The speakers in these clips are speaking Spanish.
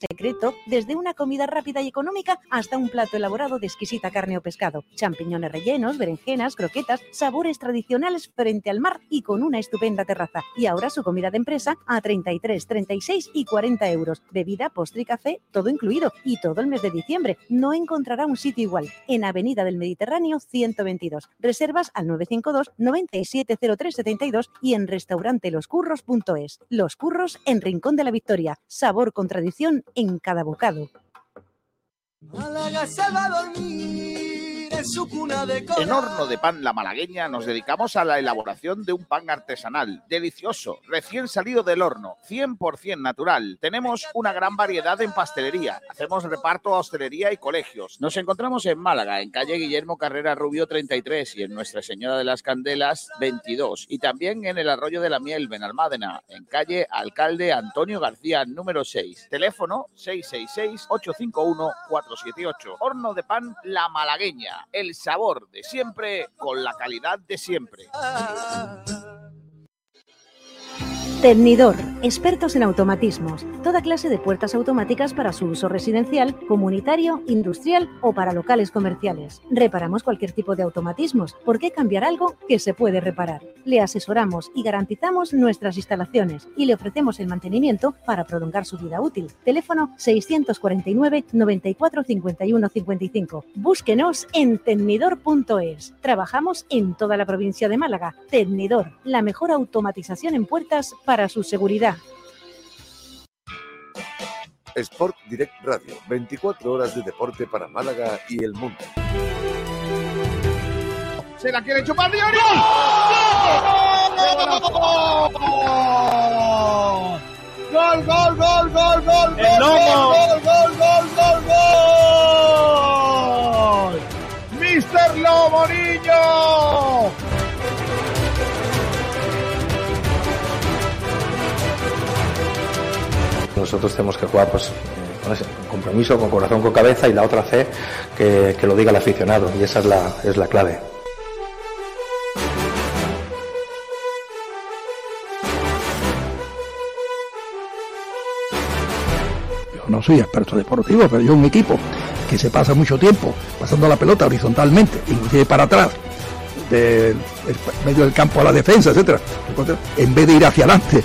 take desde una comida rápida y económica hasta un plato elaborado de exquisita carne o pescado, champiñones rellenos, berenjenas, croquetas, sabores tradicionales frente al mar y con una estupenda terraza. Y ahora su comida de empresa a 33, 36 y 40 euros. Bebida, postre y café, todo incluido. Y todo el mes de diciembre. No encontrará un sitio igual. En Avenida del Mediterráneo 122. Reservas al 952 970372 y en restauranteloscurros.es. Los Curros en Rincón de la Victoria. Sabor con tradición en cada bocado. En Horno de Pan La Malagueña nos dedicamos a la elaboración de un pan artesanal, delicioso, recién salido del horno, 100% natural. Tenemos una gran variedad en pastelería. Hacemos reparto a hostelería y colegios. Nos encontramos en Málaga, en calle Guillermo Carrera Rubio 33 y en Nuestra Señora de las Candelas 22. Y también en el Arroyo de la Miel, Benalmádena, en calle Alcalde Antonio García número 6. Teléfono 666-851-478. Horno de Pan La Malagueña. El sabor de siempre con la calidad de siempre. Tecnidor, expertos en automatismos, toda clase de puertas automáticas para su uso residencial, comunitario, industrial o para locales comerciales. Reparamos cualquier tipo de automatismos. ¿Por qué cambiar algo que se puede reparar? Le asesoramos y garantizamos nuestras instalaciones y le ofrecemos el mantenimiento para prolongar su vida útil. Teléfono 649 94 51 55. Búsquenos en tecnidor.es. Trabajamos en toda la provincia de Málaga. Tecnidor, la mejor automatización en puertas para su seguridad. Sport Direct Radio, 24 horas de deporte para Málaga y el mundo. Se la quiere chupar Diori. Gol, gol, gol, gol, gol, El gol, lomo. gol, gol, gol, gol, gol. Mister Lomo Niño. Nosotros tenemos que jugar pues, con ese compromiso, con corazón, con cabeza y la otra C que, lo diga el aficionado y esa es la, es la clave. Yo no soy experto deportivo, pero yo un equipo que se pasa mucho tiempo pasando la pelota horizontalmente, inclusive para atrás, del medio del campo a la defensa, etcétera, en vez de ir hacia adelante.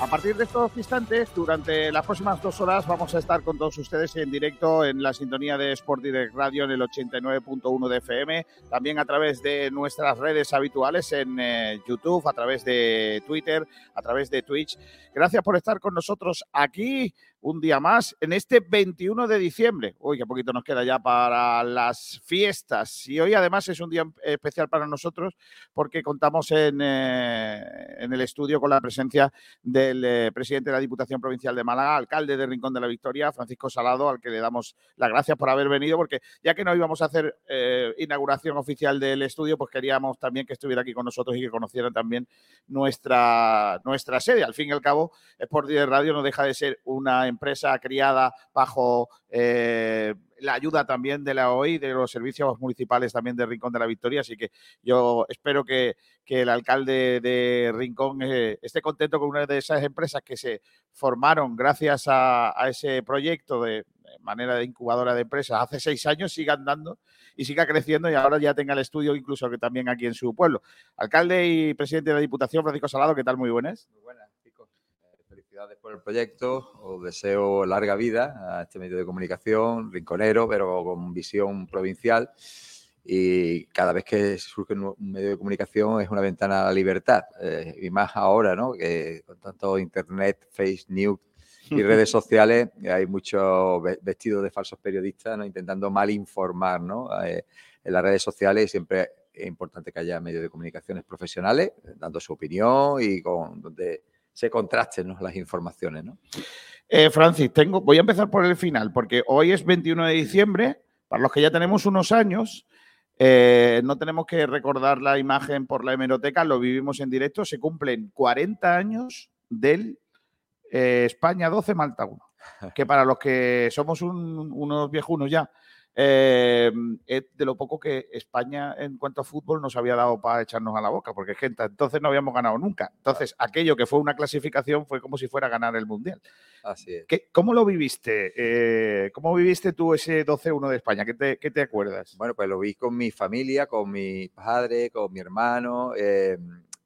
A partir de estos instantes, durante las próximas dos horas, vamos a estar con todos ustedes en directo en la sintonía de Sport Direct Radio en el 89.1 de FM, también a través de nuestras redes habituales en eh, YouTube, a través de Twitter, a través de Twitch. Gracias por estar con nosotros aquí un día más en este 21 de diciembre. Uy, qué poquito nos queda ya para las fiestas. Y hoy además es un día especial para nosotros porque contamos en, eh, en el estudio con la presencia del eh, presidente de la Diputación Provincial de Málaga, alcalde de Rincón de la Victoria, Francisco Salado, al que le damos las gracias por haber venido, porque ya que no íbamos a hacer eh, inauguración oficial del estudio, pues queríamos también que estuviera aquí con nosotros y que conocieran también nuestra, nuestra sede. Al fin y al cabo, Sport Radio no deja de ser una empresa criada bajo eh, la ayuda también de la OI, de los servicios municipales también de Rincón de la Victoria. Así que yo espero que, que el alcalde de Rincón eh, esté contento con una de esas empresas que se formaron gracias a, ese proyecto de manera de incubadora de empresas hace seis años siga andando y siga creciendo y ahora ya tenga el estudio incluso que también aquí en su pueblo. Alcalde y presidente de la Diputación, Francisco Salado, ¿qué tal? Muy buenas. Muy buenas, felicidades por el proyecto. Os deseo larga vida a este medio de comunicación, rinconero, pero con visión provincial y cada vez que surge un medio de comunicación es una ventana a la libertad. Eh, y más ahora, ¿no? Que con tanto internet, face news y redes sociales hay muchos vestidos de falsos periodistas ¿no? intentando mal informar ¿no? Eh, en las redes sociales siempre es importante que haya medios de comunicaciones profesionales dando su opinión y con donde se contrasten las informaciones. ¿no? Eh, Francis, tengo, voy a empezar por el final, porque hoy es 21 de diciembre, para los que ya tenemos unos años, eh, no tenemos que recordar la imagen por la hemeroteca, lo vivimos en directo. Se cumplen 40 años del eh, España 12, Malta 1. Que para los que somos unos viejunos ya, eh, de lo poco que España en cuanto a fútbol nos había dado para echarnos a la boca, porque gente, entonces no habíamos ganado nunca. Entonces, aquello que fue una clasificación fue como si fuera a ganar el Mundial. Así es. ¿Cómo lo viviste? Eh, ¿Cómo viviste tú ese 12-1 de España? ¿Qué te, ¿Qué te, acuerdas? Bueno, pues lo vi con mi familia, con mi padre, con mi hermano. Eh,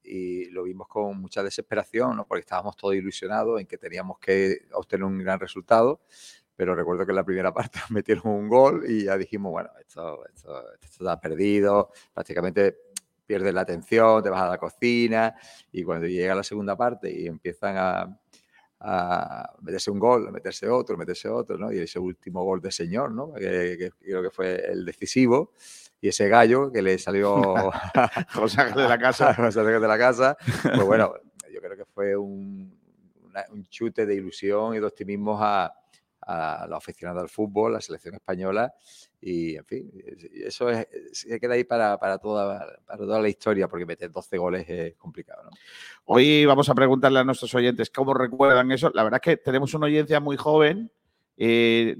y lo vimos con mucha desesperación, ¿no? porque estábamos todos ilusionados en que teníamos que obtener un gran resultado pero recuerdo que en la primera parte metieron un gol y ya dijimos, bueno, esto, esto, está perdido, prácticamente pierdes la atención, te vas a la cocina y cuando llega la segunda parte y empiezan a, meterse un gol, a meterse otro, a meterse otro, ¿no? Y ese último gol de señor, ¿no? Que, creo que fue el decisivo y ese gallo que le salió José Ángel de la casa. José Ángel de la casa, pues bueno, yo creo que fue un, un chute de ilusión y de optimismo a, a los aficionados al fútbol, la selección española y, en fin, eso es, se queda ahí para, toda, para toda la historia porque meter 12 goles es complicado. Hoy vamos a preguntarle a nuestros oyentes cómo recuerdan eso. La verdad es que tenemos una audiencia muy joven. Eh,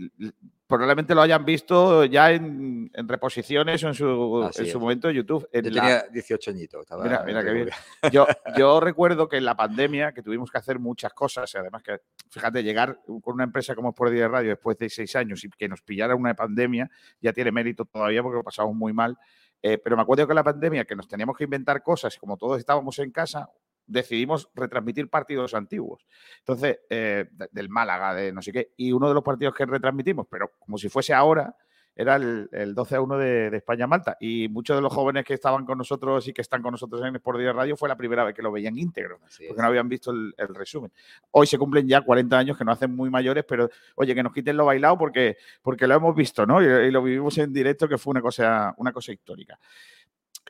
probablemente lo hayan visto ya en, reposiciones o en su, en su momento en YouTube. yo tenía 18 añitos. mira, mira qué bien. Yo, yo recuerdo que en la pandemia, que tuvimos que hacer muchas cosas, y además que, fíjate, llegar con una empresa como Sport de Radio después de seis años y que nos pillara una pandemia, ya tiene mérito todavía porque lo pasamos muy mal. Eh, pero me acuerdo que en la pandemia, que nos teníamos que inventar cosas, como todos estábamos en casa, decidimos retransmitir partidos antiguos. Entonces, eh, del Málaga, de no sé qué. Y uno de los partidos que retransmitimos, pero como si fuese ahora, era el, 12 a 1 de, España-Malta. Y muchos de los jóvenes que estaban con nosotros y que están con nosotros en Sport Día Radio fue la primera vez que lo veían íntegro, porque no habían visto el, resumen. Hoy se cumplen ya 40 años que nos hacen muy mayores, pero oye, que nos quiten lo bailado porque, porque lo hemos visto, ¿no? Y, y, lo vivimos en directo, que fue una cosa, una cosa histórica.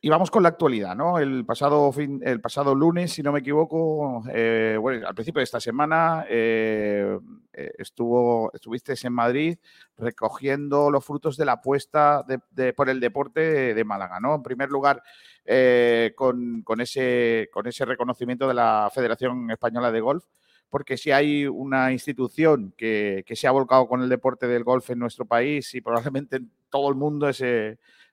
Y vamos con la actualidad, ¿no? El pasado, fin, el pasado lunes, si no me equivoco, eh, bueno, al principio de esta semana eh, eh, estuvo, estuviste en Madrid recogiendo los frutos de la apuesta de, por el deporte de, Málaga, ¿no? En primer lugar, con, con, ese, con ese reconocimiento de la Federación Española de Golf, porque si hay una institución que, que, se ha volcado con el deporte del golf en nuestro país y probablemente en todo el mundo es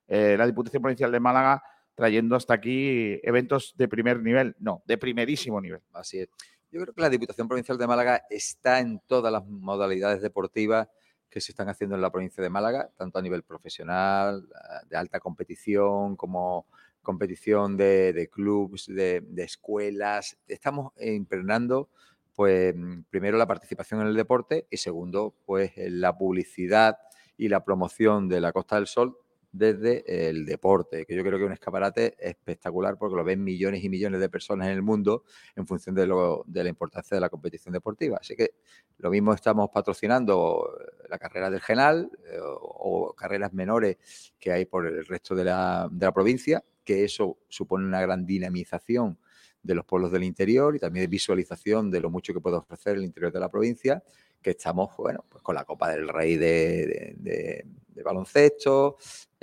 la Diputación Provincial de Málaga, trayendo hasta aquí eventos de primer nivel, no, de primerísimo nivel. Así es. Yo creo que la Diputación Provincial de Málaga está en todas las modalidades deportivas que se están haciendo en la provincia de Málaga, tanto a nivel profesional, de alta competición, como competición de, clubes, de, de, escuelas. Estamos impregnando, pues, primero la participación en el deporte y segundo, pues, la publicidad y la promoción de la Costa del Sol desde el deporte, que yo creo que es un escaparate espectacular porque lo ven millones y millones de personas en el mundo en función de, lo, de la importancia de la competición deportiva. Así que lo mismo estamos patrocinando la carrera del Genal eh, o, carreras menores que hay por el resto de la, de la provincia, que eso supone una gran dinamización de los pueblos del interior y también de visualización de lo mucho que puede ofrecer el interior de la provincia, que estamos, bueno, pues con la Copa del Rey de, de, de baloncesto,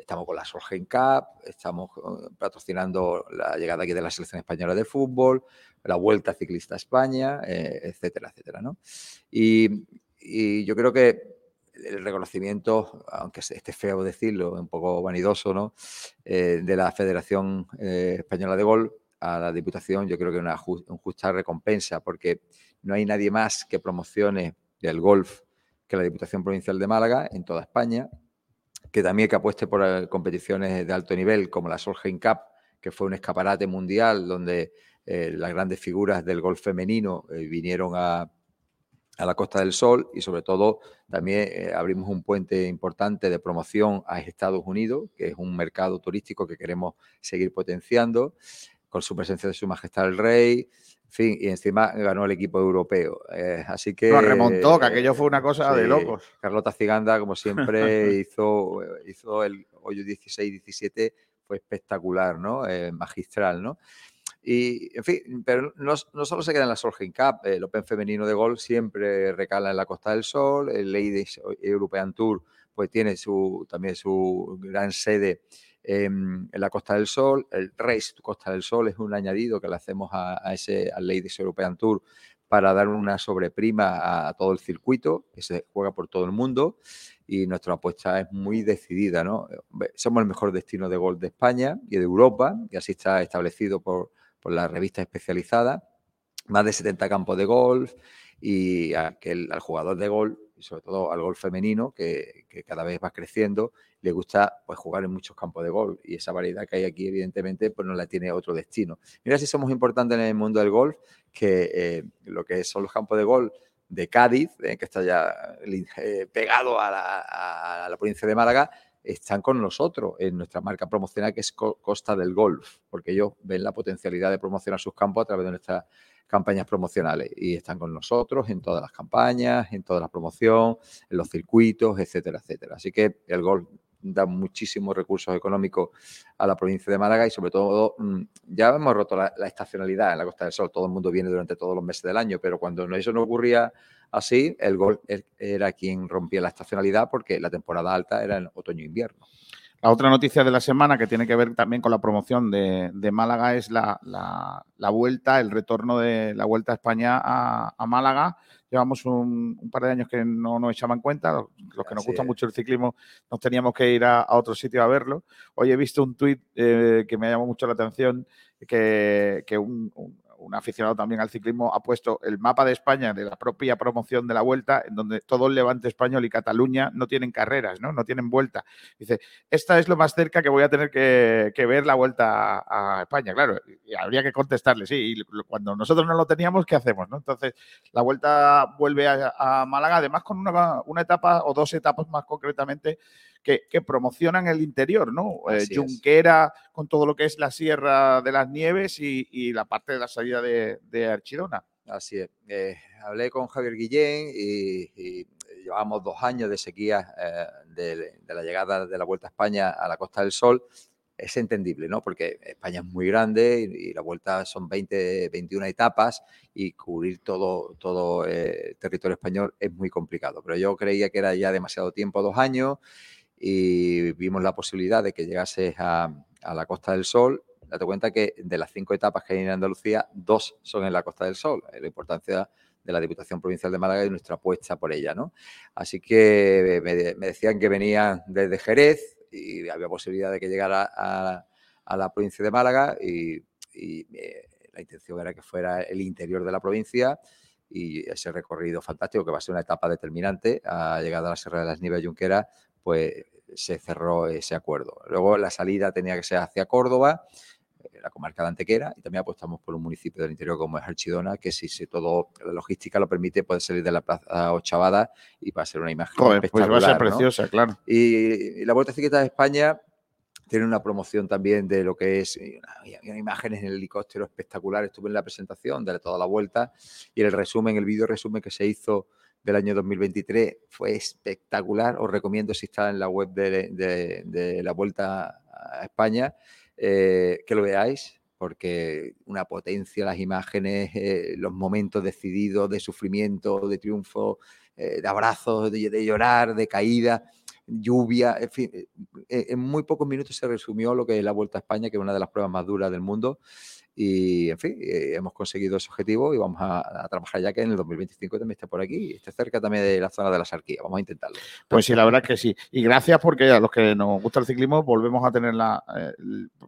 estamos con la Solgen Cup, estamos eh, patrocinando la llegada aquí de la selección española de fútbol, la Vuelta Ciclista a España, eh, etcétera, etcétera. ¿no? Y, yo creo que el reconocimiento, aunque esté feo decirlo, un poco vanidoso, ¿no? Eh, de la Federación Española de Gol a la Diputación, yo creo que es una justa recompensa, porque no hay nadie más que promocione el golf que la Diputación Provincial de Málaga en toda España, que también que apueste por eh, competiciones de alto nivel como la Solheim Cup, que fue un escaparate mundial donde eh, las grandes figuras del golf femenino eh, vinieron a, a, la Costa del Sol y sobre todo también abrimos un puente importante de promoción a Estados Unidos, que es un mercado turístico que queremos seguir potenciando con su presencia de Su Majestad el Rey, en fin, y encima ganó el equipo europeo. Eh, así que. Nos remontó, que aquello fue una cosa de locos. Carlota Ciganda, como siempre, hizo, hizo el hoyo 16-17, fue espectacular, ¿no? Eh, magistral, ¿no? Y, en fin, pero no, no, solo se queda en la Solheim Cup, el Open femenino de golf siempre recala en la Costa del Sol, el Ladies European Tour pues tiene su, también su gran sede en, la Costa del Sol. El Race Costa del Sol es un añadido que le hacemos a, ese Ladies European Tour para dar una sobreprima a todo el circuito que se juega por todo el mundo y nuestra apuesta es muy decidida, ¿no? Somos el mejor destino de golf de España y de Europa y así está establecido por, por la revista especializada. Más de 70 campos de golf y al jugador de golf y sobre todo al golf femenino, que, cada vez va creciendo, le gusta pues, jugar en muchos campos de golf y esa variedad que hay aquí, evidentemente, pues no la tiene otro destino. Mira si somos importantes en el mundo del golf, que eh, lo que son los campos de golf de Cádiz, eh, que está ya eh, pegado a la, a la provincia de Málaga, están con nosotros en nuestra marca promocional que es Costa del Golf, porque ellos ven la potencialidad de promocionar sus campos a través de nuestra campañas promocionales y están con nosotros en todas las campañas, en toda la promoción, en los circuitos, etcétera, etcétera. Así que el golf da muchísimos recursos económicos a la provincia de Málaga y sobre todo mm, ya hemos roto la, estacionalidad en la Costa del Sol. Todo el mundo viene durante todos los meses del año, pero cuando eso no ocurría así, el golf era quien rompía la estacionalidad porque la temporada alta era en otoño e invierno. La otra noticia de la semana que tiene que ver también con la promoción de, Málaga es la, vuelta, el retorno de la vuelta a España a, Málaga. Llevamos un, par de años que no nos echaban cuenta, los, que nos gusta mucho el ciclismo nos teníamos que ir a, otro sitio a verlo. Hoy he visto un tuit eh, que me llamó mucho la atención, que, un un aficionado también al ciclismo, ha puesto el mapa de España de la propia promoción de la vuelta, en donde todo el levante español y Cataluña no tienen carreras, ¿no? No tienen vuelta. Dice, esta es lo más cerca que voy a tener que, ver la vuelta a, España. Claro, y habría que contestarle, sí, y cuando nosotros no lo teníamos, ¿qué hacemos? ¿no? Entonces, la vuelta vuelve a, Málaga, además con una, una etapa o dos etapas más concretamente que, promocionan el interior, ¿no? Eh, Junquera con todo lo que es la Sierra de las Nieves y, la parte de la salida de, Archidona. Así es. Eh, hablé con Javier Guillén y, llevamos dos años de sequía eh, de, la llegada de la Vuelta a España a la Costa del Sol. Es entendible, ¿no? Porque España es muy grande y, la vuelta son 20, 21 etapas y cubrir todo, todo el territorio español es muy complicado. Pero yo creía que era ya demasiado tiempo, dos años, y vimos la posibilidad de que llegases a, la Costa del Sol. Date cuenta que de las cinco etapas que hay en Andalucía, dos son en la Costa del Sol. La importancia de la Diputación Provincial de Málaga y nuestra apuesta por ella, ¿no? Así que me, decían que venían desde Jerez y había posibilidad de que llegara a, la provincia de Málaga y, eh, la intención era que fuera el interior de la provincia y ese recorrido fantástico que va a ser una etapa determinante a llegada a la Sierra de las Nieves Junquera pues se cerró ese acuerdo. Luego la salida tenía que ser hacia Córdoba, eh, la comarca de Antequera, y también apostamos por un municipio del interior como es Archidona, que si, si todo la logística lo permite, puede salir de la plaza Ochavada y va a ser una imagen pues va a ser preciosa, claro. Y, la Vuelta Ciclista de España tiene una promoción también de lo que es imágenes en el helicóptero espectacular. Estuve en la presentación de toda la vuelta y el resumen, el vídeo resumen que se hizo del año 2023 fue espectacular. Os recomiendo si está en la web de, la Vuelta a España eh, que lo veáis porque una potencia, las imágenes, eh, los momentos decididos de sufrimiento, de triunfo, eh, de abrazos, de, llorar, de caída, lluvia, en en muy pocos minutos se resumió lo que es la Vuelta a España, que es una de las pruebas más duras del mundo. Y, en fin, eh, hemos conseguido ese objetivo y vamos a, trabajar ya que en el 2025 también esté por aquí, esté cerca también de la zona de la Sarquía. Vamos a intentarlo. Pues sí, la verdad es que sí. Y gracias porque a los que nos gusta el ciclismo volvemos a tener la, eh,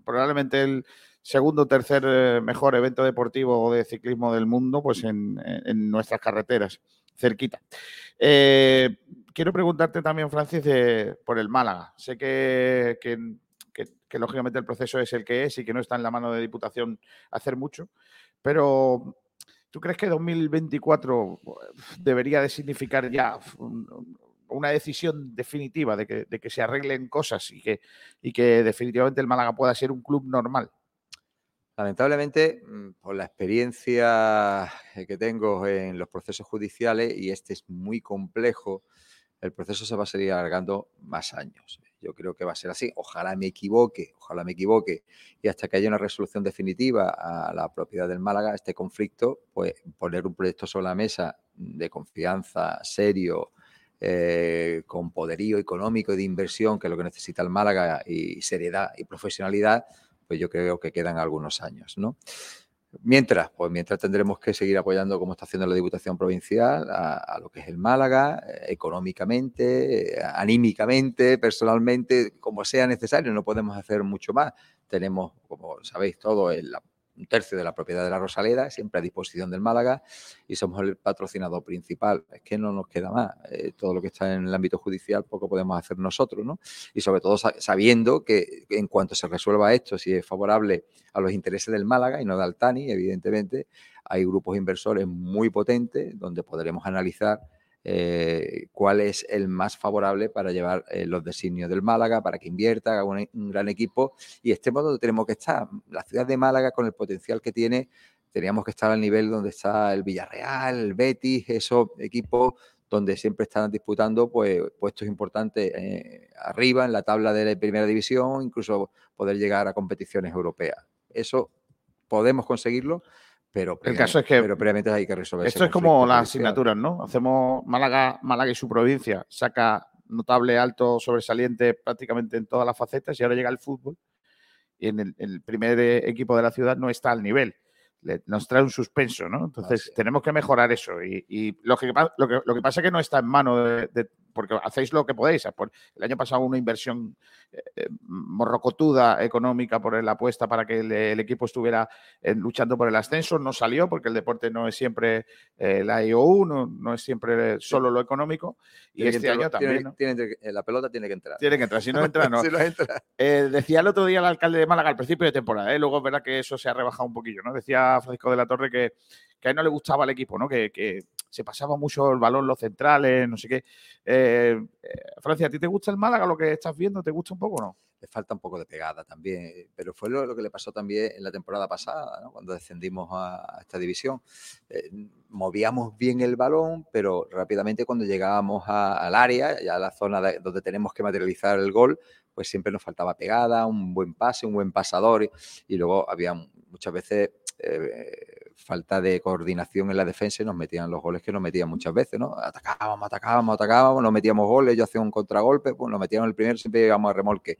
probablemente el segundo o tercer eh, mejor evento deportivo de ciclismo del mundo pues en, en nuestras carreteras cerquita. Quiero preguntarte también, Francis, por el Málaga. Sé que, lógicamente el proceso es el que es y que no está en la mano de Diputación hacer mucho, pero ¿tú crees que 2024 debería de significar ya una decisión definitiva de que, de que se arreglen cosas y que, y que definitivamente el Málaga pueda ser un club normal? Lamentablemente, mm, por la experiencia que tengo en los procesos judiciales, y este es muy complejo, el proceso se va a seguir alargando más años. Yo creo que va a ser así. Ojalá me equivoque, ojalá me equivoque. Y hasta que haya una resolución definitiva a la propiedad del Málaga, este conflicto, pues poner un proyecto sobre la mesa de confianza, serio, eh, con poderío económico y de inversión, que es lo que necesita el Málaga, y seriedad y profesionalidad, pues yo creo que quedan algunos años, ¿no? Mientras, pues mientras tendremos que seguir apoyando, como está haciendo la Diputación Provincial, a, lo que es el Málaga, eh, económicamente, eh, anímicamente, personalmente, como sea necesario, no podemos hacer mucho más. Tenemos, como sabéis todo, el, un tercio de la propiedad de la Rosaleda, siempre a disposición del Málaga, y somos el patrocinador principal. Es que no nos queda más. Eh, todo lo que está en el ámbito judicial poco podemos hacer nosotros, ¿no? Y sobre todo sabiendo que en cuanto se resuelva esto, si es favorable a los intereses del Málaga y no de Altani, evidentemente, hay grupos inversores muy potentes donde podremos analizar eh, cuál es el más favorable para llevar eh, los designios del Málaga, para que invierta, haga un, gran equipo y estemos donde tenemos que estar. La ciudad de Málaga, con el potencial que tiene, teníamos que estar al nivel donde está el Villarreal, el Betis, esos equipos donde siempre están disputando pues, puestos importantes eh, arriba en la tabla de la primera división, incluso poder llegar a competiciones europeas. Eso podemos conseguirlo pero el caso es que pero previamente hay que resolver. Esto es como las asignaturas, ¿no? Hacemos Málaga, Málaga y su provincia, saca notable, alto, sobresaliente prácticamente en todas las facetas y ahora llega el fútbol y en el, primer eh, equipo de la ciudad no está al nivel. nos trae un suspenso, ¿no? Entonces tenemos que mejorar eso y, lo, que, lo, que, lo, que, pasa es que no está en mano de, porque hacéis lo que podéis. El año pasado una inversión eh, eh, morrocotuda económica por la apuesta para que el, equipo estuviera eh, luchando por el ascenso, no salió porque el deporte no es siempre la IOU, no, es siempre solo lo económico. Y este año también. la pelota tiene que entrar. Tiene que entrar, si no entra, no. decía el otro día el alcalde de Málaga al principio de temporada, luego es verdad que eso se ha rebajado un poquillo, ¿no? Decía Francisco de la Torre que, que a él no le gustaba el equipo, ¿no? Que, que se pasaba mucho el balón los centrales, no sé qué. Eh, eh, Francia, ¿a ti te gusta el Málaga lo que estás viendo? ¿Te gusta un poco o no? Le falta un poco de pegada también, pero fue lo, que le pasó también en la temporada pasada, cuando descendimos a, esta división. Eh, movíamos bien el balón, pero rápidamente cuando llegábamos al área, ya a la zona donde tenemos que materializar el gol, pues siempre nos faltaba pegada, un buen pase, un buen pasador y, luego había muchas veces falta de coordinación en la defensa y nos metían los goles que nos metían muchas veces, ¿no? Atacábamos, atacábamos, atacábamos, nos metíamos goles, yo hacía un contragolpe, pues nos metíamos el primero, siempre llegamos a remolque.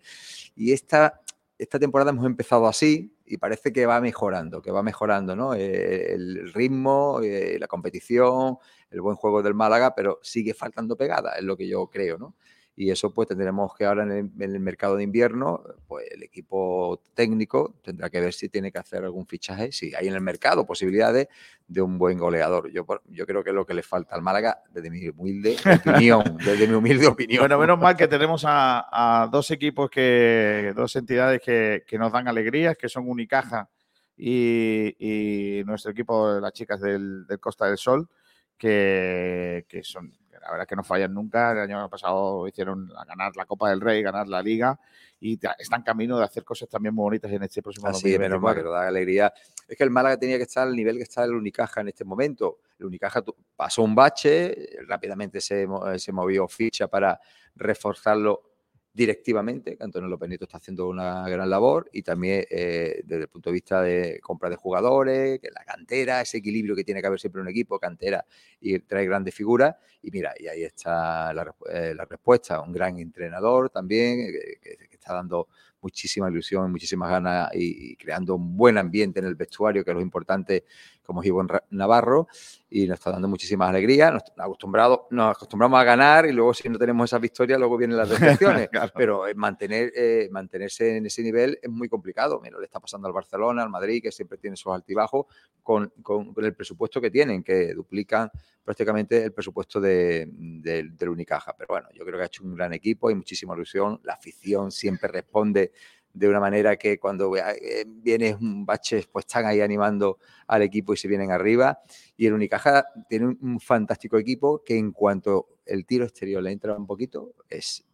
Y esta, esta temporada hemos empezado así y parece que va mejorando, que va mejorando, ¿no? Eh, el ritmo, eh, la competición, el buen juego del Málaga, pero sigue faltando pegada, es lo que yo creo, ¿no? Y eso pues tendremos que ahora en el, mercado de invierno, pues el equipo técnico tendrá que ver si tiene que hacer algún fichaje, si hay en el mercado posibilidades de un buen goleador. Yo, yo creo que es lo que le falta al Málaga, desde mi humilde opinión, desde mi humilde opinión. Bueno, menos mal que tenemos a, dos equipos que, dos entidades que, nos dan alegrías, que son Unicaja y, nuestro equipo, las chicas del, Costa del Sol, que, que son la verdad es que no fallan nunca. El año pasado hicieron a ganar la Copa del Rey, ganar la Liga y están camino de hacer cosas también muy bonitas en este próximo Así, menos mal que da alegría. Es que el Málaga tenía que estar al nivel que está el Unicaja en este momento. El Unicaja pasó un bache, rápidamente se, se movió ficha para reforzarlo directivamente, que Antonio López Nieto está haciendo una gran labor y también eh, desde el punto de vista de compra de jugadores, que la cantera, ese equilibrio que tiene que haber siempre un equipo, cantera y trae grandes figuras. Y mira, y ahí está la, eh, respuesta, un gran entrenador también, eh, que, está dando muchísima ilusión, muchísimas ganas y, creando un buen ambiente en el vestuario, que es lo importante, como Gibón Navarro, y nos está dando muchísimas alegrías. Nos, acostumbrado, nos acostumbramos a ganar y luego si no tenemos esa victoria, luego vienen las decepciones. Pero eh, mantener, eh, mantenerse en ese nivel es muy complicado. Mira, le está pasando al Barcelona, al Madrid, que siempre tiene sus altibajos, con, con, el presupuesto que tienen, que duplican prácticamente el presupuesto de, del Unicaja. Pero bueno, yo creo que ha hecho un gran equipo, hay muchísima ilusión, la afición siempre responde de una manera que cuando eh, viene un bache, pues están ahí animando al equipo y se vienen arriba. Y el Unicaja tiene un, fantástico equipo que en cuanto el tiro exterior le entra un poquito, es,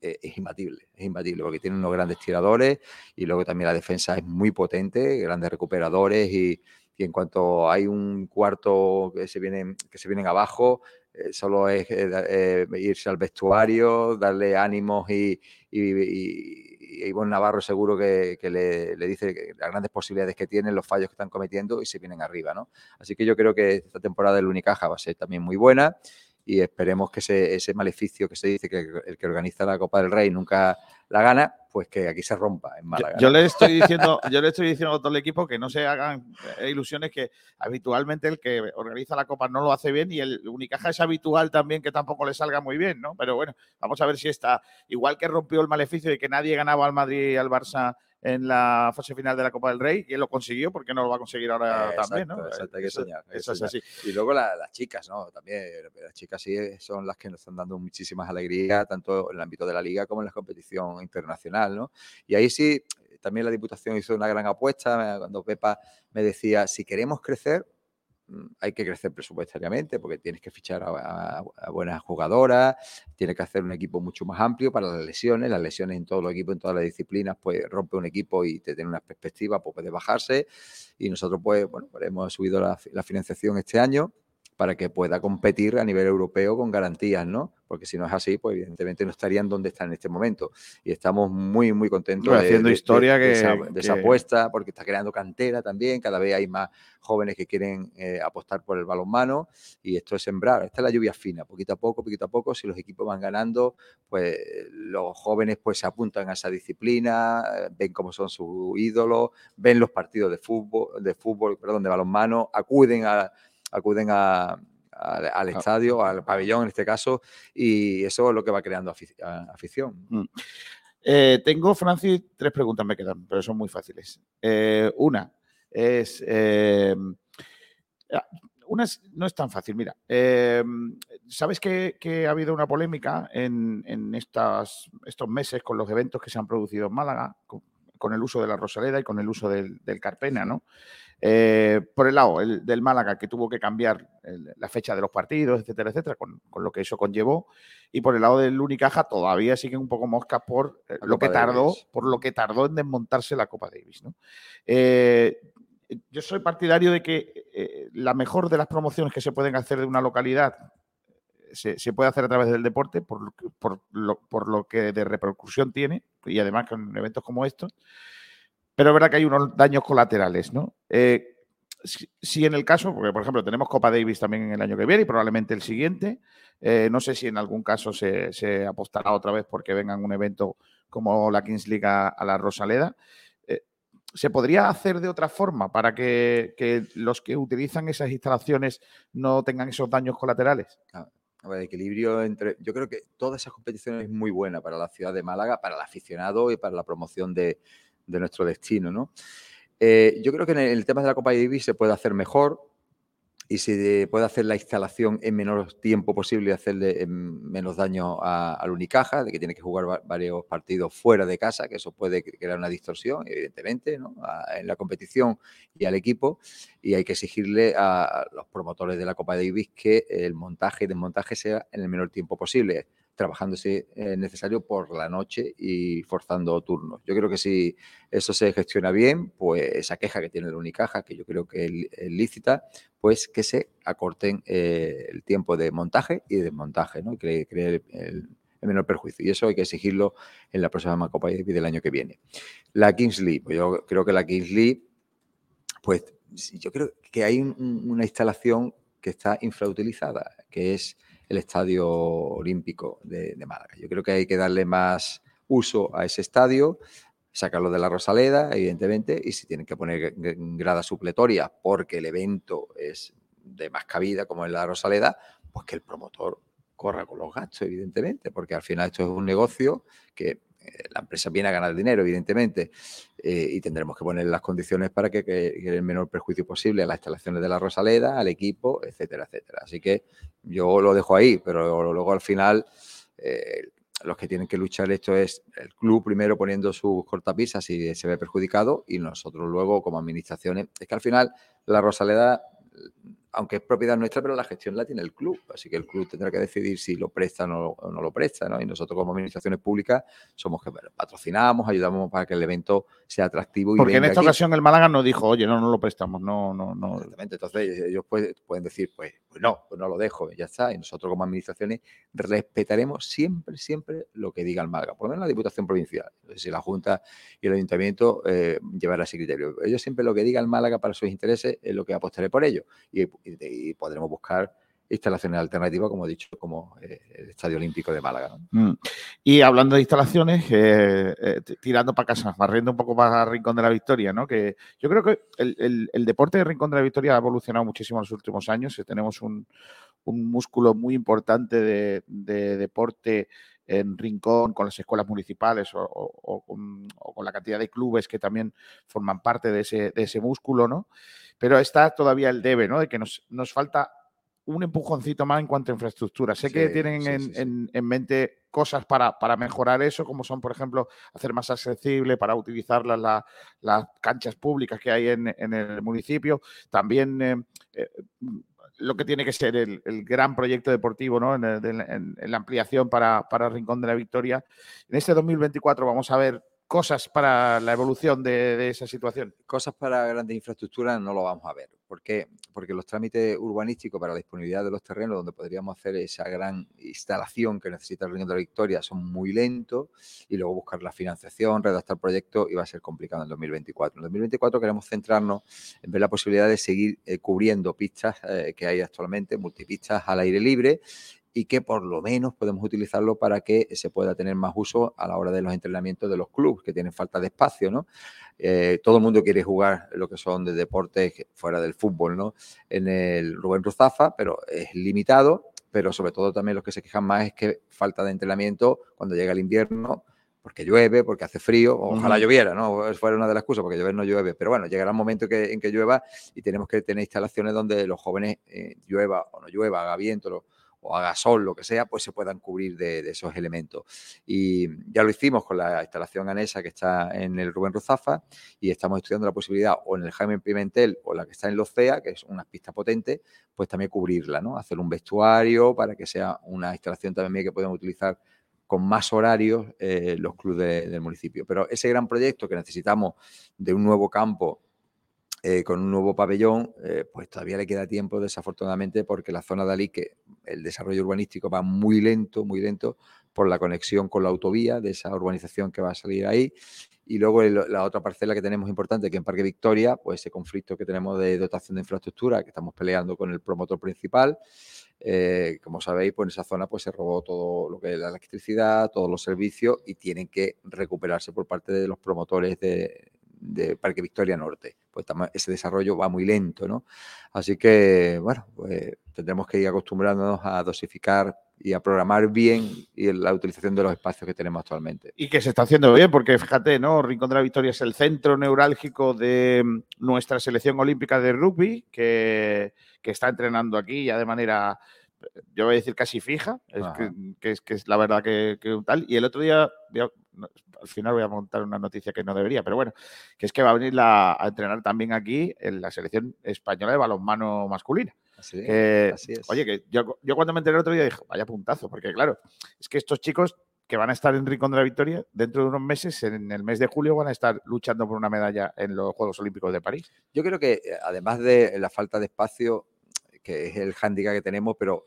eh, es imbatible, es imbatible, porque tiene unos grandes tiradores y luego también la defensa es muy potente, grandes recuperadores y, y en cuanto hay un cuarto que se vienen, que se vienen abajo, eh, solo es irse al vestuario, darle ánimos y, y y Ivonne Navarro seguro que, le, dice las grandes posibilidades que tienen, los fallos que están cometiendo y se vienen arriba, ¿no? Así que yo creo que esta temporada del Unicaja va a ser también muy buena y esperemos que ese, maleficio que se dice que el que organiza la Copa del Rey nunca la gana, pues que aquí se rompa en Málaga. Yo, le estoy diciendo, yo le estoy diciendo a todo el equipo que no se hagan eh, ilusiones que habitualmente el que organiza la Copa no lo hace bien y el Unicaja es habitual también que tampoco le salga muy bien, ¿no? Pero bueno, vamos a ver si está igual que rompió el maleficio de que nadie ganaba al Madrid y al Barça en la fase final de la Copa del Rey y él lo consiguió, porque no lo va a conseguir ahora también? ¿no? Exacto, hay que soñar. Eso, es así. Y luego las chicas, ¿no? También las chicas sí son las que nos están dando muchísimas alegrías, tanto en el ámbito de la liga como en la competición internacional, ¿no? Y ahí sí, también la Diputación hizo una gran apuesta cuando Pepa me decía, si queremos crecer, hay que crecer presupuestariamente porque tienes que fichar a, buenas jugadoras, tienes que hacer un equipo mucho más amplio para las lesiones. Las lesiones en todos los equipos, en todas las disciplinas, pues rompe un equipo y te tiene una perspectiva, pues puede bajarse. Y nosotros, pues, bueno, pues hemos subido la financiación este año para que pueda competir a nivel europeo con garantías, ¿no? Porque si no es así, pues evidentemente no estarían donde están en este momento. Y estamos muy, muy contentos de, haciendo historia de, esa, apuesta, porque está creando cantera también. Cada vez hay más jóvenes que quieren eh, apostar por el balonmano y esto es sembrar. Esta es la lluvia fina, poquito a poco, poquito a poco. Si los equipos van ganando, pues los jóvenes pues se apuntan a esa disciplina, eh, ven cómo son sus ídolos, ven los partidos de fútbol, de fútbol, perdón, de balonmano, acuden a acuden al ah. estadio, al pabellón en este caso, y eso es lo que va creando afición. Mm. Eh, tengo, Francis, tres preguntas me quedan, pero son muy fáciles. Eh, una es. Em, ah, una no es tan fácil, mira. Em, Sabes que, ha habido una polémica en, estos meses con los eventos que se han producido en Málaga, con, el uso de la Rosaleda y con el uso del, del Carpena, ¿no? Eh, por el lado del Málaga, que tuvo que cambiar la fecha de los partidos, etcétera, etcétera, con, lo que eso conllevó. Y por el lado del Unicaja todavía siguen un poco mosca por eh, lo que tardó, por lo que tardó en desmontarse la Copa Davis. Eh, yo soy partidario de que la mejor de las promociones que se pueden hacer de una localidad se, puede hacer a través del deporte por, por, lo, por lo que de repercusión tiene y además con eventos como estos pero es verdad que hay unos daños colaterales, ¿no? Eh, si, en el caso, porque por ejemplo tenemos Copa Davis también en el año que viene y probablemente el siguiente, eh, no sé si en algún caso se, apostará otra vez porque vengan un evento como la Kings League a, la Rosaleda. Eh, ¿Se podría hacer de otra forma para que, los que utilizan esas instalaciones no tengan esos daños colaterales? Ah, ver, equilibrio entre. Yo creo que todas esas competiciones es muy buena para la ciudad de Málaga, para el aficionado y para la promoción de, de nuestro destino. ¿no? Eh, yo creo que en el, tema de la Copa Davis se puede hacer mejor y se puede hacer la instalación en menor tiempo posible y hacerle menos daño al Unicaja, de que tiene que jugar varios partidos fuera de casa, que eso puede crear una distorsión, evidentemente, en la competición y al equipo. Y hay que exigirle a los promotores de la Copa Davis que el montaje y desmontaje sea en el menor tiempo posible trabajando si es necesario por la noche y forzando turnos. Yo creo que si eso se gestiona bien, pues esa queja que tiene la Unicaja, que yo creo que es lícita, pues que se acorten eh, el tiempo de montaje y desmontaje, ¿no? Y que cree el, menor perjuicio. Y eso hay que exigirlo en la próxima Copa del año que viene. La Kingsley, pues yo creo que la Kingsley, pues yo creo que hay una instalación que está infrautilizada, que es el Estadio Olímpico de, Málaga. Yo creo que hay que darle más uso a ese estadio, sacarlo de la Rosaleda, evidentemente, y si tienen que poner grada supletoria porque el evento es de más cabida, como en la Rosaleda, pues que el promotor corra con los gastos, evidentemente, porque al final esto es un negocio que la empresa viene a ganar dinero, evidentemente, eh, y tendremos que poner las condiciones para que, que, el menor perjuicio posible a las instalaciones de la Rosaleda, al equipo, etcétera, etcétera. Así que yo lo dejo ahí, pero luego al final eh, los que tienen que luchar esto es el club primero poniendo sus cortapisas si se ve perjudicado y nosotros luego como administraciones. Es que al final la Rosaleda aunque es propiedad nuestra, pero la gestión la tiene el club. Así que el club tendrá que decidir si lo presta o no, lo presta. ¿no? Y nosotros como administraciones públicas somos que patrocinamos, ayudamos para que el evento sea atractivo. Y Porque en esta ocasión el Málaga no dijo, oye, no, no lo prestamos, no, no, no. Exactamente. Entonces ellos pueden, pueden decir, pues, pues no, pues no lo dejo, ya está. Y nosotros como administraciones respetaremos siempre, siempre lo que diga el Málaga. Por lo menos la Diputación Provincial. si la Junta y el Ayuntamiento eh, llevará ese criterio. Ellos siempre lo que diga el Málaga para sus intereses es lo que apostaré por ello. Y y, podremos buscar instalaciones alternativas, como he dicho, como eh, el Estadio Olímpico de Málaga. Mm. Y hablando de instalaciones, eh, eh, tirando para casa, barriendo un poco para Rincón de la Victoria, ¿no? Que yo creo que el, deporte de Rincón de la Victoria ha evolucionado muchísimo en los últimos años. Tenemos un, músculo muy importante de, deporte en Rincón con las escuelas municipales o, con, la cantidad de clubes que también forman parte de ese, de ese músculo, ¿no? pero está todavía el debe, ¿no? De que nos, nos falta un empujoncito más en cuanto a infraestructura. Sé que tienen en, en, mente cosas para, para, mejorar eso, como son, por ejemplo, hacer más accesible para utilizar las, las canchas públicas que hay en, el municipio. También eh, eh, lo que tiene que ser el, gran proyecto deportivo, ¿no? En, la ampliación para, para Rincón de la Victoria. En este 2024 vamos a ver cosas para la evolución de, esa situación? Cosas para grandes infraestructuras no lo vamos a ver. ¿Por qué? Porque los trámites urbanísticos para la disponibilidad de los terrenos donde podríamos hacer esa gran instalación que necesita el Reino de la Victoria son muy lentos y luego buscar la financiación, redactar proyectos va a ser complicado en 2024. En 2024 queremos centrarnos en ver la posibilidad de seguir eh, cubriendo pistas eh, que hay actualmente, multipistas al aire libre y que por lo menos podemos utilizarlo para que se pueda tener más uso a la hora de los entrenamientos de los clubes que tienen falta de espacio, ¿no? Eh, todo el mundo quiere jugar lo que son de deportes fuera del fútbol, ¿no? En el Rubén Ruzafa, pero es limitado, pero sobre todo también los que se quejan más es que falta de entrenamiento cuando llega el invierno, porque llueve, porque hace frío, ojalá lloviera, ¿no? Fuera una de las excusas, porque llover no llueve, pero bueno, llegará un momento que, en que llueva y tenemos que tener instalaciones donde los jóvenes eh, llueva o no llueva, haga viento, o sol, lo que sea, pues se puedan cubrir de, esos elementos. Y ya lo hicimos con la instalación anesa que está en el Rubén Ruzafa y estamos estudiando la posibilidad o en el Jaime Pimentel o la que está en los CEA, que es una pista potente, pues también cubrirla, ¿no? Hacer un vestuario para que sea una instalación también que podamos utilizar con más horarios eh, los clubes del municipio. Pero ese gran proyecto que necesitamos de un nuevo campo eh, con un nuevo pabellón, eh, pues todavía le queda tiempo, desafortunadamente, porque la zona de Alí, que el desarrollo urbanístico va muy lento, muy lento, por la conexión con la autovía de esa urbanización que va a salir ahí. Y luego la otra parcela que tenemos importante, que en Parque Victoria, pues ese conflicto que tenemos de dotación de infraestructura, que estamos peleando con el promotor principal. Eh, como sabéis, pues en esa zona pues se robó todo lo que es la electricidad, todos los servicios y tienen que recuperarse por parte de los promotores de, de Parque Victoria Norte. Pues ese desarrollo va muy lento, ¿no? Así que, bueno, pues tendremos que ir acostumbrándonos a dosificar y a programar bien y la utilización de los espacios que tenemos actualmente. Y que se está haciendo bien, porque fíjate, ¿no? Rincón de la Victoria es el centro neurálgico de mm, nuestra selección olímpica de rugby, que, que está entrenando aquí ya de manera yo voy a decir casi fija, es que, es, que, es, la verdad que, tal. Y el otro día, al final voy a montar una noticia que no debería, pero bueno, que es que va a venir a entrenar también aquí en la selección española de balonmano masculina. Así, es. Oye, que yo, yo, cuando me enteré el otro día dije, vaya puntazo, porque claro, es que estos chicos que van a estar en Rincón de la Victoria, dentro de unos meses, en el mes de julio, van a estar luchando por una medalla en los Juegos Olímpicos de París. Yo creo que, eh, además de la falta de espacio, que es el hándicap que tenemos, pero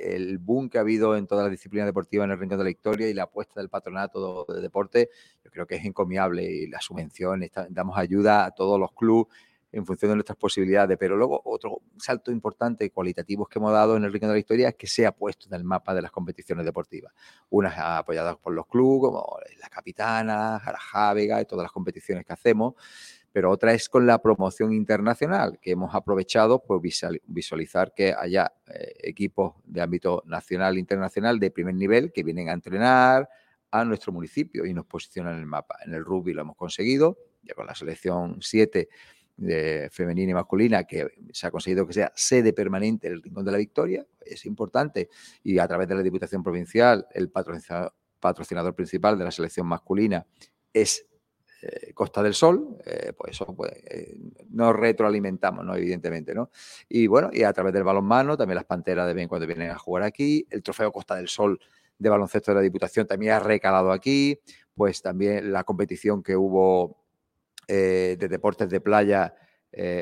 el boom que ha habido en todas las disciplinas deportivas en el Rincón de la Victoria y la apuesta del patronato de deporte, yo creo que es encomiable y las subvenciones, damos ayuda a todos los clubes en función de nuestras posibilidades. Pero luego otro salto importante cualitativo que hemos dado en el Rincón de la Historia es que se ha puesto en el mapa de las competiciones deportivas. Unas apoyadas por los clubes, como la Capitana, Jarajávega y todas las competiciones que hacemos pero otra es con la promoción internacional, que hemos aprovechado por visualizar que haya eh, equipos de ámbito nacional e internacional de primer nivel que vienen a entrenar a nuestro municipio y nos posicionan en el mapa. En el rugby lo hemos conseguido, ya con la selección 7 de femenina y masculina, que se ha conseguido que sea sede permanente del Rincón de la Victoria, es importante, y a través de la Diputación Provincial, el patrocinador, patrocinador principal de la selección masculina es eh, Costa del Sol, eh, pues eso pues, eh, nos retroalimentamos, ¿no? Evidentemente, ¿no? Y bueno, y a través del balonmano, también las panteras de bien cuando vienen a jugar aquí, el trofeo Costa del Sol de baloncesto de la Diputación también ha recalado aquí, pues también la competición que hubo de deportes de playa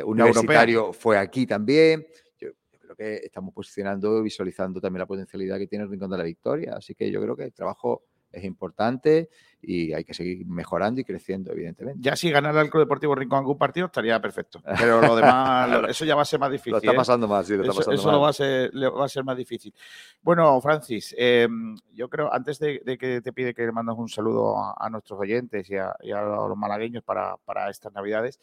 universitario fue aquí también. Yo, yo, creo que estamos posicionando, visualizando también la potencialidad que tiene el Rincón de la Victoria, así que yo creo que el trabajo es importante y hay que seguir mejorando y creciendo, evidentemente. Ya si ganara el Club Deportivo Rincón algún partido estaría perfecto, pero lo demás, eso ya va a ser más difícil. Lo está ¿eh? pasando más, sí, lo está eso, pasando eso. Lo va, a ser, va a ser más difícil. Bueno, Francis, eh, yo creo, antes de, de, que te pide que le mandes un saludo a, a nuestros oyentes y a, y a, los malagueños para, para estas Navidades,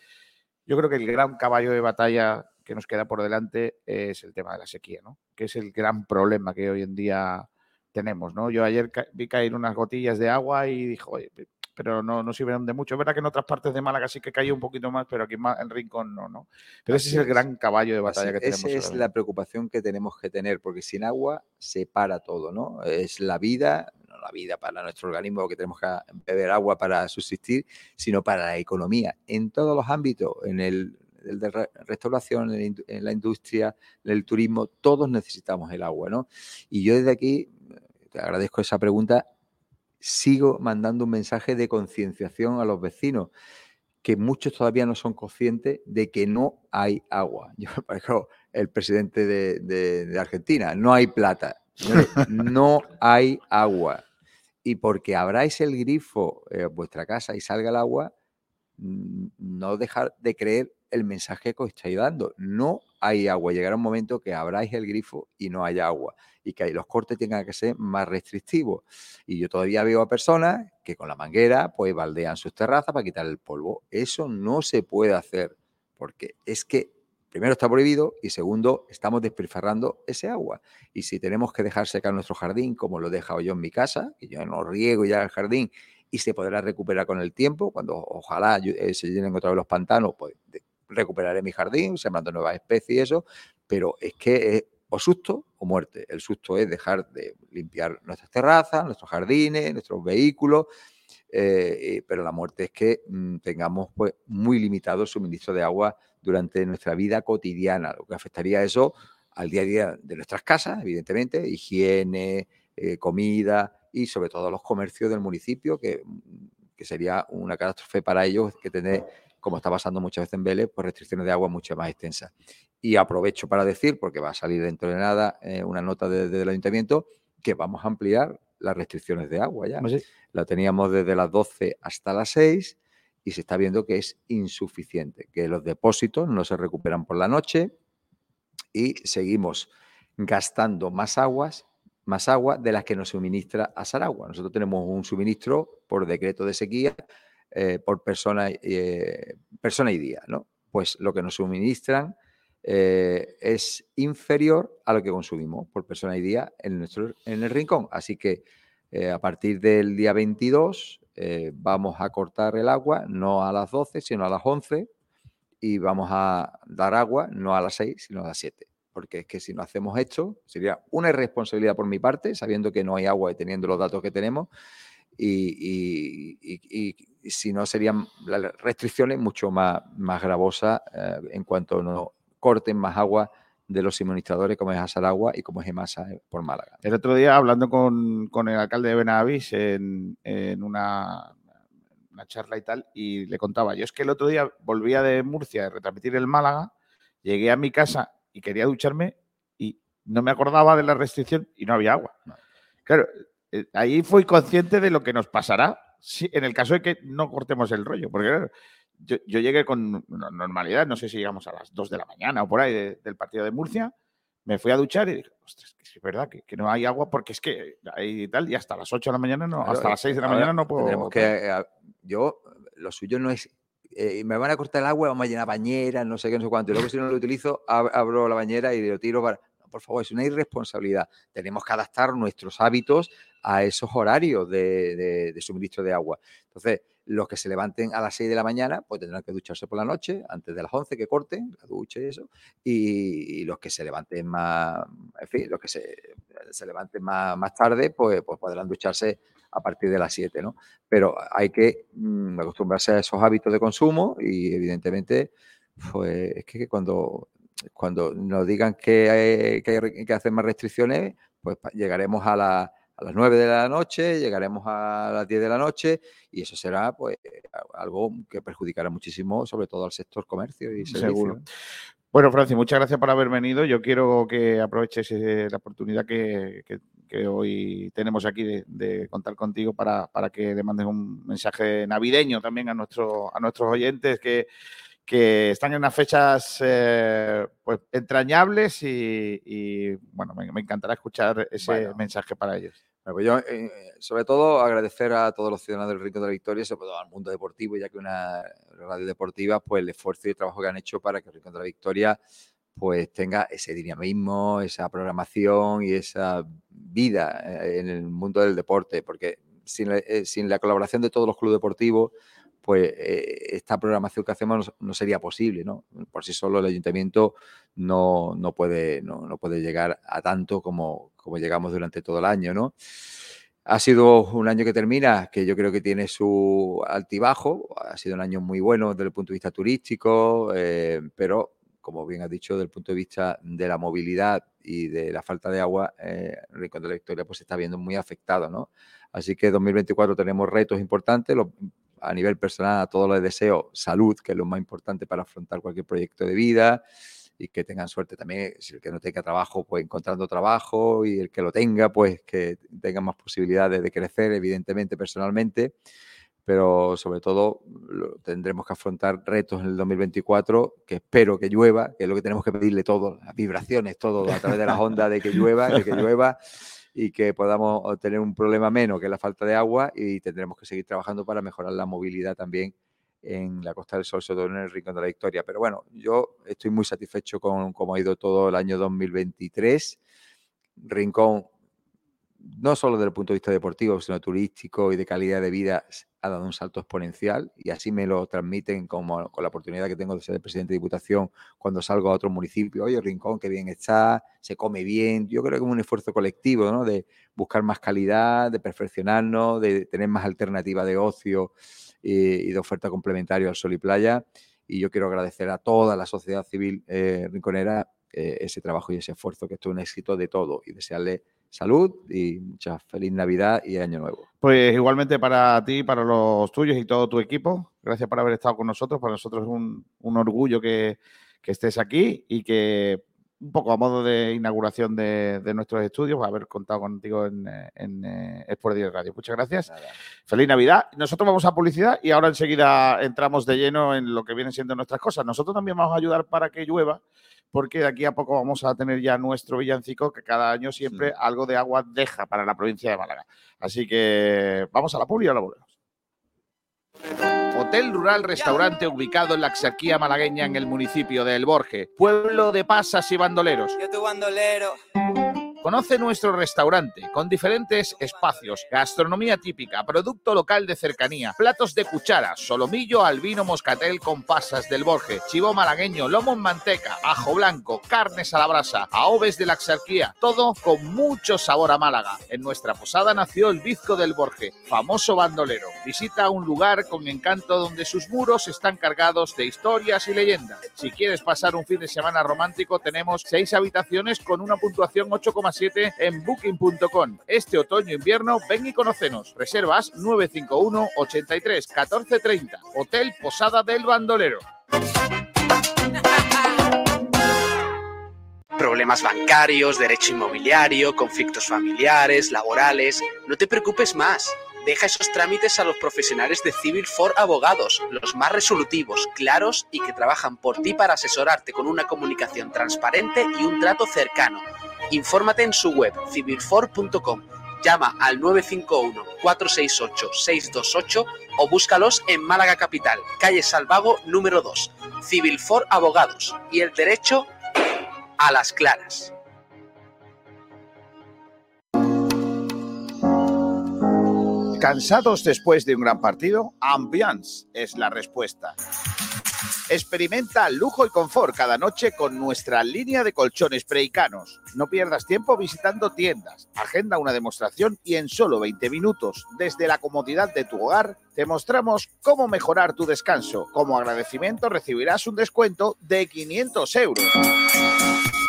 yo creo que el gran caballo de batalla que nos queda por delante es el tema de la sequía, ¿no? Que es el gran problema que hoy en día tenemos, ¿no? Yo ayer vi caer unas gotillas de agua y dijo, oye, pero no, no sirven de mucho. Es verdad que en otras partes de Málaga sí que cayó un poquito más, pero aquí en Rincón no, ¿no? Pero ese es el gran caballo de batalla Así, que tenemos. Esa es la preocupación que tenemos que tener, porque sin agua se para todo, ¿no? Es la vida, no la vida para nuestro organismo, que tenemos que beber agua para subsistir, sino para la economía, en todos los ámbitos, en el el de restauración, en la industria, en el turismo, todos necesitamos el agua, ¿no? Y yo desde aquí, te agradezco esa pregunta, sigo mandando un mensaje de concienciación a los vecinos, que muchos todavía no son conscientes de que no hay agua. Yo me parezco el presidente de, de, de Argentina, no hay plata, no, no, hay agua. Y porque abráis el grifo en vuestra casa y salga el agua, no dejar de creer el mensaje que os estáis dando. No hay agua. Llegará un momento que abráis el grifo y no haya agua y que los cortes tengan que ser más restrictivos. Y yo todavía veo a personas que con la manguera pues baldean sus terrazas para quitar el polvo. Eso no se puede hacer porque es que primero está prohibido y segundo estamos despilfarrando ese agua. Y si tenemos que dejar secar nuestro jardín como lo he dejado yo en mi casa, que yo no riego ya el jardín y se podrá recuperar con el tiempo, cuando ojalá eh, se llenen otra vez los pantanos, pues recuperaré mi jardín, sembrando nuevas especies y eso, pero es que es o susto o muerte. El susto es dejar de limpiar nuestras terrazas, nuestros jardines, nuestros vehículos, eh, pero la muerte es que mmm, tengamos pues, muy limitado el suministro de agua durante nuestra vida cotidiana, lo que afectaría eso al día a día de nuestras casas, evidentemente, higiene, eh, comida y sobre todo los comercios del municipio, que, que sería una catástrofe para ellos que tener como está pasando muchas veces en Vélez, pues restricciones de agua mucho más extensas. Y aprovecho para decir, porque va a salir dentro de nada eh, una nota desde de, el ayuntamiento, que vamos a ampliar las restricciones de agua ya. ¿Sí? La teníamos desde las 12 hasta las 6 y se está viendo que es insuficiente, que los depósitos no se recuperan por la noche y seguimos gastando más aguas más agua de las que nos suministra a Saragua. Nosotros tenemos un suministro por decreto de sequía eh, por persona, eh, persona y día, ¿no? Pues lo que nos suministran eh, es inferior a lo que consumimos por persona y día en, nuestro, en el rincón. Así que eh, a partir del día 22 eh, vamos a cortar el agua, no a las 12, sino a las 11, y vamos a dar agua no a las 6, sino a las 7. Porque es que si no hacemos esto, sería una irresponsabilidad por mi parte, sabiendo que no hay agua y teniendo los datos que tenemos, y, y, y, y, si no serían las restricciones mucho más, más gravosas eh, en cuanto no corten más agua de los suministradores como es Asaragua y como es Emasa por Málaga. El otro día hablando con, con el alcalde de Benavis en, en una, una, charla y tal, y le contaba, yo es que el otro día volvía de Murcia de retransmitir el Málaga, llegué a mi casa y quería ducharme y no me acordaba de la restricción y no había agua. Claro, eh, ahí fui consciente de lo que nos pasará si, en el caso de que no cortemos el rollo, porque claro, yo, llegué con normalidad, no sé si llegamos a las 2 de la mañana o por ahí del partido de Murcia, me fui a duchar y dije, ostras, que es verdad que, no hay agua porque es que hay tal, y hasta las 8 de la mañana, no, hasta las 6 de la mañana no puedo. que, eh, yo, lo suyo no es eh, me van a cortar el agua, vamos a llenar bañeras, no sé qué, no sé cuánto. Y luego si no lo utilizo, abro la bañera y lo tiro para... por favor, es una irresponsabilidad. Tenemos que adaptar nuestros hábitos a esos horarios de, suministro de agua. Entonces, los que se levanten a las 6 de la mañana, pues tendrán que ducharse por la noche, antes de las 11 que corten, la ducha y eso. Y, los que se levanten más, en fin, los que se, se levanten más, más tarde, pues, pues podrán ducharse a partir de las 7, ¿no? Pero hay que mm, acostumbrarse a esos hábitos de consumo y evidentemente, pues es que cuando, cuando nos digan que hay, que hay que hacer más restricciones, pues llegaremos a la a las 9 de la noche, llegaremos a las 10 de la noche y eso será pues algo que perjudicará muchísimo, sobre todo al sector comercio y servicio. Seguro. Bueno, Francis, muchas gracias por haber venido. Yo quiero que aproveches eh, la oportunidad que, hoy tenemos aquí de, contar contigo para, que le mandes un mensaje navideño también a, nuestro, a nuestros oyentes que, que están en unas fechas eh, pues, entrañables y, bueno, me, encantará escuchar ese mensaje para ellos. Pues yo, eh, sobre todo, agradecer a todos los ciudadanos del Rincón de la Victoria, sobre todo al mundo deportivo, ya que una radio deportiva, pues el esfuerzo y el trabajo que han hecho para que el Rincón de la Victoria pues tenga ese dinamismo, esa programación y esa vida eh, en el mundo del deporte, porque sin sin la colaboración de todos los clubes deportivos, pues eh, esta programación que hacemos no, sería posible, ¿no? Por sí solo el ayuntamiento no, no puede, no, no, puede llegar a tanto como, como llegamos durante todo el año, ¿no? Ha sido un año que termina, que yo creo que tiene su altibajo, ha sido un año muy bueno desde el punto de vista turístico, eh, pero como bien has dicho, desde el punto de vista de la movilidad y de la falta de agua, eh, el Rincón de la Victoria pues se está viendo muy afectado, ¿no? Así que 2024 tenemos retos importantes, los a nivel personal a todos les deseo salud, que es lo más importante para afrontar cualquier proyecto de vida y que tengan suerte también, si el que no tenga trabajo, pues encontrando trabajo y el que lo tenga, pues que tenga más posibilidades de crecer, evidentemente, personalmente, pero sobre todo tendremos que afrontar retos en el 2024, que espero que llueva, que es lo que tenemos que pedirle todo, las vibraciones, todo a través de las ondas de que llueva, de que llueva y que podamos tener un problema menos que la falta de agua y tendremos que seguir trabajando para mejorar la movilidad también en la Costa del Sol, sobre todo en el Rincón de la Victoria. Pero bueno, yo estoy muy satisfecho con cómo ha ido todo el año 2023. Rincón, no solo desde el punto de vista deportivo, sino turístico y de calidad de vida, ha dado un salto exponencial y así me lo transmiten como con la oportunidad que tengo de ser presidente de Diputación cuando salgo a otro municipio. Oye, Rincón, qué bien está, se come bien. Yo creo que es un esfuerzo colectivo, ¿no? De buscar más calidad, de perfeccionarnos, de tener más alternativa de ocio y, de oferta complementaria al sol y playa. Y yo quiero agradecer a toda la sociedad civil eh, rinconera eh, ese trabajo y ese esfuerzo, que esto es un éxito de todo y desearle salud y mucha feliz Navidad y Año Nuevo. Pues igualmente para ti, para los tuyos y todo tu equipo, gracias por haber estado con nosotros. Para nosotros es un, orgullo que, estés aquí y que un poco a modo de inauguración de, nuestros estudios, haber contado contigo en, en eh, Sport Radio. Muchas gracias. Feliz Navidad. Nosotros vamos a publicidad y ahora enseguida entramos de lleno en lo que vienen siendo nuestras cosas. Nosotros también vamos a ayudar para que llueva porque de aquí a poco vamos a tener ya nuestro villancico que cada año siempre algo de agua deja para la provincia de Málaga. Así que vamos a la publi y ahora volvemos. Hotel Rural Restaurante ubicado en la Axarquía malagueña en el municipio de El Borje, pueblo de pasas y bandoleros. Yo tu bandolero. Conoce nuestro restaurante con diferentes espacios, gastronomía típica, producto local de cercanía, platos de cuchara, solomillo, albino, moscatel con pasas del Borje, chivo malagueño, lomo en manteca, ajo blanco, carnes a la brasa, aoves de la Axarquía, todo con mucho sabor a Málaga. En nuestra posada nació el Bizco del Borje, famoso bandolero. Visita un lugar con encanto donde sus muros están cargados de historias y leyendas. Si quieres pasar un fin de semana romántico, tenemos seis habitaciones con una puntuación 8,5 en booking.com. Este otoño-invierno ven y conocenos. Reservas 951 83 14 30. Hotel Posada del Bandolero. Problemas bancarios, derecho inmobiliario, conflictos familiares, laborales. No te preocupes más. Deja esos trámites a los profesionales de Civil for Abogados, los más resolutivos, claros y que trabajan por ti para asesorarte con una comunicación transparente y un trato cercano. Infórmate en su web civilfor.com. Llama al 951-468-628 o búscalos en Málaga Capital, calle Salvago número 2. Civil for Abogados y el derecho a las claras. ¿Cansados después de un gran partido? Ambiance es la respuesta. Experimenta lujo y confort cada noche con nuestra línea de colchones preicanos. No pierdas tiempo visitando tiendas. Agenda una demostración y en solo 20 minutos, desde la comodidad de tu hogar, te mostramos cómo mejorar tu descanso. Como agradecimiento recibirás un descuento de 500 euros.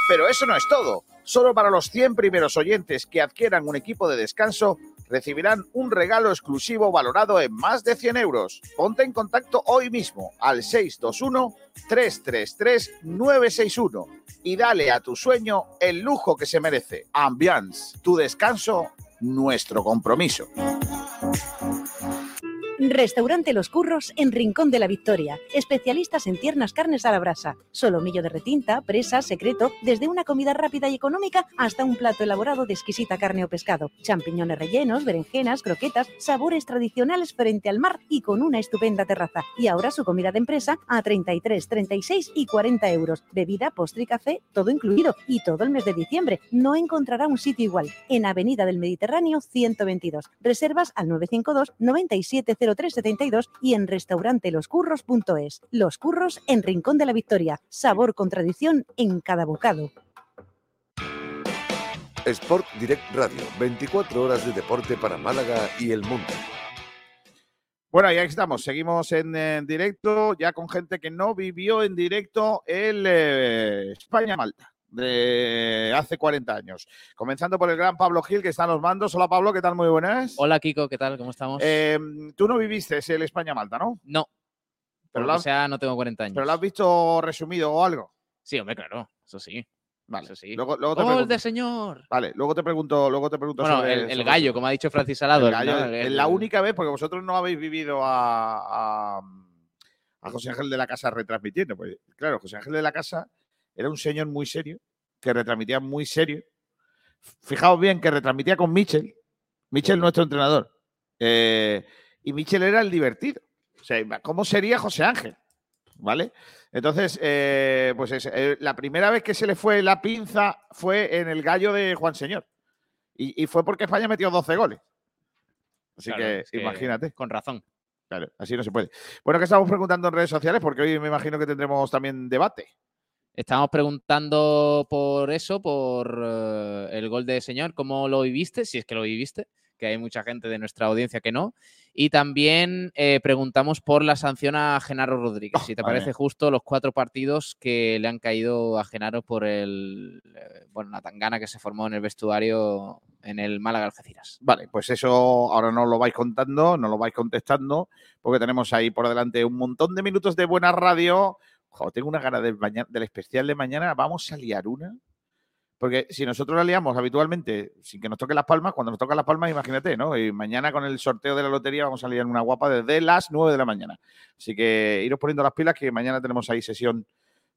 Pero eso no es todo. Solo para los 100 primeros oyentes que adquieran un equipo de descanso, recibirán un regalo exclusivo valorado en más de 100 euros. Ponte en contacto hoy mismo al 621-333-961 y dale a tu sueño el lujo que se merece. Ambiance, tu descanso, nuestro compromiso. Restaurante Los Curros en Rincón de la Victoria. Especialistas en tiernas carnes a la brasa. Solomillo de retinta, presa, secreto, desde una comida rápida y económica hasta un plato elaborado de exquisita carne o pescado. Champiñones rellenos, berenjenas, croquetas, sabores tradicionales frente al mar y con una estupenda terraza. Y ahora su comida de empresa a 33, 36 y 40 euros. Bebida, postre y café, todo incluido. Y todo el mes de diciembre. No encontrará un sitio igual. En Avenida del Mediterráneo 122. Reservas al 952 97 0372 y en restauranteloscurros.es. Los Curros en Rincón de la Victoria. Sabor con tradición en cada bocado. Sport Direct Radio, 24 horas de deporte para Málaga y el mundo. Bueno, ya estamos, seguimos en, directo, ya con gente que no vivió en directo el eh, España-Malta de hace 40 años. Comenzando por el gran Pablo Gil, que está en los mandos. Hola Pablo, ¿qué tal? Muy buenas. Hola Kiko, ¿qué tal? ¿Cómo estamos? Eh, Tú no viviste el España-Malta, ¿no? no, Pero o sea, no tengo 40 años. ¿Pero lo has visto resumido o algo? Sí, hombre, claro, eso sí. Vale, Eso sí. luego, luego te ¡Gol de señor! Vale, luego te pregunto, luego te pregunto Bueno, sobre el, el sobre gallo, eso. como ha dicho Francis Salado. El gallo, ¿no? es la única vez, porque vosotros no habéis vivido a, a, a José Ángel de la Casa retransmitiendo. Pues claro, José Ángel de la Casa era un señor muy serio, que retransmitía muy serio. Fijaos bien que retransmitía con Michel, Michel nuestro entrenador. Eh, y Michel era el divertido. O sea, ¿cómo sería José Ángel? ¿Vale? Entonces, eh, pues es, eh, la primera vez que se le fue la pinza fue en el gallo de Juan Señor. Y, y fue porque España metió 12 goles. Así Claro, que, es que imagínate. Con razón. Claro, así no se puede. Bueno, que estamos preguntando en redes sociales, porque hoy me imagino que tendremos también debate. Estamos preguntando por eso, por eh, el gol de señor, cómo lo viviste, si es que lo viviste, que hay mucha gente de nuestra audiencia que no. Y también eh, preguntamos por la sanción a Genaro Rodríguez, si te parece justo los cuatro partidos que le han caído a Genaro por el, eh, bueno, la tangana que se formó en el vestuario en el Málaga Algeciras. Vale, pues eso ahora no lo vais contando, no lo vais contestando, porque tenemos ahí por delante un montón de minutos de buena radio. Jo, tengo una gana del, especial de mañana. Vamos a liar una. Porque si nosotros la liamos habitualmente sin que nos toquen las palmas, cuando nos tocan las palmas, imagínate, ¿no? Y mañana con el sorteo de la lotería vamos a liar una guapa desde las 9 de la mañana. Así que iros poniendo las pilas que mañana tenemos ahí sesión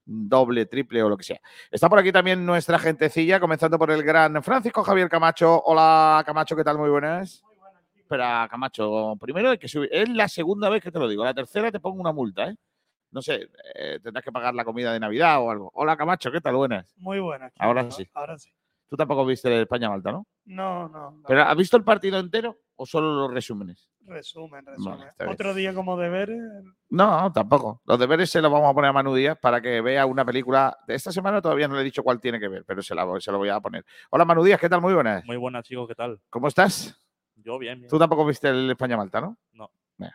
doble, triple o lo que sea. Está por aquí también nuestra gentecilla, comenzando por el gran Francisco Javier Camacho. Hola Camacho, ¿qué tal? Muy buenas. Espera, Camacho, primero hay que subir. Es la segunda vez que te lo digo. La tercera te pongo una multa, ¿eh? No sé, eh, tendrás que pagar la comida de Navidad o algo. Hola Camacho, ¿qué tal? Buenas. Muy buena. Kiko, Ahora ¿no? sí. Ahora sí. Tú tampoco viste el España-Malta, ¿no? No, no. no. ¿Pero has visto el partido entero o solo los resúmenes? Resumen, resumen. Otro día como deber. No, tampoco. Los deberes se los vamos a poner a Manu Díaz para que vea una película. De esta semana todavía no le he dicho cuál tiene que ver, pero se, la, voy- se lo voy a poner. Hola Manu Díaz, ¿qué tal? Muy buenas. Muy buenas, chicos, ¿qué tal? ¿Cómo estás? Yo bien, bien. Tú tampoco viste el España-Malta, ¿no? No.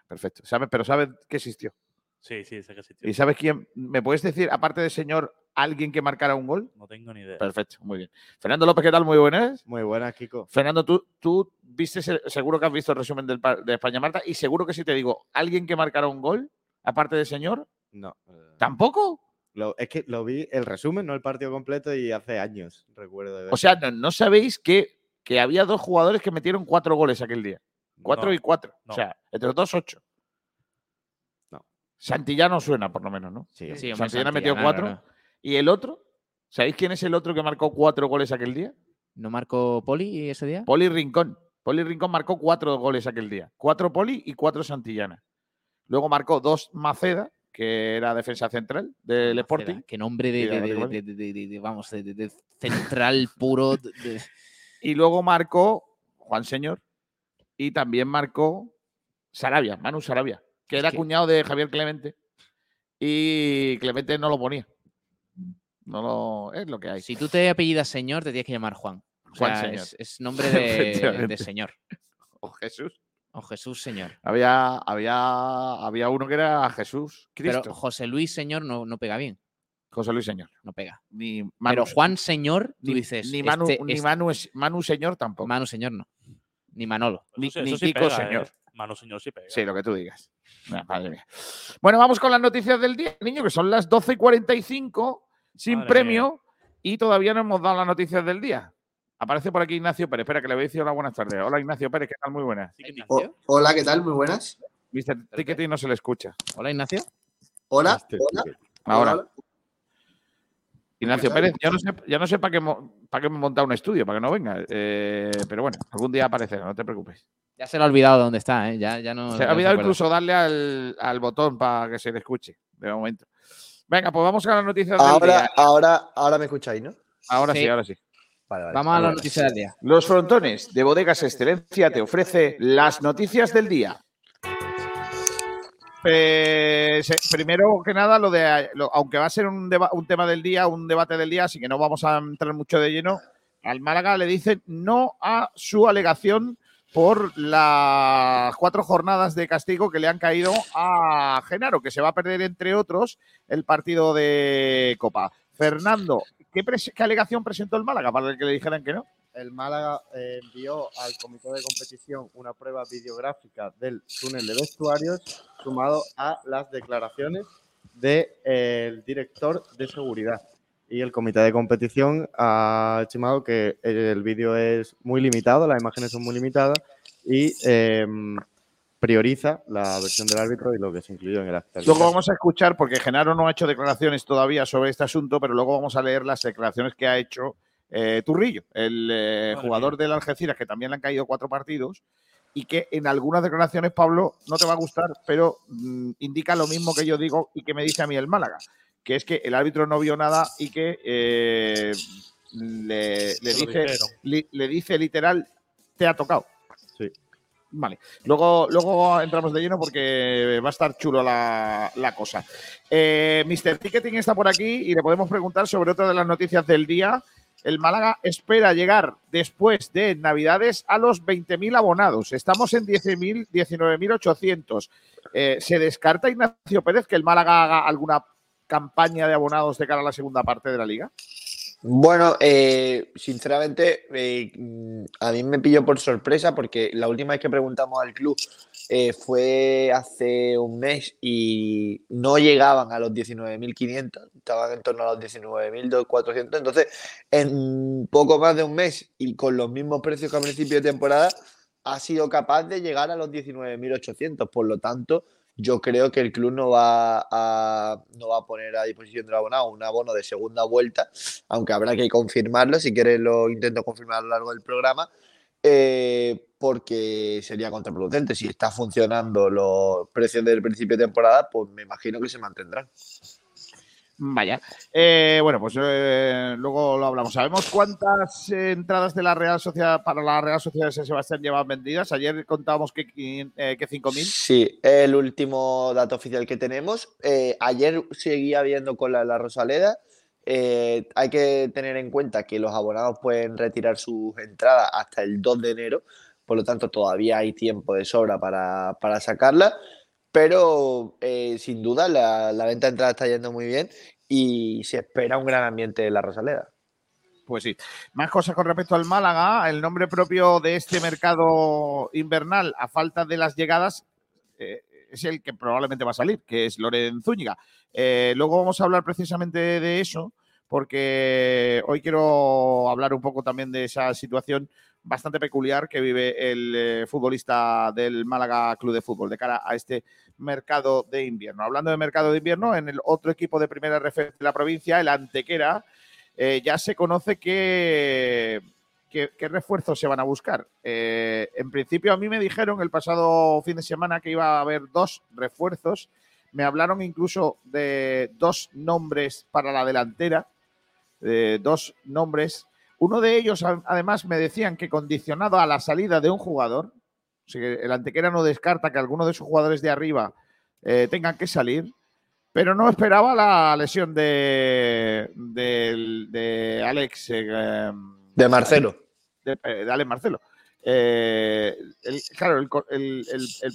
Perfecto. ¿Sabes? Pero sabes que existió. Sí, sí, sé que sí. tío. ¿Y sabes quién? ¿Me puedes decir, aparte de señor, alguien que marcara un gol? No tengo ni idea. Perfecto, muy bien. Fernando López, ¿qué tal? Muy buenas. Muy buenas, Kiko. Fernando, tú, tú viste, seguro que has visto el resumen del, de España-Malta y seguro que si te digo, ¿alguien que marcara un gol, aparte de señor? No. eh, ¿Tampoco? Lo, es que lo vi el resumen, no el partido completo, y hace años recuerdo de O sea, no, no sabéis que, que había dos jugadores que metieron cuatro goles aquel día. 4 No, y 4. no. O sea, entre los dos, 8. No. Santillano suena, por lo menos, ¿no? Sí, Sí, hombre, Santillana metió Santillana, 4. no, ¿Y el otro? ¿Sabéis quién es el otro que marcó 4 goles aquel día? ¿No marcó Poli ese día? Poli Rincón. Poli Rincón marcó 4 goles aquel día. 4 Poli y 4 Santillana. Luego marcó 2 Maceda, que era defensa central del Maceda, Sporting. Qué nombre de, de- de- de- de- de- de- de- vamos, de, de- de central puro. Y luego marcó Juan Señor. Y también marcó Sarabia, Manu Sarabia, que era que- cuñado de Javier Clemente. Y Clemente no lo ponía. No lo. Es lo que hay. Si tú te apellidas señor, te tienes que llamar Juan. O Juan sea, Señor. Es, es nombre de, de señor. O Jesús. O Jesús Señor. Había, había, había uno que era Jesús Cristo. Pero José Luis Señor no, no pega bien. José Luis Señor. No pega. Ni Pero Juan Señor, tú ni, dices. ni Manu, este- ni este- Manu, es- Manu Señor tampoco. Manu Señor no. Ni Manolo. Eso Ni- sí- ni eso sí Kiko pega, Señor. ¿eh? Mano señor sí pega. Sí, lo que tú digas. Ah, madre mía. Bueno, vamos con las noticias del día, niño, que son las 12 y 45, sin Madre premio, y todavía no hemos dado las noticias del día. Aparece por aquí Ignacio Pérez. Espera, que le voy a decir hola, buenas tardes. Hola, Ignacio Pérez, ¿qué tal? Muy buenas. Hola, ¿qué tal? Muy buenas. Mr. Ticketing no se le escucha. Hola, Ignacio. Hola, hola. Ahora. Hola, hola. Ignacio. Pérez, ya no sé, ya no sé para qué, para qué me he montado un estudio, para que no venga. Eh, pero bueno, algún día aparecerá, no te preocupes. Ya se le ha olvidado dónde está, ¿eh? Ya, ya no. Se ha no olvidado incluso darle al, al botón para que se le escuche, de momento. Venga, pues vamos a las noticias del Ahora, día. ahora, ahora me escucháis, ¿no? Ahora sí, Sí. ahora sí. Vale, vale. Vamos a la noticia del día. Los frontones de Bodegas Excelencia te ofrece las noticias del día. Eh, primero que nada, lo de, aunque va a ser un, un tema del día, un debate del día, así que no vamos a entrar mucho de lleno, al Málaga le dicen no a su alegación por las cuatro jornadas de castigo que le han caído a Genaro, que se va a perder, entre otros, el partido de Copa. Fernando, ¿qué, qué alegación presentó el Málaga para el que le dijeran que no? El Málaga eh, envió al comité de competición una prueba videográfica del túnel de vestuarios sumado a las declaraciones del director de seguridad. Y el comité de competición ha estimado que el vídeo es muy limitado, las imágenes son muy limitadas y em, prioriza la versión del árbitro y lo que se incluyó en el acta. Luego vamos a escuchar, porque Genaro no ha hecho declaraciones todavía sobre este asunto, pero luego vamos a leer las declaraciones que ha hecho eh, Turrillo, el eh, jugador del Algeciras, que también le han caído cuatro partidos, y que en algunas declaraciones, Pablo, no te va a gustar, pero mm, indica lo mismo que yo digo y que me dice a mí el Málaga, que es que el árbitro no vio nada y que eh, le, le Se lo dice, dijeron. li- le dice literal, te ha tocado. Vale. Luego, luego entramos de lleno porque va a estar chulo la, la cosa. Eh, Mr. Ticketing está por aquí y le podemos preguntar sobre otra de las noticias del día. El Málaga espera llegar después de Navidades a los 20.000 abonados. Estamos en 10.000, 19.800. Eh, ¿Se descarta, Ignacio Pérez, que el Málaga haga alguna campaña de abonados de cara a la segunda parte de la liga? Bueno, eh, sinceramente, eh, a mí me pilló por sorpresa porque la última vez que preguntamos al club eh, fue hace un mes y no llegaban a los 19.500, estaban en torno a los 19.400. Entonces, en poco más de un mes y con los mismos precios que a principio de temporada, ha sido capaz de llegar a los 19.800. Por lo tanto, yo creo que el club no va a, no va a poner a disposición del abonado un abono de segunda vuelta, aunque habrá que confirmarlo. Si quieres, lo intento confirmar a lo largo del programa, eh, porque sería contraproducente. Si está funcionando los precios del principio de temporada, pues me imagino que se mantendrán. Vaya. Eh, bueno, pues eh, luego lo hablamos. ¿Sabemos cuántas eh, entradas de la Real Sociedad para la Real Sociedad de San Sebastián llevan vendidas? Ayer contábamos que, eh, que 5.000. Sí, el último dato oficial que tenemos. Eh, ayer seguía viendo con la, la Rosaleda. Eh, hay que tener en cuenta que los abonados pueden retirar sus entradas hasta el 2 de enero, por lo tanto todavía hay tiempo de sobra para, para sacarla, pero eh, sin duda la, venta de entradas está yendo muy bien y se espera un gran ambiente en la Rosaleda. Pues sí. Más cosas con respecto al Málaga. El nombre propio de este mercado invernal, a falta de las llegadas, eh, es el que probablemente va a salir, que es Loren Zúñiga. Eh, luego vamos a hablar precisamente de eso, porque hoy quiero hablar un poco también de esa situación, bastante peculiar que vive el eh, futbolista del Málaga Club de Fútbol de cara a este mercado de invierno. Hablando de mercado de invierno, en el otro equipo de primera referencia de la provincia, el Antequera, eh, ya se conoce que, qué refuerzos se van a buscar. Eh, en principio, a mí me dijeron el pasado fin de semana que iba a haber dos refuerzos. Me hablaron incluso de dos nombres para la delantera, de dos nombres. Uno de ellos, además, me decían que condicionado a la salida de un jugador, o sea, el Antequera no descarta que alguno de sus jugadores de arriba eh, tengan que salir, pero no esperaba la lesión de, de Alex. eh, De Marcelo. de, de Alex Marcelo. Eh, el- claro, el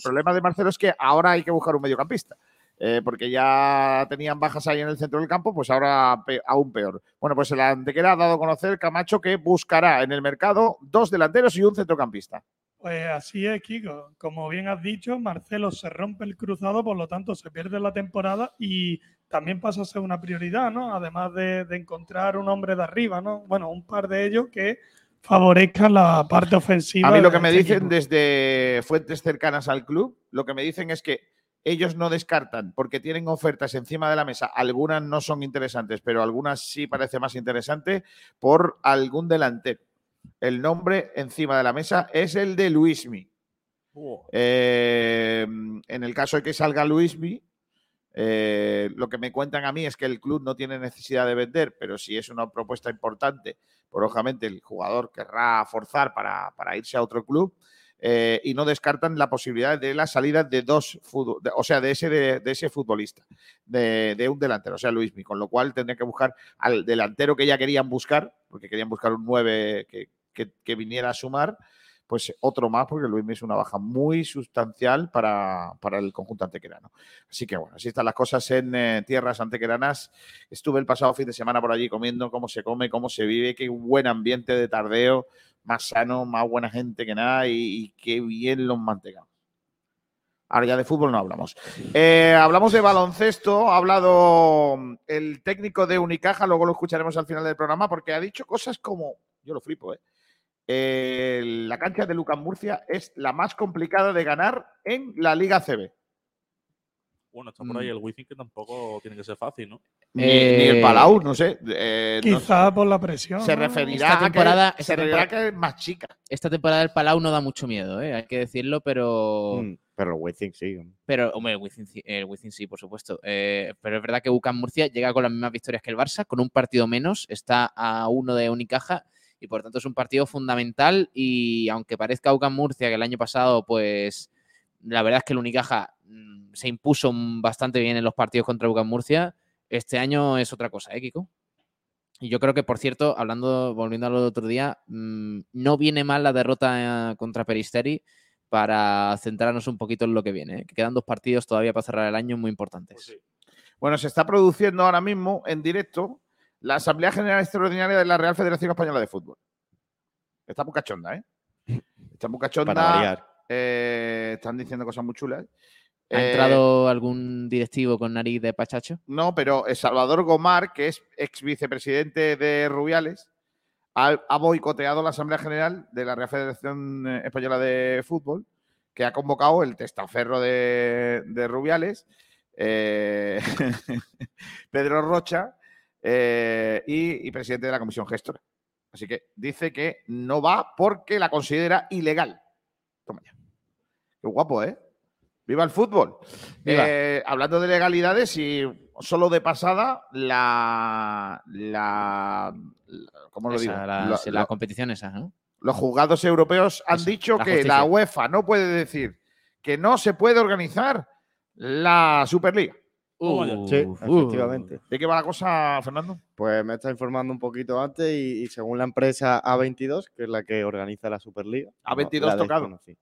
problema de Marcelo es que ahora hay que buscar un mediocampista. Eh, porque ya tenían bajas ahí en el centro del campo, pues ahora pe- aún peor. Bueno, pues el Antequera ha dado a conocer Camacho que buscará en el mercado dos delanteros y un centrocampista. Pues así es, Kiko. Como bien has dicho, Marcelo se rompe el cruzado, por lo tanto se pierde la temporada y también pasa a ser una prioridad, ¿no? Además de, de encontrar un hombre de arriba, ¿no? Bueno, un par de ellos que favorezcan la parte ofensiva. A mí lo que me este dicen equipo. desde fuentes cercanas al club, lo que me dicen es que ellos no descartan porque tienen ofertas encima de la mesa. Algunas no son interesantes, pero algunas sí parece más interesante por algún delantero. El nombre encima de la mesa es el de Luismi. Eh, en el caso de que salga Luismi, eh, lo que me cuentan a mí es que el club no tiene necesidad de vender, pero si es una propuesta importante, pues lógicamente el jugador querrá forzar para, para irse a otro club. Eh, y no descartan la posibilidad de la salida de dos o sea, de ese, de, ese futbolista, de, un delantero, o sea, Luismi, con lo cual tendría que buscar al delantero que ya querían buscar, porque querían buscar un 9 que, que- que viniera a sumar, pues otro más, porque Luismi es una baja muy sustancial para, para el conjunto antequerano. Así que bueno, así están las cosas en eh, tierras antequeranas. Estuve el pasado fin de semana por allí comiendo cómo se come, cómo se vive, qué buen ambiente de tardeo, más sano, más buena gente que nada y, qué bien los mantengamos. Ahora ya de fútbol no hablamos. Eh, hablamos de baloncesto, ha hablado mm, el técnico de Unicaja, luego lo escucharemos al final del programa, porque ha dicho cosas como, yo lo flipo, ¿eh? Eh, la cancha de Lucas Murcia es la más complicada de ganar en la Liga CB. Bueno, está por ahí Mm. el Wizzing que tampoco tiene que ser fácil, ¿no? Ni, ni el Eh, Palau, no sé. eh, no Quizá sé. por la presión. Se referirá Esta a que- temporada- se esta temporada- que es más chica. Esta temporada del Palau no da mucho miedo, ¿eh? hay que decirlo, pero. Mm, pero el Wizzing sí. Pero, hombre, el Wizzing, sí- el Wizzing sí, por supuesto. Eh, pero es verdad que UCAM Murcia llega con las mismas victorias que el Barça, con un partido menos, está a uno de Unicaja y por tanto es un partido fundamental. Y aunque parezca UCAM Murcia que el año pasado, pues la verdad es que el Unicaja mm, se impuso bastante bien en los partidos contra UCAM Murcia, este año es otra cosa, ¿eh, Kiko? Y yo creo que, por cierto, hablando, volviendo a lo del otro día, mm, no viene mal la derrota eh, contra Peristeri para centrarnos un poquito en lo que viene. ¿eh? Que quedan dos partidos todavía para cerrar el año muy importantes. Bueno, se está produciendo ahora mismo en directo la Asamblea General Extraordinaria de la Real Federación Española de Fútbol. Está muy cachonda, ¿eh? Está muy cachonda. Para variar. Eh, están diciendo cosas muy chulas. ¿Ha Eh, entrado algún directivo con nariz de pachacho? No, pero eh, Salvador Gomar, que es ex vicepresidente de Rubiales, ha, ha boicoteado la Asamblea General de la Real Federación Española de Fútbol, que ha convocado el testaferro de, de Rubiales, eh, Pedro Rocha, eh, y, y presidente de la Comisión Gestora. Así que dice que no va porque la considera ilegal. Toma ya. Qué guapo, ¿eh? ¡Viva el fútbol! Viva. Eh, hablando de legalidades y solo de pasada, la. la, la- ¿Cómo lo Esa, digo? la, competición esa, ¿no? los juzgados europeos han dicho que la. UEFA no puede decir que no se puede organizar la Superliga. Uh, Sí, uh. efectivamente. ¿De qué va la cosa, Fernando? Pues me está informando un poquito antes y, y según la empresa A22, que es la que organiza la Superliga. A22 la tocado. Sí.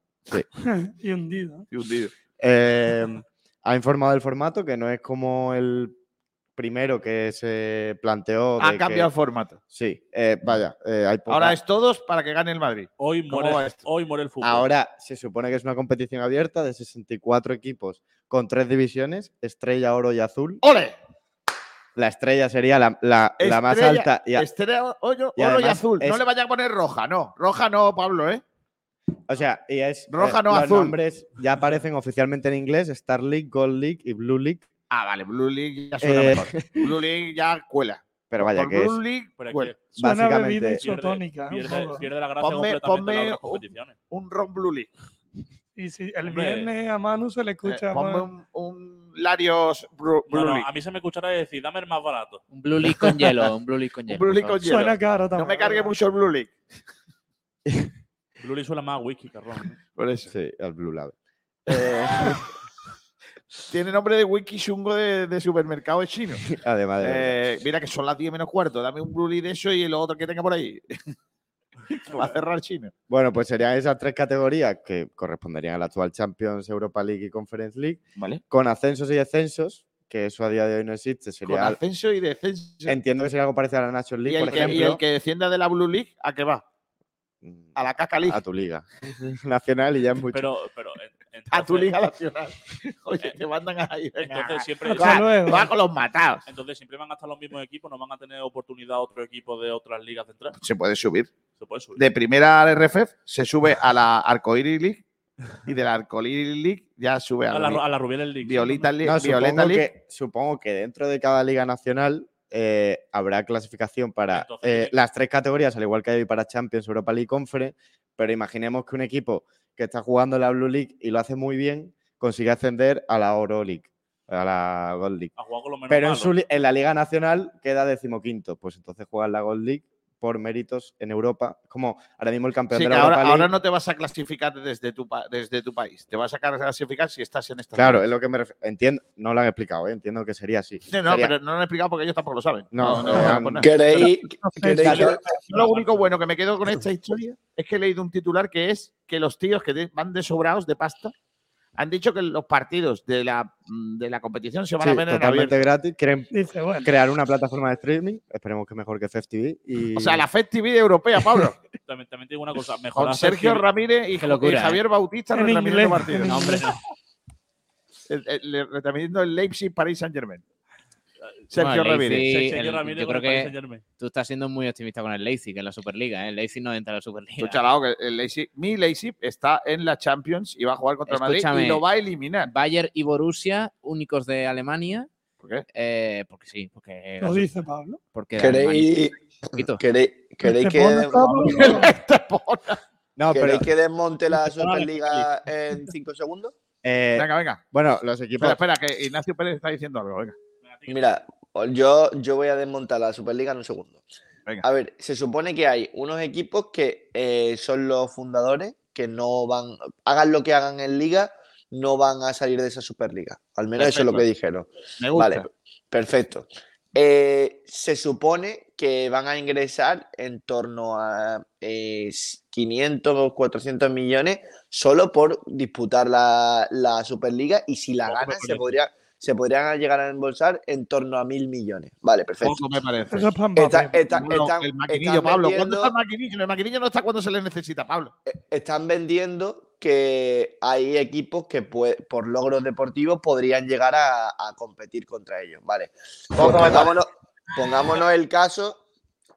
y hundido. Y hundido. Eh, ha informado del formato que no es como el primero que se planteó. Ha de cambiado el que- formato. Sí, eh, vaya, eh, hay poca- Ahora es todos para que gane el Madrid. Hoy ¿Cómo muere, hoy muere el fútbol. Ahora se supone que es una competición abierta de 64 equipos con tres divisiones, estrella, oro y azul. ¡Ole! La estrella sería la, la- la más alta. Y a- Estrella, oro, y oro y además azul. No le vaya a poner roja, no. Roja no, Pablo, ¿eh? o sea, y es. Roja, eh, no los azul. nombres ya aparecen oficialmente en inglés: Star League, Gold League y Blue League. Ah, vale, Blue League ya suena Eh, mejor. Blue League ya cuela. Pero vaya que es. Blue League, es Suena bebida pierde, isotónica. pierde, la gracia Ponme- completamente ponme las otras un-. Un ron Blue League. Y si el Hombre. viernes a Manu se le Eh, escucha ponme más- un, un Larios Blue No, no, League. a mí se me escuchará decir, dame el más barato. Un Blue League con hielo, un Blue League con Un hielo. Blue League con hielo. Suena caro No también. me cargue mucho el Blue League. Blue League suena más whisky que ron. ¿no? Por eso. Sí, el Blue Label. Eh, tiene nombre de wiki chungo de, de supermercado chino. Además de. Eh, mira que son las 10 menos cuarto. Dame un Blue League de eso y el otro que tenga por ahí. Va a cerrar chino. Bueno, pues serían esas tres categorías que corresponderían a la actual Champions, Europa League y Conference League, ¿Vale? con ascensos y descensos, que eso a día de hoy no existe. Con Sería, ascenso y descenso. entiendo que sería algo parecido a la National y, League, el por que, y ejemplo. el que descienda de la Blue League, ¿a qué va? Mm, A la Caca League. a tu liga nacional y ya es mucho. Pero, pero A tu liga nacional. Oye, te mandan ahí. venga. Entonces siempre, luego. va con los matados. entonces siempre van a estar los mismos equipos, no van a tener oportunidad otro equipo de otras ligas de entrar. Se puede subir. Se puede subir. De primera al RFF se sube a la Arcoiris League y de la Arcoiris League ya sube a a la, la, a la League. Violeta League. No, Violeta supongo, League. que, supongo que dentro de cada liga nacional eh, habrá clasificación para Entonces, eh, las tres categorías, al igual que hay para Champions, Europa League Conference, pero imaginemos que un equipo que está jugando la Blue League y lo hace muy bien, consigue ascender a la Oro League, a la Gold League. A Pero en, su en la Liga Nacional queda decimoquinto, pues entonces juega en la Gold League por méritos en Europa, como ahora mismo el campeón Sí, de la ahora, Europa ahora no te vas a clasificar desde tu, pa- desde tu país. Te vas a clasificar si estás en esta Claro, es lo que me refiero. Entiendo, no lo han explicado, ¿eh? entiendo que sería así. No, no, Sería- pero no lo he explicado porque ellos tampoco lo saben. No, no, no, han- pues nada. ¿Queréis, queréis Yo- que- yo lo único bueno que me quedo con esta historia es que he leído un titular que es que los tíos que de- van desobrados de pasta han dicho que los partidos de la, mm, de la competición se van Sí, a ver en totalmente abierto. gratis. Quieren Dice, bueno, crear una plataforma de streaming. Esperemos que mejor que FFTV. Y... O sea, la FED europea, Pablo. También, digo una cosa, mejor con Sergio Ramírez y, locura, y Javier ¿eh? Bautista En partidos. en No, hombre, no. El- el- el Leipzig Paris Saint Germain. Sergio Bueno, el Ramírez. Leipzig, Sergio el- Ramírez yo creo que tú estás siendo muy optimista con el Leipzig en la Superliga. ¿eh? El Leipzig no entra a la Superliga. Tú, chalao, que el Leipzig- mi Leipzig está en la Champions y va a jugar contra el Madrid y lo va a eliminar. Bayern y Borussia, únicos de Alemania. ¿Por qué? eh, porque sí, porque. lo dice Pablo. porque ¿Queréis, poquito. queréis, queréis Este que, pone Pablo, No, pero ¿queréis que desmonte la Superliga en cinco segundos? eh, Venga, venga. bueno, los equipos. Espera, espera, que Ignacio Pérez está diciendo algo. Venga. Mira, yo, yo voy a desmontar la Superliga en un segundo. Venga. A ver, se supone que hay unos equipos que eh, son los fundadores, que no van, hagan lo que hagan en liga, no van a salir de esa Superliga. Al menos eso es lo que dijeron. Me gusta. Vale, perfecto. Eh, se supone que van a ingresar en torno a eh, 500 o 400 millones solo por disputar la, la Superliga y si la ganan se, podría, se podrían llegar a embolsar en torno a mil millones. Vale, perfecto. Poco me parece. Eso es para Mbappé. Está- está- Bueno, están- el maquinillo, están Pablo. ¿Cuándo vendiendo- está el maquinillo? El maquinillo no está cuando se le necesita, Pablo. están vendiendo que hay equipos que por logros deportivos podrían llegar a, a competir contra ellos. Vale. Pongámonos, pongámonos el caso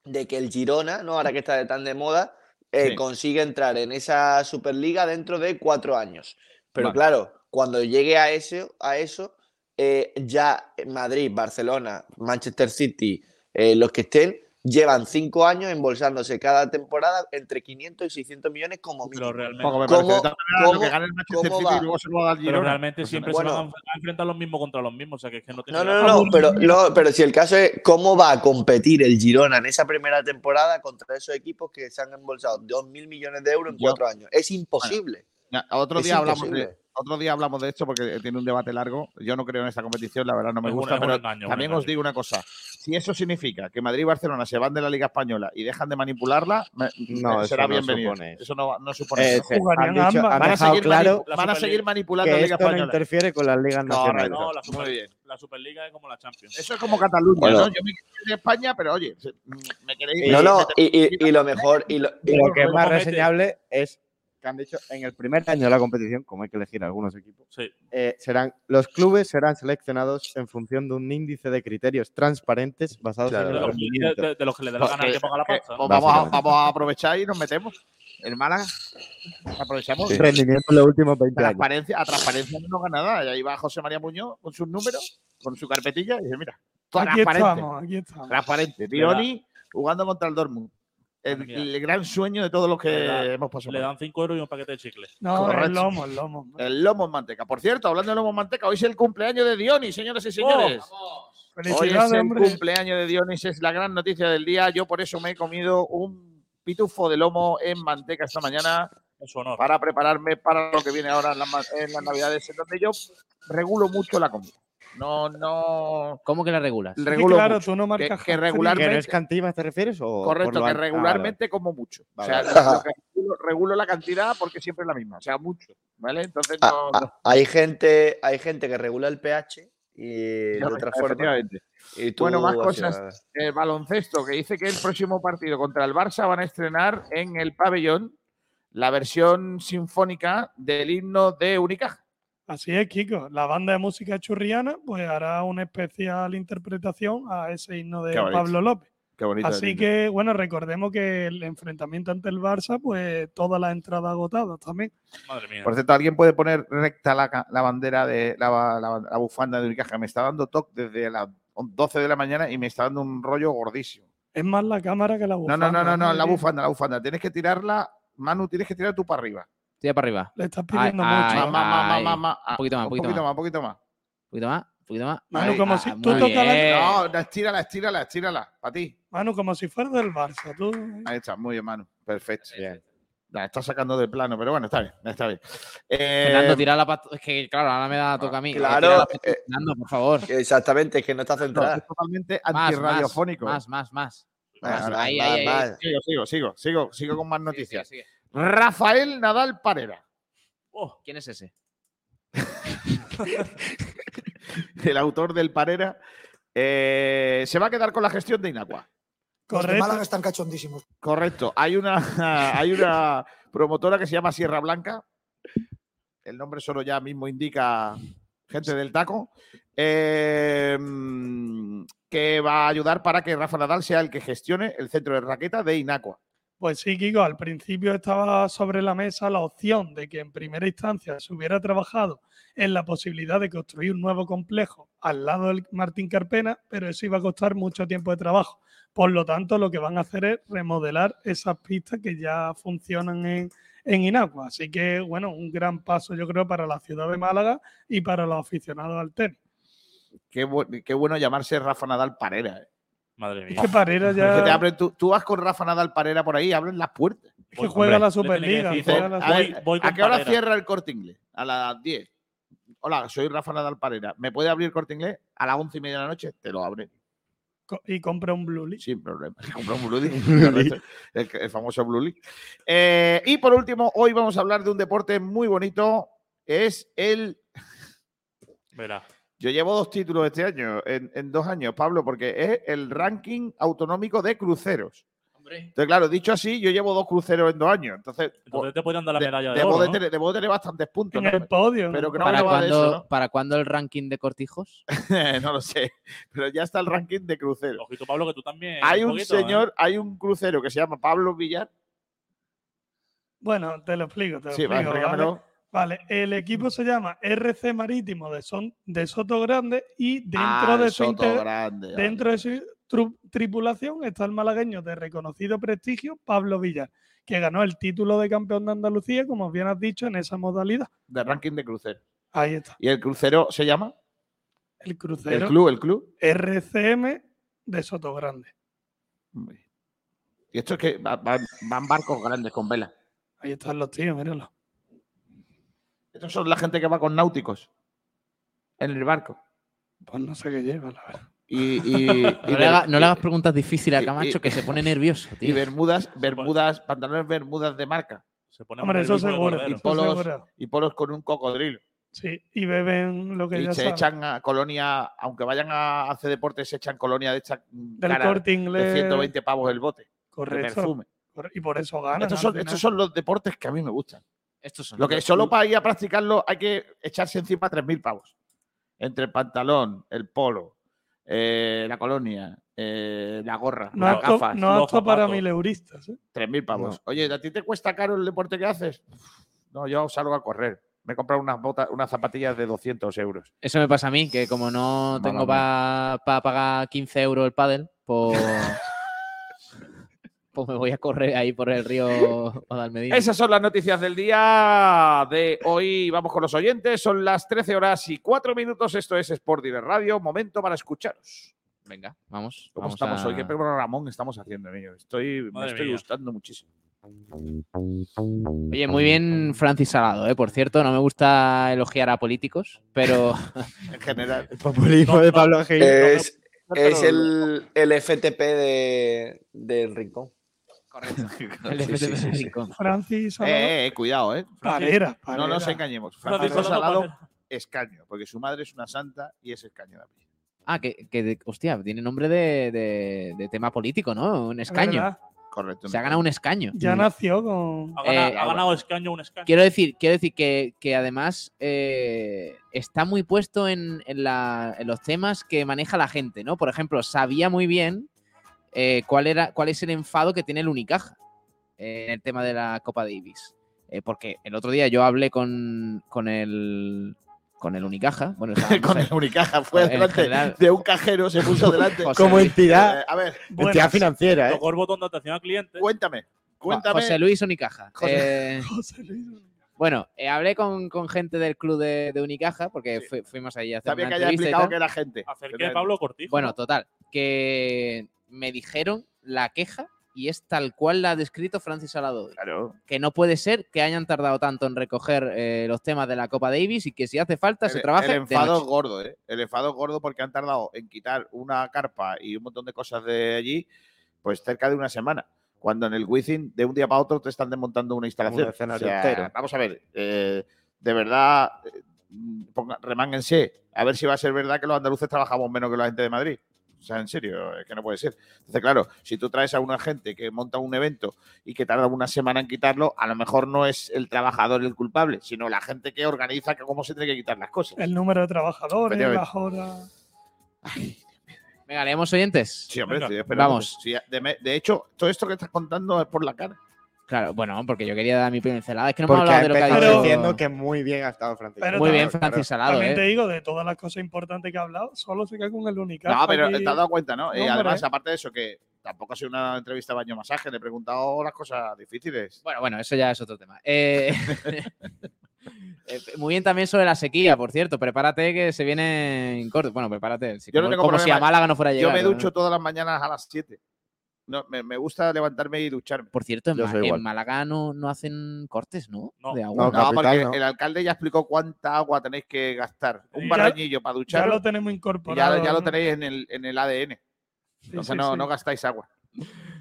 de que el Girona, ¿no? ahora que está de tan de moda, eh, Sí. consigue entrar en esa Superliga dentro de cuatro años. Pero Vale. claro, cuando llegue a eso, a eso eh, ya Madrid, Barcelona, Manchester City, eh, los que estén, llevan cinco años embolsándose cada temporada entre 500 y 600 millones como Pero mínimo. realmente, Poco me ¿Cómo- lo que gana el Manchester City va? y luego se lo va a dar pero realmente Pues siempre bueno. se van a a enfrentar los mismos contra los mismos, o sea que es que no tiene No, no, no, no, pero, no, pero si el caso es cómo va a competir el Girona en esa primera temporada contra esos equipos que se han embolsado 2.000 millones de euros en Yo- cuatro años. Es imposible. Otro día, hablamos de, otro día hablamos de esto porque tiene un debate largo. Yo no creo en esta competición, la verdad no me Es gusta, un pero engaño, también os digo una cosa. Si eso significa que Madrid y Barcelona se van de la Liga Española y dejan de manipularla, me- No, me- será eso bienvenido. eso. No, no supone Eh, eso. han, dicho- han Van a, seguir, claro mani- van a seguir manipulando que la Liga esto no Española. interfiere con las ligas nacionales. No, la, Super- Muy bien. la Superliga es como la Champions. Eso es como Cataluña, Bueno. ¿no? Yo me quiero ir de España, pero oye, se- me queréis. No, no, y, y- y lo mejor, y lo, y lo que es más reseñable es que han dicho en el primer año de la competición, como hay que elegir algunos equipos, Sí. eh, serán los clubes serán seleccionados en función de un índice de criterios transparentes basados De en el rendimiento. de- de los que le dé la gana al que ponga la Que- pasta. pues vamos, a, vamos a aprovechar y nos metemos. El Málaga. Aprovechamos. Sí. Rendimiento en los últimos 20 años. Transparencia, a transparencia no gana nada. Y ahí va José María Muñoz con sus números, con su carpetilla y dice, mira, Aquí transparente. estamos, aquí estamos. Transparente. Dioni jugando contra el Dortmund. El, gran sueño de todos los que hemos pasado. Le dan 5 euros y un paquete de chicle. No, Correcto. el lomo, el lomo. El lomo en manteca. Por cierto, hablando de lomo en manteca, hoy es el cumpleaños de Dionis, señoras y señores. Hoy es Felicidades, el hombre. cumpleaños de Dionis, es la gran noticia del día. Yo por eso me he comido un pitufo de lomo en manteca esta mañana En su honor. para prepararme para lo que viene ahora en las, ma- en las navidades, en donde yo regulo mucho la comida. No, no. ¿Cómo que la regulas? Sí, Regulo claro, mucho. tú no Que- marcas que, hat-trick. regularmente. ¿Que no es cantina te refieres? O Correcto, que ah, regularmente como mucho. Vale, o sea, vale. lo que regulo, regulo la cantidad porque siempre es la misma, o sea, mucho. ¿Vale? Entonces Ah, no. ah, no- hay, gente, hay gente que regula el pH y de no, otra forma. efectivamente. Y tú Bueno, más hacia- cosas. El baloncesto, que dice que el próximo partido contra el Barça van a estrenar en el pabellón la versión sinfónica del himno de Unicaja. Así es, Kiko. La banda de música churriana pues hará una especial interpretación a ese himno de. Pablo López. Qué bonito. Así que, bueno, recordemos que el enfrentamiento ante el Barça, pues todas las entradas agotadas también. Madre mía. Por cierto, alguien puede poner recta la, la bandera de la, la la bufanda de Unicaja. Me está dando toque desde las 12 de la mañana y me está dando un rollo gordísimo. Es más la cámara que la No, bufanda. no, no, no, no, la Madre, bufanda, la bufanda. Tienes que tirarla, Manu, tienes que tirar tú para arriba. Tira para arriba. Le estás Ay, pidiendo ay, mucho. Más, más, más, ay. más, más. Un poquito más, un poquito más. más, un poquito más. Un poquito más, un poquito más. Manu, como ah, si tú tocas la- bien. No, no, estírala, estírala, estírala. Para ti. Manu, como si fuera del Barça. Tú, Ahí está, muy bien, Manu. Perfecto. La está sacando del plano, pero bueno, está bien, está bien. Eh, Fernando, tira la pata. Es que, claro, ahora me da toca a mí. Claro, eh, Fernando, por favor. Exactamente, es que no está no, centrada. es totalmente Más, más, antirradiofónico. Más, más, más. Más, ahora, ahí, más, ahí, ahí. más. Sigo, sigo, sigo, sigo, sigo con más Sigue, noticias. sigue, sigue. Rafael Nadal Parera, Oh, ¿Quién es ese? el autor del Parera, eh, se va a quedar con la gestión de Inacua. Los de correcto. Málaga están cachondísimos. Correcto. Hay una, hay una promotora que se llama Sierra Blanca. El nombre solo ya mismo indica gente del taco. eh, que va a ayudar para que Rafa Nadal sea el que gestione el centro de raqueta de Inacua. Pues sí, Kiko, al principio estaba sobre la mesa la opción de que en primera instancia se hubiera trabajado en la posibilidad de construir un nuevo complejo al lado del Martín Carpena, pero eso iba a costar mucho tiempo de trabajo. Por lo tanto, lo que van a hacer es remodelar esas pistas que ya funcionan en, en Inagua. Así que, bueno, un gran paso yo creo para la ciudad de Málaga y para los aficionados al tenis. Qué, qué bueno llamarse Rafa Nadal Parera. eh. Madre Es mía. que Parera Que te ya abren- tú, tú vas con Rafa Nadal Parera por ahí, abren las puertas. es que Hombre, juega la Superliga. juega la a, voy- ver, voy ¿a con qué hora cierra el corte inglés? A las 10. Hola, soy Rafa Nadal Parera. ¿Me puede abrir el corte inglés? A las 11 y media de la noche te lo abre. Co- y compra un Blue League. Sin problema. Compra un Blue League, el famoso Blue League. Eh, y por último, hoy vamos a hablar de un deporte muy bonito. Es el. Verá. Yo llevo dos títulos este año, en, en dos años, Pablo, porque es el ranking autonómico de cruceros. Entonces, claro, dicho así, yo llevo dos cruceros en dos años. Entonces, Entonces te podrían dar la de- medalla de debo, oro, de ¿no? tener, debo tener bastantes puntos. En ¿no? el podio. Pero ¿no? que no ¿Para cuándo, eso, ¿no? ¿Para cuándo el ranking de cortijos? no lo sé. Pero ya está el ranking de cruceros. Ojito, Pablo, que tú también. Hay un poquito, ¿eh? señor, hay un crucero que se llama Pablo Villar. Bueno, te lo explico, te lo Sí, explico. ¿vale? Vale, el equipo se llama RC Marítimo de, Son, de Soto Grande y dentro Ah, de su Soto inte- Grande, vale. dentro de su tru- tripulación está el malagueño de reconocido prestigio Pablo Villar, que ganó el título de campeón de Andalucía, como bien has dicho, en esa modalidad. de ranking de crucero. Ahí está. ¿Y el crucero se llama? El crucero El club, el club. RCM de Soto Grande. Y esto es que va- van, barcos grandes con vela. Ahí están los tíos, míralo. Estos son la gente que va con náuticos en el barco. Pues no sé qué lleva, la verdad. Y, y, y No le, ver- haga- no le hagas preguntas difíciles a y- Camacho, y- que se pone nervioso, y tío. bermudas, bermudas, pantalones bermudas de marca. Se pone Hombre, eso seguro. Y Eso polos, seguro. y polos con un cocodrilo. Sí, y beben lo que Y ya se saben. echan a colonia, aunque vayan a hacer deporte, se echan colonia de esta Del cara corte inglés. de 120 pavos el bote. De Correcto. perfume. Y por eso ganan. Son, estos son los deportes que a mí me gustan. Estos son Lo que solo para ir a practicarlo hay que echarse encima 3.000 pavos. Entre el pantalón, el polo, eh, la colonia, eh, la gorra, No las gafas. no apto para mileuristas. ¿eh? 3.000 pavos. Oye, ¿a ti te cuesta caro el deporte que haces? No, yo salgo a correr. Me he comprado unas botas, unas zapatillas de 200 euros. Eso me pasa a mí, que como no tengo para pagar 15 euros el pádel, pues, pues me voy a correr ahí por el río Guadalmedina. Esas son las noticias del día de hoy. Vamos con los oyentes. Son las 13 horas y 4 minutos. Esto es Sport Direct Radio. Momento para escucharos. Venga, vamos. ¿Cómo vamos estamos a- hoy? ¿Qué Ramón estamos haciendo, amigo? Estoy, me estoy mía. gustando muchísimo. Oye, muy bien Francis Salado, ¿eh? por cierto, no me gusta elogiar a políticos, pero... en general. El populismo de Pablo Gil. Es, No, es el, el FTP de, del Rincón. Correcto. El FTP. Francis Salado. Eh, eh, cuidado, eh. Parera, No nos engañemos. Francis Francisco Salado, Salado, escaño, porque su madre es una santa y es escaño apellido. Ah, que, que de- hostia, tiene nombre de, de- de tema político, ¿no? Un escaño. Correcto. Se ha ganado un escaño. Ya nació con. Ha ganado, Eh, ha ganado escaño un escaño. Quiero decir, quiero decir que, que además eh, está muy puesto en, en la- en los temas que maneja la gente, ¿no? Por ejemplo, sabía muy bien eh, cuál, era, cuál es el enfado que tiene el Unicaja eh, en el tema de la Copa Davis. Eh, porque el otro día yo hablé con, con el con el Unicaja. Bueno, Con el Unicaja fue en delante general. de un cajero, se puso delante. José Como Luis- entidad, Eh, a ver, entidad financiera, ¿eh? Tocó el botón de atención al cliente. Cuéntame. Cuéntame. José Luis Unicaja. José- Eh, José Luis. Bueno, eh, hablé con, con gente del club de, de Unicaja porque fui- fuimos ahí a hacer bien una que haya explicado que era gente. Acerqué a Pablo Cortijo. Bueno, ¿no? total, que me dijeron la queja y es tal cual la ha descrito Francis Salado. hoy. Claro. Que no puede ser que hayan tardado tanto en recoger eh, los temas de la Copa Davis y que si hace falta se El- trabaje El de enfado es noche. gordo, ¿eh? El enfado es gordo porque han tardado en quitar una carpa y un montón de cosas de allí, pues cerca de una semana. Cuando en el Wizzing, de un día para otro, te están desmontando una instalación. Un O sea, entero. Vamos a ver, eh, de verdad, eh, ponga- remánguense. A ver si va a ser verdad que los andaluces trabajamos menos que la gente de Madrid. O sea, en serio, es que no puede ser. Entonces, claro, si tú traes a una gente que monta un evento y que tarda una semana en quitarlo, a lo mejor no es el trabajador el culpable, sino la gente que organiza que cómo se tiene que quitar las cosas. El número de trabajadores, las horas. Venga, leemos oyentes. Sí, hombre, Venga. estoy esperando. Vamos. Sí, de, de hecho, todo esto que estás contando es por la cara. Claro, bueno, porque yo quería dar mi pincelada. Es que no hemos Porque ha hablado de lo que ha dicho. diciendo que muy bien ha estado Francisco. Pero Muy bien, Francis Salado, También te ¿eh? digo, de todas las cosas importantes que ha hablado, solo se queda con el único. No, pero te has dado cuenta, ¿no? Y además, aparte de eso, que tampoco ha sido una entrevista de baño masaje, le he preguntado las cosas difíciles. Bueno, bueno, eso ya es otro tema. Eh, eh, muy bien también sobre la sequía, por cierto. Prepárate que se viene en corto. Bueno, prepárate. si Yo no como tengo como si a Málaga no fuera a Yo me ¿no? ducho todas las mañanas a las 7. No, me, me gusta levantarme y ducharme. Por cierto, en, en. Málaga no, no hacen cortes, ¿no? No. De agua. No, No, porque capital, el alcalde ya explicó cuánta agua tenéis que gastar. Un Ya- barrañillo para Ya duchar. lo tenemos incorporado. ya, ya lo tenéis en el, en el ADN. Sí, Entonces sí, no, sí. no gastáis agua.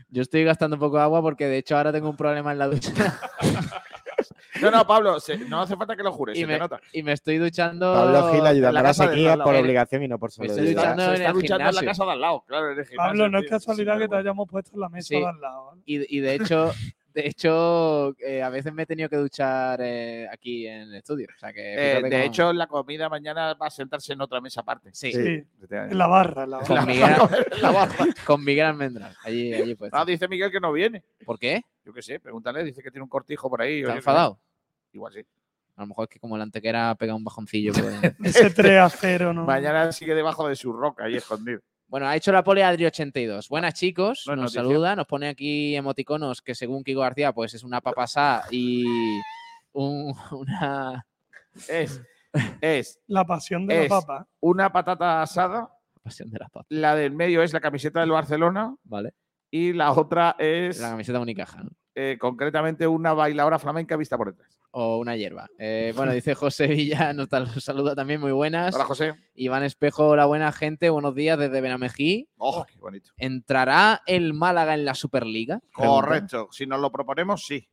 Yo estoy gastando poco de agua porque de hecho ahora tengo un problema en la ducha No, no, Pablo, se- no hace falta que lo jures, y, se me, te nota. y me estoy duchando. Pablo Gil en ayudando la a la sequía por Eh, obligación y no por me estoy solidaridad. duchando se en está el duchando en la casa de al lado, claro, en el gimnasio, Pablo, no es casualidad que te hayamos puesto en la mesa Sí. de al lado. ¿vale? Y, y de hecho, de hecho eh, a veces me he tenido que duchar eh, aquí en el estudio. O sea que, Eh, de hecho, la comida mañana va a sentarse en otra mesa aparte. sí, Sí, en la barra. En la Con barra. Miguel, La barra. con Miguel Almendral. Allí, allí puesto. Ah, dice Miguel que no viene. ¿Por qué? Yo qué sé, pregúntale, dice que tiene un cortijo por ahí. ¿Está oye, enfadado? Igual sí. A lo mejor es que como la antequera pega un bajoncillo. pues- Ese 3 a 0, ¿no? Mañana sigue debajo de su roca ahí escondido. Bueno, ha hecho la pole Adri82. Buenas chicos, No nos noticia. saluda, nos pone aquí emoticonos que según Kiko García pues es una papasá y un- una Es, es La pasión de Es- la papa. una patata asada. pasión de las papas. La del medio es la camiseta del Barcelona. Vale. Y la otra es La camiseta unicaja, ¿no? eh, concretamente una bailadora flamenca vista por detrás. O una hierba. Eh, bueno, dice José Villa, nos saluda también, muy buenas. Hola, José. Iván Espejo, la buena gente, buenos días desde Benamejí. Oh, qué bonito. ¿Entrará el Málaga en la Superliga? Correcto. Si nos lo proponemos, sí.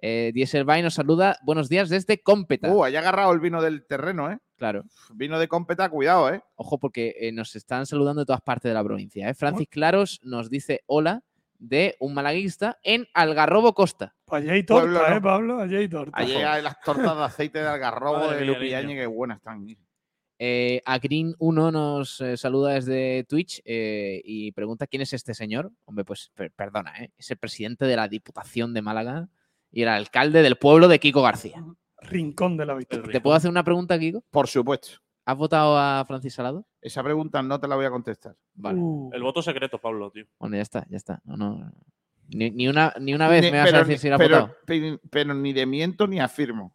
Eh, Dieselby nos saluda, buenos días desde Cómpeta. Uh, haya agarrado el vino del terreno, ¿eh? Claro. Vino de cómpeta, cuidado, ¿eh? Ojo, porque eh, nos están saludando de todas partes de la provincia. ¿eh? Francis Claros nos dice hola de un malaguista en Algarrobo Costa. Pues allí hay torta, Pueblo, ¿eh, no. Pablo? Allí hay torta. Allí hay las tortas de aceite de algarrobo Madre de niño. que buenas están. Eh, a Green1 nos eh, saluda desde Twitch eh, y pregunta quién es este señor. Hombre, pues per- perdona, ¿eh? es el presidente de la Diputación de Málaga y el alcalde del pueblo de Kiko García. Rincón de la victoria. ¿Te puedo hacer una pregunta, Kiko? Por supuesto. ¿Has votado a Francis Salado? Esa pregunta no te la voy a contestar. Vale. Uh, El voto secreto, Pablo, tío. Bueno, ya está, ya está. No, no. Ni, ni una, ni una vez Ni- me vas a pero decir ni- si la has votado. pero- pero ni de miento ni afirmo.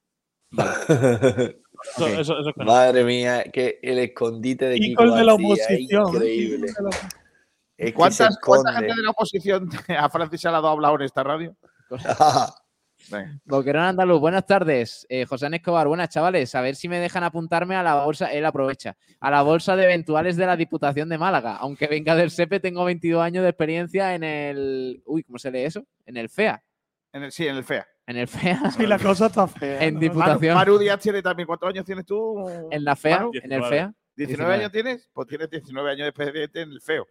Eso, eso es. Madre mía, que el escondite de Kiko Kiko el de la oposición. ¿eh? increíble. Kiko el de la- Es que se ¿Cuántas, cuánta gente de la oposición a Francis Salado ha hablado en esta radio? Venga. Boquerón Andaluz, buenas tardes. Eh, José Escobar, buenas chavales. A ver si me dejan apuntarme a la bolsa, él aprovecha, a la bolsa de eventuales de la Diputación de Málaga. Aunque venga del SEPE, tengo 22 años de experiencia en el. Uy, ¿cómo se lee eso? En el FEA. En el, sí, en el FEA. En el FEA. Sí, la cosa está fea. En ¿no? Diputación. Maru Díaz tiene también. ¿Cuántos años tienes tú? En la FEA. Maru? En el 19. FEA. ¿19 19. años tienes? Pues tienes 19 años de expediente en el feo.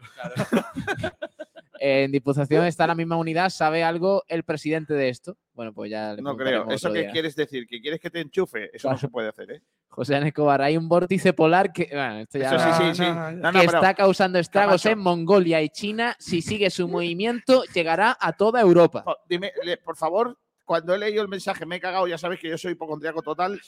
En Diputación está la misma unidad. ¿Sabe algo el presidente de esto? Bueno, pues ya le No creo. ¿Eso qué día. quieres decir? ¿Que quieres que te enchufe? Eso Claro. no se puede hacer, ¿eh? José Ana Escobar, hay un vórtice polar que. Bueno, esto ya Eso sí, no- sí, sí. no, no, No, no, que pero- está causando estragos Camacho. en Mongolia y China. Si sigue su movimiento, llegará a toda Europa. Dime, le- por favor, cuando he leído el mensaje me he cagado, ya sabéis que yo soy hipocondriaco total.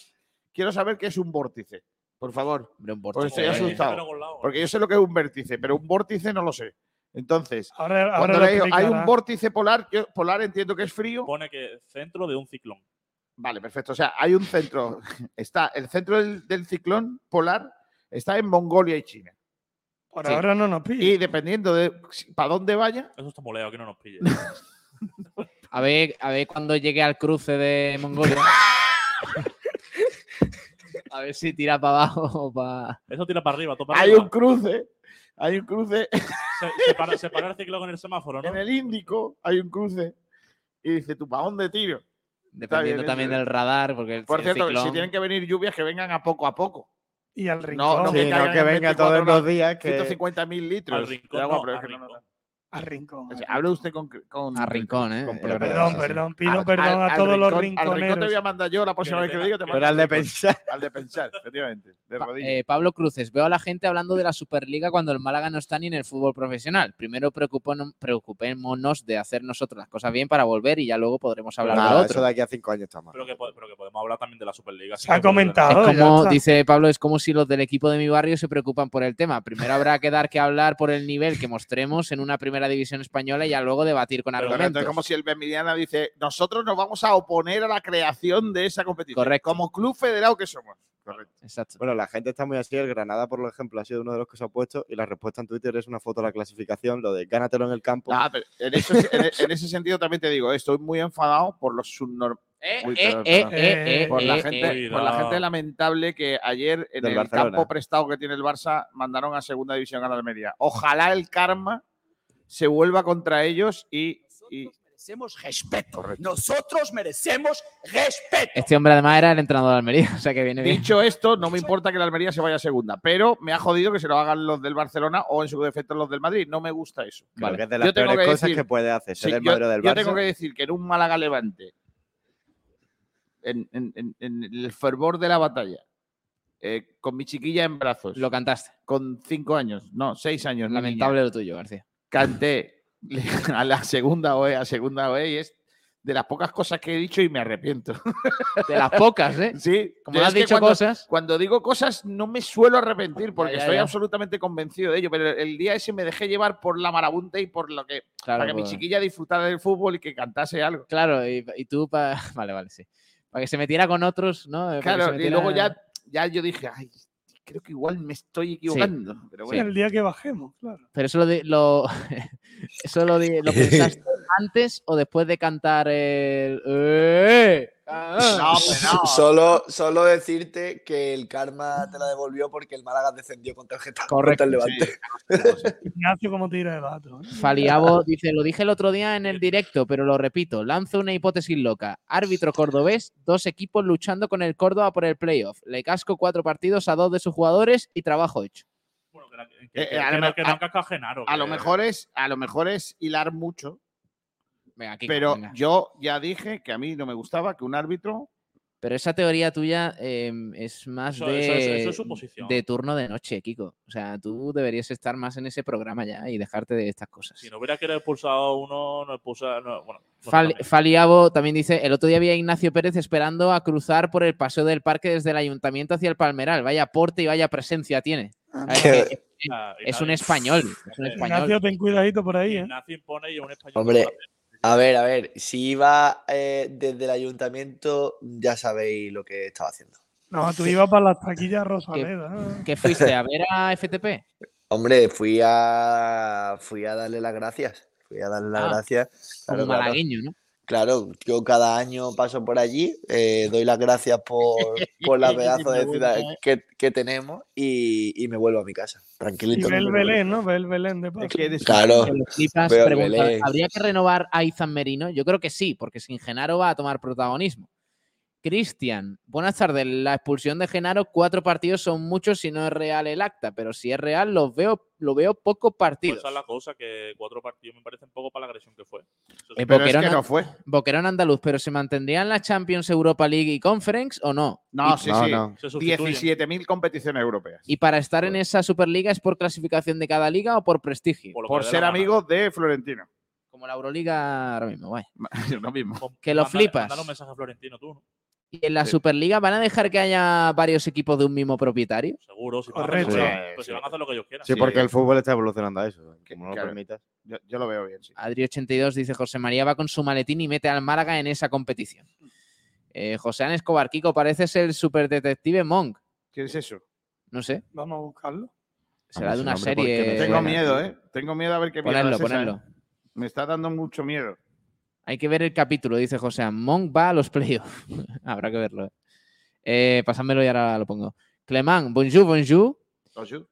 Quiero saber qué es un vórtice. Por favor. Hombre, un Porque vórtice. estoy Eh, asustado. Porque yo sé lo que es un vértice, pero un vórtice no lo sé. Entonces, Ahora, ahora cuando hay un vórtice polar, yo polar entiendo que es frío. Pone que centro de un ciclón. Vale, perfecto. O sea, hay un centro. Está el centro del, del ciclón polar está en Mongolia y China. Por Sí. ahora no nos pilla. Y dependiendo de para dónde vaya, Eso está moleado, que no nos pille. A ver, a ver cuando llegue al cruce de Mongolia. a ver si tira para abajo o para. Eso tira para arriba, hay arriba. un cruce. Hay un cruce Se, separa, separa el ciclón en el semáforo, ¿no? en el Índico, hay un cruce. Y dice, ¿tú para dónde tiro? Dependiendo bien, también del radar, porque el, Por el cierto, ciclón- si tienen que venir lluvias, que vengan a poco a poco. Y al rincón. no Sí, que no caigan que en venga 24 todos los días. Que... 150 mil litros. Al rincón, de agua, no, pero es al que no, no, rincón. no. Al rincón. O sea, hable usted con. con A rincón, ¿eh? con Es verdad, Perdón, perdón. Pido al- perdón al- a al todos los rincón- Al rincón te rinconeros. voy a mandar yo la próxima vez que lo diga. Te mando Pero al de rincón. pensar. Al de pensar, efectivamente. De rodillas. eh, Pablo Cruces, veo a la gente hablando de la Superliga cuando el Málaga no está ni en el fútbol profesional. Primero preocupémonos de hacer nosotros las cosas bien para volver y ya luego podremos hablar de Nada, eso otro. de aquí a cinco años está mal. Pero que, pero que podemos hablar también de la Superliga. Se ha comentado. Es como dice Pablo, es como si los del equipo de mi barrio se preocupan por el tema. Primero habrá que dar que hablar por el nivel que mostremos en una primera división española y ya luego debatir con Pero argumentos. es como si el Benvidiana dice, nosotros nos vamos a oponer a la creación de esa competición. Correcto. Como club federado que somos. Correcto. Exacto. Bueno, la gente está muy así. El Granada, por ejemplo, ha sido uno de los que se ha puesto y la respuesta en Twitter es una foto de la clasificación, lo de gánatelo en el campo. Nah, pero en, eso- en- en ese sentido también te digo, estoy muy enfadado por los subnormales. Eh, eh, eh, por, la gente, por la gente Cuidado. lamentable que ayer en Del el Barcelona. campo prestado que tiene el Barça mandaron a segunda división a la Almería. Ojalá el karma se vuelva contra ellos y, y- Merecemos respeto. Nosotros merecemos respeto. Este hombre además era el entrenador de Almería, o sea que viene bien. dicho esto, no me importa que la Almería se vaya a segunda, pero me ha jodido que se lo hagan los del Barcelona o en su defecto los del Madrid. No me gusta eso. Creo Vale. que es de las Yo tengo peores que cosas decir- que puede hacer. Ser Sí, el yo, Madrid o del yo Barça. tengo que decir que en un Málaga Levante, en, en- en- en el fervor de la batalla, eh, con mi chiquilla en brazos, Lo cantaste. con cinco años, no, seis años, niña, Lamentable lo tuyo, García. Canté a la segunda OE, a segunda OE, y es de las pocas cosas que he dicho y me arrepiento. De las pocas, ¿eh? Sí, Como has dicho cuando- cosas. Cuando digo cosas no me suelo arrepentir porque ya, estoy ya. absolutamente convencido de ello, pero el día ese me dejé llevar por la marabunta y por lo que Claro, para que mi chiquilla disfrutara del fútbol y que cantase algo. Claro, y, y tú para. Vale, vale, sí. Para que se metiera con otros, ¿no? Para Claro, y luego ya, ya yo dije, ay, creo que igual me estoy equivocando. Pero Sí, bueno, el día que bajemos, claro. Pero eso lo, di- lo, eso lo, lo pensaste antes o después de cantar el. ¡Eh! Ah, no, no. Solo, solo decirte que el karma te la devolvió porque el Málaga descendió contra el Getafe. Correcto, contra el Levante. Ignacio, como tira de datos. ¿eh? Faliabo dice, lo dije el otro día en el directo, pero lo repito, lanzo una hipótesis loca. Árbitro cordobés, dos equipos luchando con el Córdoba por el playoff. Le casco cuatro partidos a dos de sus jugadores y trabajo hecho. Bueno, que, que, Eh, que- a que lo no, me- que a- no casca a Genaro. a lo que- mejor es, a lo mejor es hilar mucho Venga, Kiko, pero venga. yo ya dije que a mí no me gustaba que un árbitro. Pero esa teoría tuya eh, es más Eso- de, eso es- eso es suposición. de turno de noche, Kiko. O sea, tú deberías estar más en ese programa ya y dejarte de estas cosas. Si no hubiera querido expulsado uno, no expulsa. No, bueno, no Fal- también. Faliabo también dice, el otro día había Ignacio Pérez esperando a cruzar por el paseo del parque desde el ayuntamiento hacia el Palmeral. Vaya aporte y vaya presencia tiene. Ver, que- Ah, es un Ignacio- español. Es un español. Ignacio, ten cuidadito por ahí, ¿eh? Ignacio impone y un español. Hombre, a ver, a ver, si iba eh, desde el ayuntamiento, ya sabéis lo que estaba haciendo. No, tú ibas para las taquillas Rosaleda. ¿eh? ¿Qué fuiste a ver a FTP? Hombre, fui a fui a darle las gracias. Fui a darle las Ah, gracias. como Claro, malagueño, ¿no? Claro, yo cada año paso por allí, eh, doy las gracias por, por la pedazo de ciudad que, que tenemos y, y me vuelvo a mi casa. Y Tranquilito. ve no el Belén, ¿no? Ve el Belén de paso. Claro. Flipas Veo el preguntan, Belén. ¿habría que renovar a Izan Merino? Yo creo que sí, porque sin Genaro va a tomar protagonismo. Cristian, buenas tardes. La expulsión de Genaro, cuatro partidos son muchos si no es real el acta, pero si es real, los veo, lo veo pocos Pues partidos. esa es la cosa, que cuatro partidos me parecen poco para la agresión que fue. Eh, Pero es Boquerón que no fue. Boquerón andaluz, pero ¿se mantendrían la Champions, Europa League y Conference o no? No, Y- sí, No, sí. no. Se sustituyen. 17.000 competiciones europeas. Y para estar en esa Superliga es por clasificación de cada liga o por prestigio. Por ser amigo de Florentino. Como la Euroliga ahora mismo, vaya. lo mismo. Que lo mándale- flipas. mándale un mensaje a Florentino tú, ¿no? ¿Y en la Sí. Superliga van a dejar que haya varios equipos de un mismo propietario? Seguro, si van, a Correcto. hacer, Sí, pues sí. si van a hacer lo que ellos quieran. Sí, Sí. porque el fútbol está evolucionando a eso. Que- Como no lo claro. permitas. Yo, yo lo veo bien, sí. Adri82 dice José María va con su maletín y mete al Málaga en esa competición. Eh, José Án Escobar, Kiko, pareces el superdetective Monk. ¿Qué es eso? No sé, Vamos a buscarlo. será de una nombre, ¿por qué serie. Tengo miedo, ¿eh? Tengo miedo a ver qué mierda Ponedlo, es esa, ¿eh? Me está dando mucho miedo. Hay que ver el capítulo, dice José. Monk va a los playoffs. Habrá que verlo. eh. Eh, pásamelo y ahora lo pongo. Clemán, bonjour, bonjour.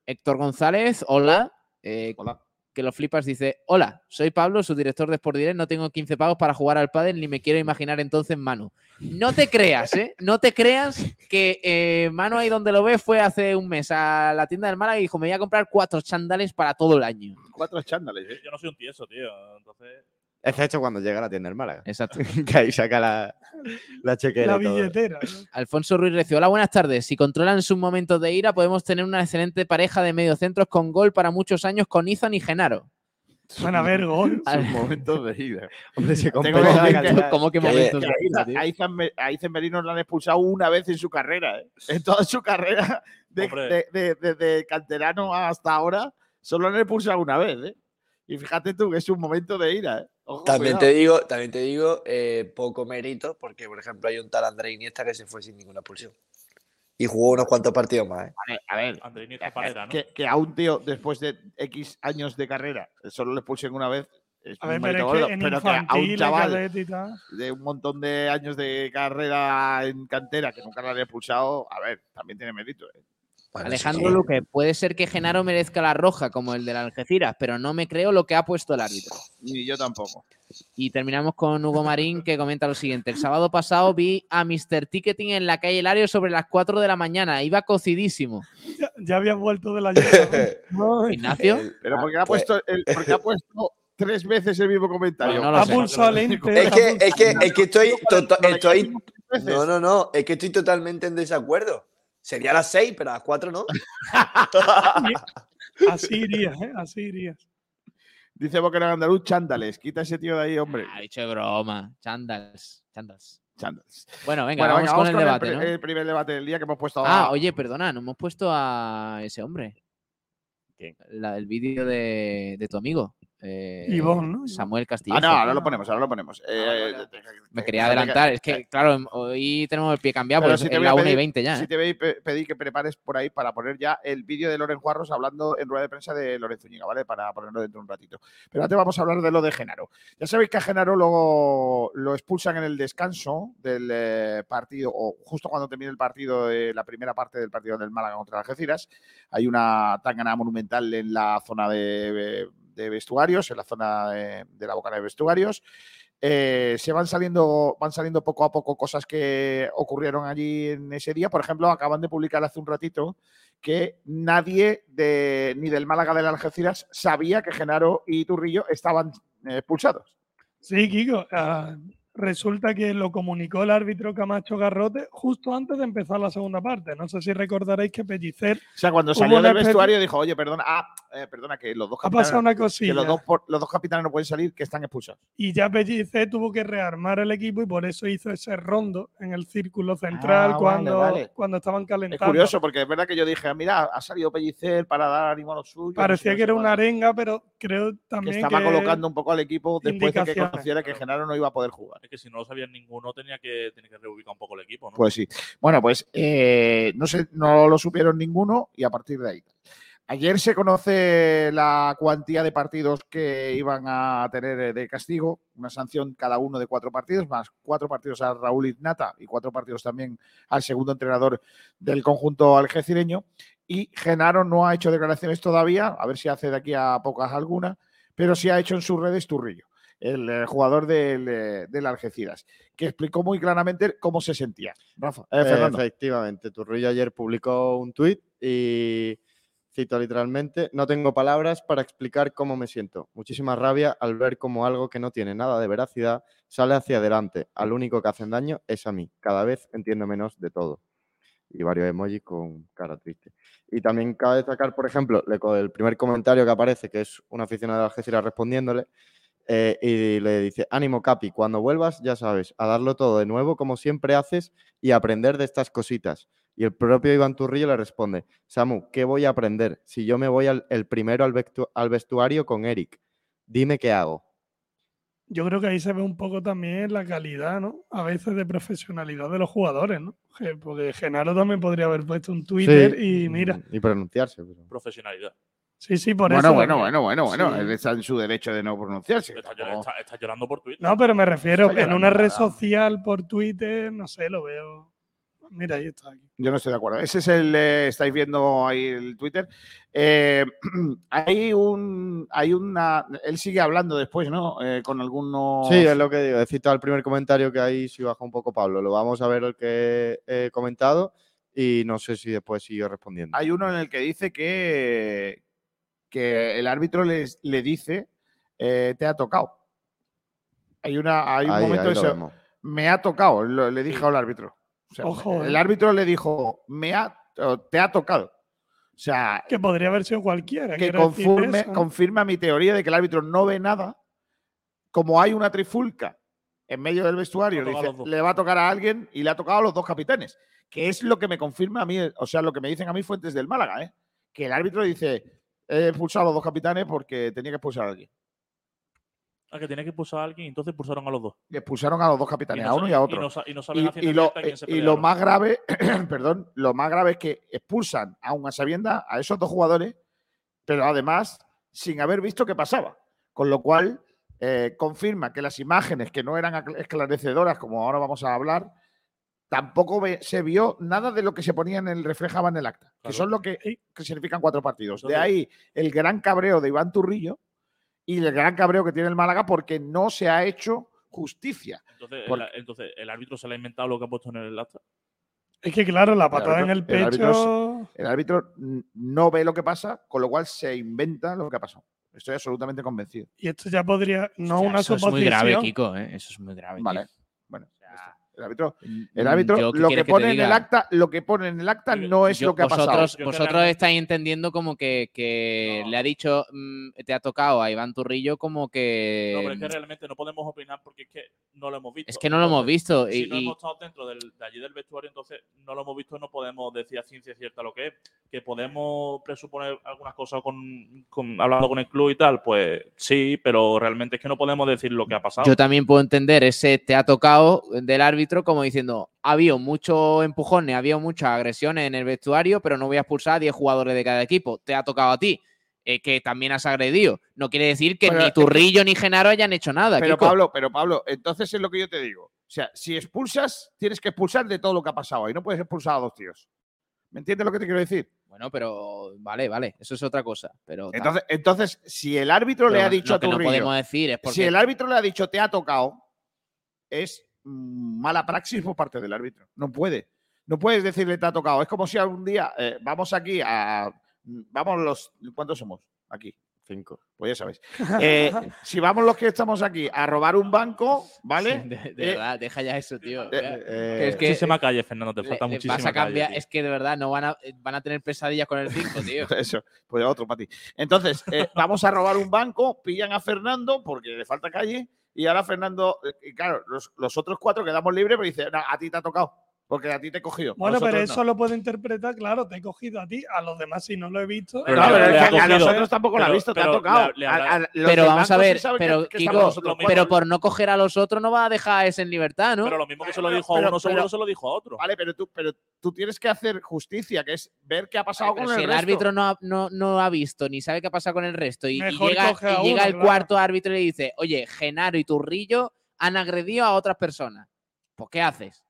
Héctor González, hola. Eh, Hola. que lo flipas, dice, hola, soy Pablo, su director de Sport Direct, no tengo 15 pagos para jugar al pádel ni me quiero imaginar entonces Manu. No te creas, ¿eh? No te creas que eh, Manu ahí donde lo ves fue hace un mes a la tienda del Málaga y dijo, me voy a comprar cuatro chándales para todo el año. Cuatro chándales, ¿eh? Yo no soy un tieso, tío. Entonces, Excepto cuando llega a la tienda del Málaga. Exacto. que ahí saca la, la chequera. La billetera. ¿no? Alfonso Ruiz Recio, hola, buenas tardes. Si controlan sus momentos de ira, podemos tener una excelente pareja de mediocentros con gol para muchos años con Izan y Genaro. Van a ver gol. Sus momentos de ida. Hombre, se Tengo compensa que. ¿Cómo que momentos Que de ira, a Izan Me- a Izan Merino lo han expulsado una vez en su carrera. ¿eh? En toda su carrera, de, Hombre. de- de- desde canterano hasta ahora, solo lo han expulsado una vez. ¿eh? Y fíjate tú que es un momento de ira. ¿eh? Ojo, También cuidado. te digo, también te digo eh, poco mérito, porque por ejemplo hay un tal André Iniesta que se fue sin ninguna expulsión. Y jugó unos cuantos partidos más, ¿eh? Vale, a ver, André Iniesta Palera, ¿no? que, que a un tío después de X años de carrera solo le expulsen una vez. Es A un ver, mérito pero es gordo, que en pero que a un chaval de un montón de años de carrera en cantera que nunca le han expulsado, a ver, también tiene mérito. ¿eh? Bueno, Alejandro sí. Luque, puede ser que Genaro merezca la roja como el de la Algeciras, pero no me creo lo que ha puesto el árbitro. Ni yo tampoco. Y terminamos con Hugo Marín que comenta lo siguiente. El sábado pasado vi a Mr. Ticketing en la calle Hilario sobre las 4 de la mañana. Iba cocidísimo. Ya, ya habías vuelto de la lluvia. ¿no? Ignacio, El- Pero porque ha pues- puesto el, porque ha puesto tres veces el mismo comentario. Bueno, no lo Ha sé. pulsado. Es que, es que, es que estoy, to- Lo estoy, no, no, no, es que estoy totalmente en desacuerdo. Sería a las seis, pero a las cuatro no. Así irías, ¿eh? Así irías. Dice Boquerón Andaluz, chándales. Quita ese tío de ahí, hombre. ha dicho broma. Chandals. Chandals. Chándales. Bueno, venga, Bueno, vamos, venga, con el el debate, el primer debate del día que hemos puesto Ah, a- oye, perdona, no hemos puesto a ese hombre. La- el vídeo de, de tu amigo. Eh, Ivón, ¿no? Samuel Castillo. Ah, no, ahora lo ponemos, ahora lo ponemos. Eh, Me quería adelantar. Es que, claro, em, hoy tenemos el pie cambiado, Pero si te es la a 1 y pedir- 20 ya. Si ¿eh? te voy a pedir que prepares por ahí para poner ya el vídeo de Loren Juarros hablando en rueda de prensa de Lorenzo Ñiga, ¿vale? Para ponerlo dentro de un ratito. Pero antes vamos a hablar de lo de Genaro. Ya sabéis que a Genaro lo, lo expulsan en el descanso del eh, partido, o justo cuando termine el partido, de la primera parte del partido del Málaga contra Algeciras. Hay una tangana monumental en la zona de, de vestuarios, en la zona de, de la bocana de vestuarios. Eh, se van saliendo, van saliendo poco a poco cosas que ocurrieron allí en ese día. Por ejemplo, acaban de publicar hace un ratito que nadie de, ni del Málaga del Algeciras sabía que Genaro y Turrillo estaban eh, expulsados. Sí, Kiko. ah, resulta que lo comunicó el árbitro Camacho Garrote justo antes de empezar la segunda parte. No sé si recordaréis que Pellicer. O sea, cuando salió del vestuario dijo, oye, perdona, ah, eh, perdona, que los dos Ha capitanes. pasado una Que cosilla. los dos, por- los dos capitanes no pueden salir, que están expulsados. Y ya Pellicer tuvo que rearmar el equipo y por eso hizo ese rondo en el círculo central Ah, cuando, vale. cuando estaban Es calentando. curioso, porque es verdad que yo dije, mira, ha salido Pellicer para dar ánimo a los suyos. no sé Parecía que era una arenga, pero creo que también estaba que colocando un poco al equipo después de que conociera que Genaro no iba a poder jugar. Es que si no lo sabía ninguno, tenía que, tenía que reubicar un poco el equipo, ¿no? Pues sí. Bueno, pues eh, no, sé, no lo supieron ninguno y a partir de ahí. Ayer se conoce la cuantía de partidos que iban a tener eh, de castigo, una sanción cada uno de cuatro partidos, más cuatro partidos a Raúl Ignata y cuatro partidos también al segundo entrenador del conjunto algecireño. Y Genaro no ha hecho declaraciones todavía, a ver si hace de aquí a pocas alguna, pero sí ha hecho en sus redes Turrillo, el eh, jugador del, eh, del Algeciras, que explicó muy claramente cómo se sentía. Rafa. Efectivamente, Turrillo ayer publicó un tuit y cito literalmente, no tengo palabras para explicar cómo me siento. Muchísima rabia al ver cómo algo que no tiene nada de veracidad sale hacia adelante. Al único que hacen daño es a mí. Cada vez entiendo menos de todo. Y varios emojis con cara triste. Y también cabe destacar, por ejemplo, el primer comentario que aparece, que es una aficionada de Algeciras respondiéndole, eh, y le dice, ánimo Capi, cuando vuelvas ya sabes, a darlo todo de nuevo como siempre haces y aprender de estas cositas. Y el propio Iván Turrillo le responde, Samu, ¿qué voy a aprender si yo me voy al, el primero al, vestuario con Eric? Dime qué hago. Yo creo que ahí se ve un poco también la calidad, ¿no? A veces de profesionalidad de los jugadores, ¿no? Porque Genaro también podría haber puesto un Twitter y mira. Y pronunciarse. pero- Profesionalidad. Sí, sí, por bueno, eso. bueno, bueno, bueno, bueno, Sí. él está en su derecho de no pronunciarse. Está, está- está llorando por Twitter. No, pero me refiero, en una red social por Twitter, no sé, lo veo. Mira, ahí está. Aquí. Yo no estoy de acuerdo. Ese es el, eh, estáis viendo ahí el Twitter. Eh, hay un, hay una, él sigue hablando después, ¿no? Eh, con algunos. Sí, es lo que digo. He citado el primer comentario que ahí si baja un poco Pablo. Lo vamos a ver el que he comentado y no sé si después sigue respondiendo. Hay uno en el que dice que, que el árbitro les- le dice, eh, te ha tocado. Hay, una, hay un Ahí- momento ahí de lo eso, vemos. me ha tocado, lo- le dijo al árbitro. O sea, Ojo, el eh. árbitro le dijo, me ha, te ha tocado. O sea, Que podría haber sido cualquiera. que eso. confirma mi teoría de que el árbitro no ve nada. Como hay una trifulca en medio del vestuario, dice, le va a tocar a alguien y le ha tocado a los dos capitanes. Que es lo que me confirma a mí, o sea, lo que me dicen a mí fuentes del Málaga, ¿eh? que el árbitro dice, he expulsado a los dos capitanes porque tenía que expulsar a alguien. Que tenía que expulsar a alguien y entonces expulsaron a los dos. Y expulsaron a los dos capitanes, no a uno y a otro. y no Y, y lo, y lo más grave, perdón, lo más grave es que expulsan a una sabienda a esos dos jugadores, pero además sin haber visto qué pasaba. Con lo cual, eh, confirma que las imágenes que no eran esclarecedoras, como ahora vamos a hablar, tampoco se vio nada de lo que se ponía en el reflejaba en el acta, que son lo que, que significan cuatro partidos. De ahí el gran cabreo de Iván Turrillo y el gran cabreo que tiene el Málaga porque no se ha hecho justicia. Entonces, el, entonces, el árbitro se le ha inventado lo que ha puesto en el acta. Es que claro, la El patada en el árbitro- el árbitro pecho. El árbitro no ve lo que pasa, con lo cual se inventa lo que ha pasado. Estoy absolutamente convencido. Y esto ya podría, no Hostia, una eso es muy grave, Kiko, ¿eh? Eso es muy grave. Vale. El árbitro, el mm, árbitro yo, ¿qué lo que pone en el acta, lo que pone en el acta no es Yo- lo que ha pasado. vosotros, realmente- estáis entendiendo como que, que le ha dicho, mm, te ha tocado a Iván Turrillo como que... No, pero es que realmente no podemos opinar porque es que no lo hemos visto. Es que no lo hemos visto. Si y- no y- hemos estado dentro del, de allí del vestuario, entonces no lo hemos visto, no podemos decir a ciencia cierta lo que es. Que podemos presuponer algunas cosas con, con- hablando con el club y tal, pues sí, pero realmente es que no podemos decir lo que ha pasado. Yo también puedo entender ese te ha tocado del árbitro como diciendo, ha habido muchos empujones, ha habido muchas agresiones en el vestuario, pero no voy a expulsar a 10 jugadores de cada equipo. Te ha tocado a ti, eh, que también has agredido. No quiere decir que Pero ni Turrillo ni Genaro hayan hecho nada. Pero Kiko. Pablo, pero Pablo, entonces es lo que yo te digo. O sea, si expulsas, tienes que expulsar de todo lo que ha pasado y no puedes expulsar a dos tíos. ¿Me entiendes lo que te quiero decir? Bueno, pero vale, vale, eso es otra cosa. Pero Entonces, entonces si el árbitro le ha dicho lo a no Turrillo, podemos decir es porque si el árbitro le ha dicho te ha tocado, es mala praxis por parte del árbitro. No puede. No puedes decirle te ha tocado. Es como si algún día eh, vamos aquí a. mm, Vamos los. ¿Cuántos somos aquí? Cinco. Pues ya sabéis. Eh, si vamos los que estamos aquí a robar un banco, ¿vale? De, de Eh, verdad, deja ya eso, tío. eh, Que es que Muchísima calle, Fernando, te le- falta muchísima vas a calle, cambiar, tío. es que de verdad no van a, van a tener pesadillas con el 5, tío. Eso, pues otro para ti. Entonces, eh, vamos a robar un banco, pillan a Fernando porque le falta calle y ahora Fernando, eh, y claro, los, los otros cuatro quedamos libres, pero dice, "No, a ti te ha tocado, porque a ti te he cogido. Bueno, pero eso no". lo puedo interpretar, claro, te he cogido a ti, a los demás si no lo he visto. Pero no, pero es que a nosotros tampoco lo ha pero- visto, te ha tocado. le- le A- habrá- a- los Pero vamos a sí ver, que- pero que estamos Kiko, nosotros pero cuatro. por no coger a los otros no va a dejar a ese en libertad, ¿no? Pero lo mismo que se lo Pero- dijo a pero- uno, seguro pero- se lo dijo a otro. Vale, pero tú, pero tú tienes que hacer justicia, que es ver qué ha pasado con si el, el resto. árbitro no ha, no, no ha visto ni sabe qué ha pasado con el resto y, llega, el claro. cuarto árbitro y le dice, oye, Genaro y Turrillo han agredido a otras personas. Pues, ¿qué haces?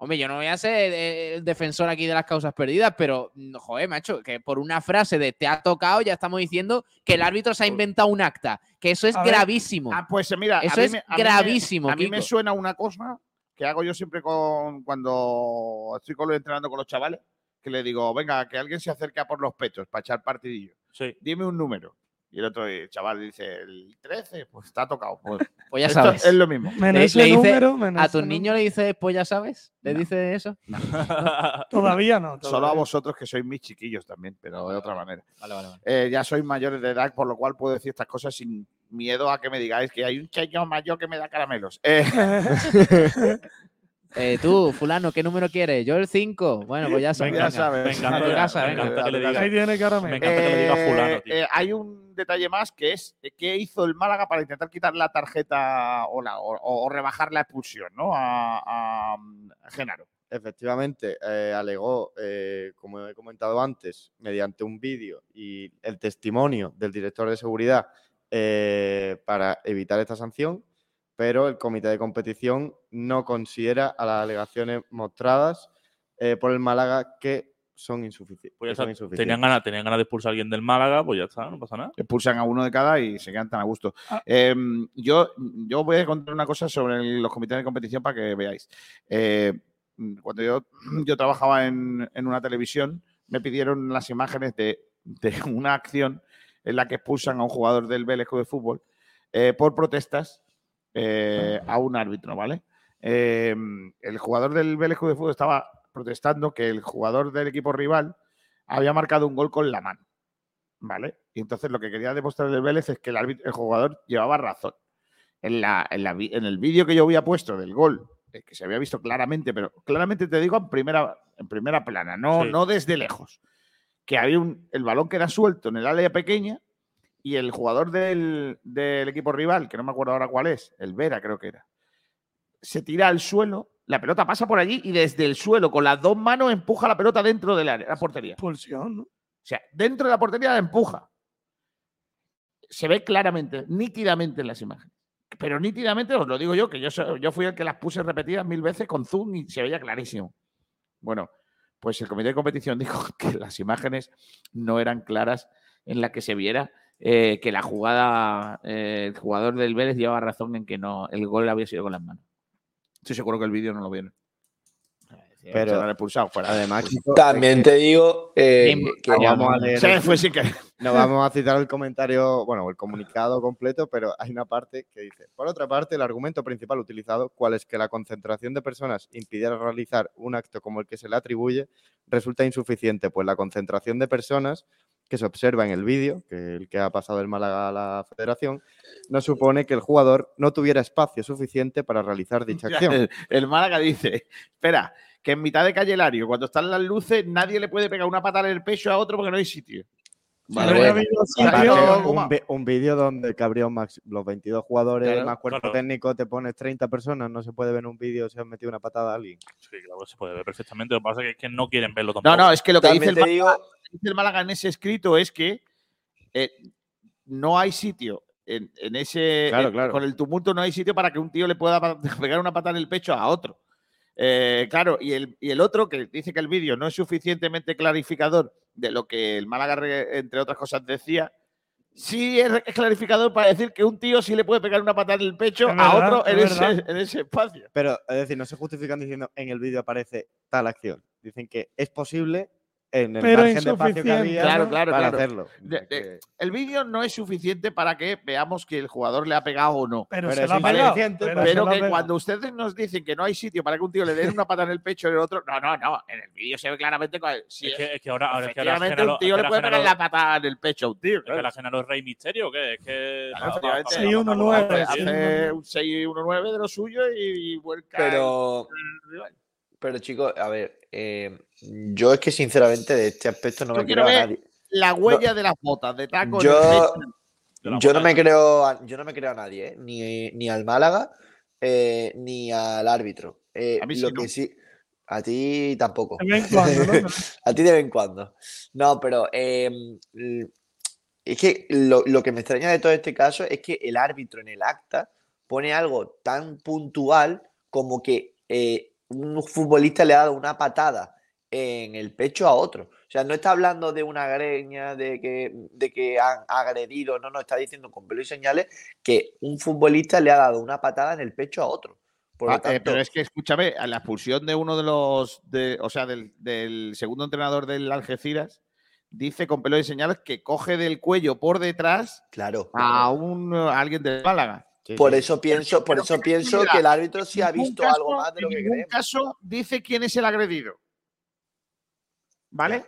Hombre, yo no voy a ser eh, el defensor aquí de las causas perdidas, pero, mm, joder, macho, que por una frase de te ha tocado ya estamos diciendo que el árbitro se ha inventado un acta, que eso es A ver, gravísimo. Ah, pues mira, a Eso mí es me- a mí me- gravísimo, A mí me suena una cosa que hago yo siempre con cuando estoy con, entrenando con los chavales, que le digo, venga, que alguien se acerque a por los pechos para echar partidillo. Dime un número. Y el otro el chaval dice, el 13, pues está tocado. Pues, Pues ya esto sabes. Es lo mismo. Le- le dice- a tu niño le dices, pues ya sabes, le dice eso. Todavía no. Solo a vosotros que sois mis chiquillos también, pero de otra manera. Vale, vale, vale. Eh, ya sois mayores de edad, por lo cual puedo decir estas cosas sin miedo a que me digáis que hay un chayo mayor que me da caramelos. Eh, Eh, tú, fulano, ¿qué número quieres? Yo el 5. Bueno, pues ya sabes. ya sabes. A tu casa, venga. Ahí tiene caramelo. Eh, eh, hay un detalle más que es qué hizo el Málaga para intentar quitar la tarjeta o, la- o- o rebajar la expulsión ¿no? a, a- a Genaro. Efectivamente, eh, alegó, eh, como he comentado antes, mediante un vídeo y el testimonio del director de seguridad eh, para evitar esta sanción, pero el comité de competición no considera a las alegaciones mostradas eh, por el Málaga que son, insufici- Pues ya que son está, insuficientes. tenían, ganas, tenían ganas de expulsar a alguien del Málaga, pues ya está, no pasa nada. Expulsan a uno de cada y se quedan tan a gusto. Em, yo, yo voy a contar una cosa sobre el- los comités de competición para que veáis. Eh, cuando yo, yo trabajaba en, en una televisión, me pidieron las imágenes de, de una acción en la que expulsan a un jugador del Vélez Club de Fútbol eh, por protestas eh, a un árbitro, ¿vale? Eh, el jugador del Vélez Club de Fútbol estaba protestando que el jugador del equipo rival había marcado un gol con la mano, ¿vale? Y entonces lo que quería demostrar el Vélez es que el, árbitro- el jugador llevaba razón. En, la, en, la en el vídeo que yo había puesto del gol, eh, que se había visto claramente, pero claramente te digo en primera, en primera plana, no, Sí. no desde lejos, que había un, el balón queda suelto en el área pequeña y el jugador del, del equipo rival, que no me acuerdo ahora cuál es, el Vera creo que era, se tira al suelo, la pelota pasa por allí y desde el suelo con las dos manos empuja la pelota dentro área, la portería. Expulsión, ¿no? O sea, dentro de la portería la empuja. Se ve claramente, nítidamente en las imágenes. Pero nítidamente os lo digo yo, que yo, yo fui el que las puse repetidas mil veces con zoom y se veía clarísimo. Bueno, pues el comité de competición dijo que las imágenes no eran claras en la que se viera eh, que la jugada, eh, el jugador del Vélez llevaba razón en que no, el gol había sido con las manos. Estoy seguro que el vídeo no lo vieron. Pero- se lo han expulsado fuera. Además, Kiko, También te digo eh, que no vamos a leer. Sí, el- fue sin querer. No vamos a citar el comentario, bueno, el comunicado completo, pero hay una parte que dice: Por otra parte, el argumento principal utilizado, cual es que la concentración de personas impidiera realizar un acto como el que se le atribuye, resulta insuficiente, pues la concentración de personas que se observa en el vídeo, que el que ha pasado el Málaga a la Federación, no supone que el jugador no tuviera espacio suficiente para realizar dicha acción. El, el Málaga dice, espera, que en mitad de calle Lario, cuando están las luces, nadie le puede pegar una patada en el pecho a otro porque no hay sitio. Vale, un, un vídeo donde cabrían max- los 22 jugadores Claro, más cuerpo claro. técnico, te pones 30 personas, no se puede ver en un vídeo si han metido una patada a alguien. Sí, claro, se puede ver perfectamente. Lo que pasa es que no quieren verlo tampoco. No, no, es que lo que dice También el, te Málaga, digo, dice el Málaga en ese escrito es que eh, no hay sitio en, en ese. Claro, en- claro. Con el tumulto no hay sitio para que un tío le pueda pegar una patada en el pecho a otro. Eh, claro, y el, y el otro que dice que el vídeo no es suficientemente clarificador de lo que el Málaga, re- entre otras cosas, decía. Sí es es clarificador para decir que un tío sí le puede pegar una patada en el pecho Es a verdad, otro en es ese, en ese espacio. Pero, es decir, no se justifican diciendo en el vídeo aparece tal acción. Dicen que es posible en el Pero margen de espacio que insuficiente, había Claro, claro, para claro. hacerlo. De- de- el vídeo no es suficiente para que veamos que el jugador le ha pegado o no. Pero, Pero se es la ha pegado. Pero, Pero que pegado. cuando ustedes nos dicen que no hay sitio para que un tío le dé una pata en el pecho y el otro. No, no, no. En el vídeo se ve claramente cuál- si Es que, es que ahora, ahora es que ahora Genaro- un tío es que le ahora puede pegar Genaro- la pata en el pecho a un tío. Es que la Genaro es Rey Misterio, ¿o ¿qué? Es que. Claro, uno nueve, Hace, sí, hace un 6-1-9 de lo suyo y, vuelca. Pero, el rival. Pero chicos, a ver, eh, yo es que sinceramente de este aspecto no Yo me quiero creo a ver nadie. La huella de las botas de taco. Yo, yo no me creo, a- yo no me creo a nadie, ¿eh? ni, ni al Málaga, eh, ni al árbitro. Eh, A mí lo sí, que ¿no? sí, a ti tampoco. De vez en cuando, ¿no? a ti de vez en cuando. No, pero eh, l- es que lo, lo que me extraña de todo este caso es que el árbitro en el acta pone algo tan puntual como que eh, un futbolista le ha dado una patada en el pecho a otro. O sea, no está hablando de una greña, de que, de que han agredido, no, no, está diciendo con pelo y señales que un futbolista le ha dado una patada en el pecho a otro. Por Ah, eh, pero es que escúchame, a la expulsión de uno de los, de, o sea, del, del segundo entrenador del Algeciras, dice con pelo y señales que coge del cuello por detrás claro. a un a alguien de Málaga. Por eso pienso, por pero eso que pienso mira, que el árbitro sí ha En ningún visto caso- algo más de lo en que ningún creemos. caso dice quién es el agredido. ¿Vale?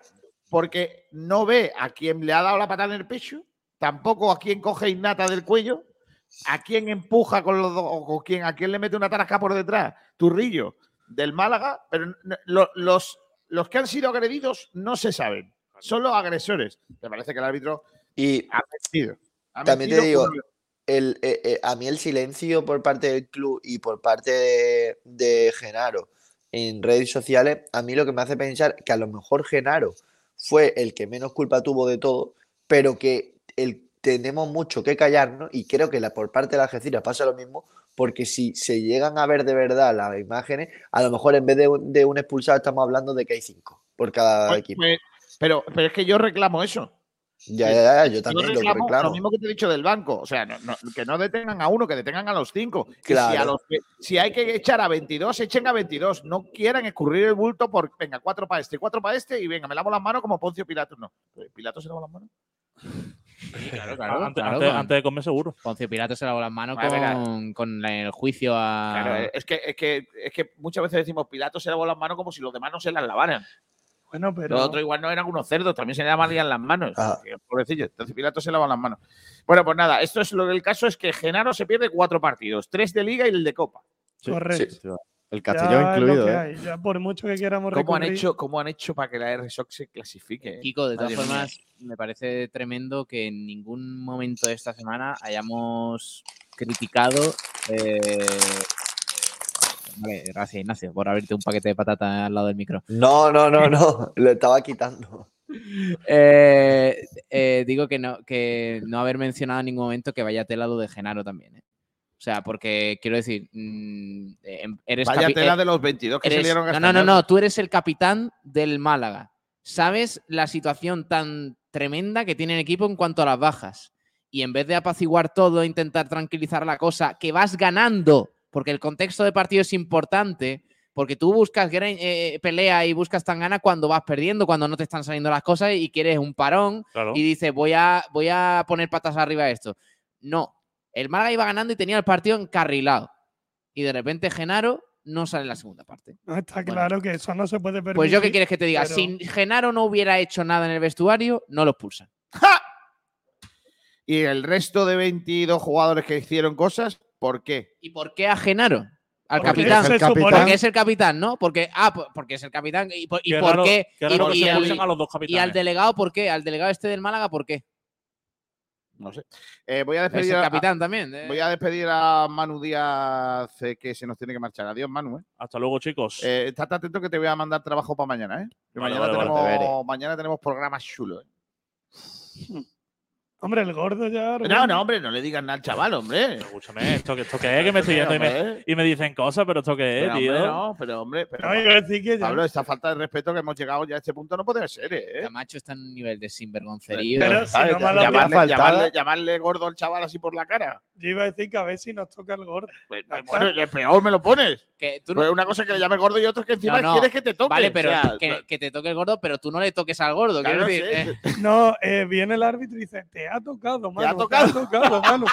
Porque no ve a quien le ha dado la patada en el pecho, tampoco a quien coge innata del cuello, a quien empuja con los dos, o con quien, a quien le mete una tarasca por detrás, Turrillo, del Málaga, pero lo- los, los que han sido agredidos no se saben, son los agresores. Me parece que el árbitro Y ha mentido. ha también te digo, el, eh, eh, a mí el silencio por parte del club y por parte de, de Genaro en redes sociales, a mí lo que me hace pensar que a lo mejor Genaro fue el que menos culpa tuvo de todo, pero que el, tenemos mucho que callarnos y creo que la, por parte de la Algeciras pasa lo mismo, porque si se llegan a ver de verdad las imágenes, a lo mejor en vez de un, de un expulsado estamos hablando de que hay cinco por cada Pues- equipo. pues- pero, pero es que yo reclamo eso. Ya, ya, ya, yo Yo también lo reclamo reclamo. Lo mismo que te he dicho del banco. O sea, no- no- que no detengan a uno, que detengan a los cinco. Si, Claro. a los que- si hay que echar a 22, echen a 22. No quieran escurrir el bulto por, venga, cuatro para este, cuatro para este y venga, me lavo las manos como Poncio Pilatos. No. ¿Pilatos se lava las manos? Claro, claro, antes, claro, antes- con- antes de comer, seguro. Poncio Pilato se lavó las manos con, con el juicio a. Claro, es que, es, que, es que muchas veces decimos Pilatos se lavó las manos como si los demás no se las lavaran. Bueno, pero. Los otros igual no eran unos cerdos, también se lavarían las manos. Que, Pobrecillo, entonces Pilatos se lava las manos. Bueno, pues nada, esto es lo del caso es que Genaro se pierde cuatro partidos, tres de liga y el de copa. Correcto. El Ya Castellón incluido, que ¿eh? hay, ya por mucho que queramos ¿Cómo han, hecho, ¿Cómo han hecho para que la RSOC se clasifique? eh? Kiko, de todas Madre mía. formas, me parece tremendo que en ningún momento de esta semana hayamos criticado. eh, Vale, gracias Ignacio por abrirte un paquete de patata al lado del micro. No, no, no, no, lo estaba quitando. Eh, eh, digo que no, que no haber mencionado en ningún momento que vaya tela lo de Genaro también. ¿eh? O sea, porque quiero decir, mm, eh, eres Vaya tela de los 22 que eres- salieron no, a no, no, Castañar. no, tú eres el capitán del Málaga. Sabes la situación tan tremenda que tiene el equipo en cuanto a las bajas. Y en vez de apaciguar todo e intentar tranquilizar la cosa, que vas ganando, porque el contexto de partido es importante, porque tú buscas gre- eh, pelea y buscas tan gana cuando vas perdiendo, cuando no te están saliendo las cosas y quieres un parón Claro. y dices, voy a, voy a poner patas arriba a esto. No, el Málaga iba ganando y tenía el partido encarrilado. Y de repente Genaro no sale en la segunda parte. No, está Bueno. claro que eso no se puede permitir. Pues yo qué quieres que te diga, pero- si Genaro no hubiera hecho nada en el vestuario, no lo expulsan. Y el resto de 22 jugadores que hicieron cosas, ¿por qué? ¿Y por qué a Genaro? Al Porque capitán. se supone- Porque es el capitán, ¿no? Porque, ah, po- porque es el capitán. ¿Y por, y Qué por raro- qué? qué y- raro y al- a los dos y al delegado, ¿por qué? Al delegado este del Málaga, ¿por qué? No sé. Eh, voy a Es despedir el a, capitán también. eh. voy a despedir a Manu Díaz, eh, que se nos tiene que marchar. Adiós, Manu. ¿eh? Hasta luego, chicos. Eh, estate atento que te voy a mandar trabajo para mañana, ¿eh? Que Vale, mañana, vale, vale, tenemos, deberes. mañana tenemos programas chulos. Hombre, el gordo ya. No, no, hombre, no le digas nada al chaval, hombre. Escúchame, ¿esto, que- esto qué es? Que me estoy yendo y me, y me dicen cosas, pero ¿esto qué es, Pero, tío? hombre, no, pero hombre, pero, No, a decir que ya- Pablo, esta falta de respeto que hemos llegado ya a este punto no puede ser, ¿eh? Camacho está en un nivel de sinvergoncería. Pero si ¿Sabes? no me lo llamarle, faltada- llamarle- llamarle gordo al chaval así por la cara. Yo iba a decir que a ver si nos toca el gordo. Pues, Ya está. Bueno, el peor me lo pones. Que tú Pues una cosa es que le llame gordo y otra es que encima No, no. quieres que te toque. Vale, pero o sea, que, que te toque el gordo, pero tú no le toques al gordo. Claro, quiero decir, sí. eh, No, eh, viene el árbitro y dice, te ha tocado, mano. ha tocado. Te ha tocado, mano.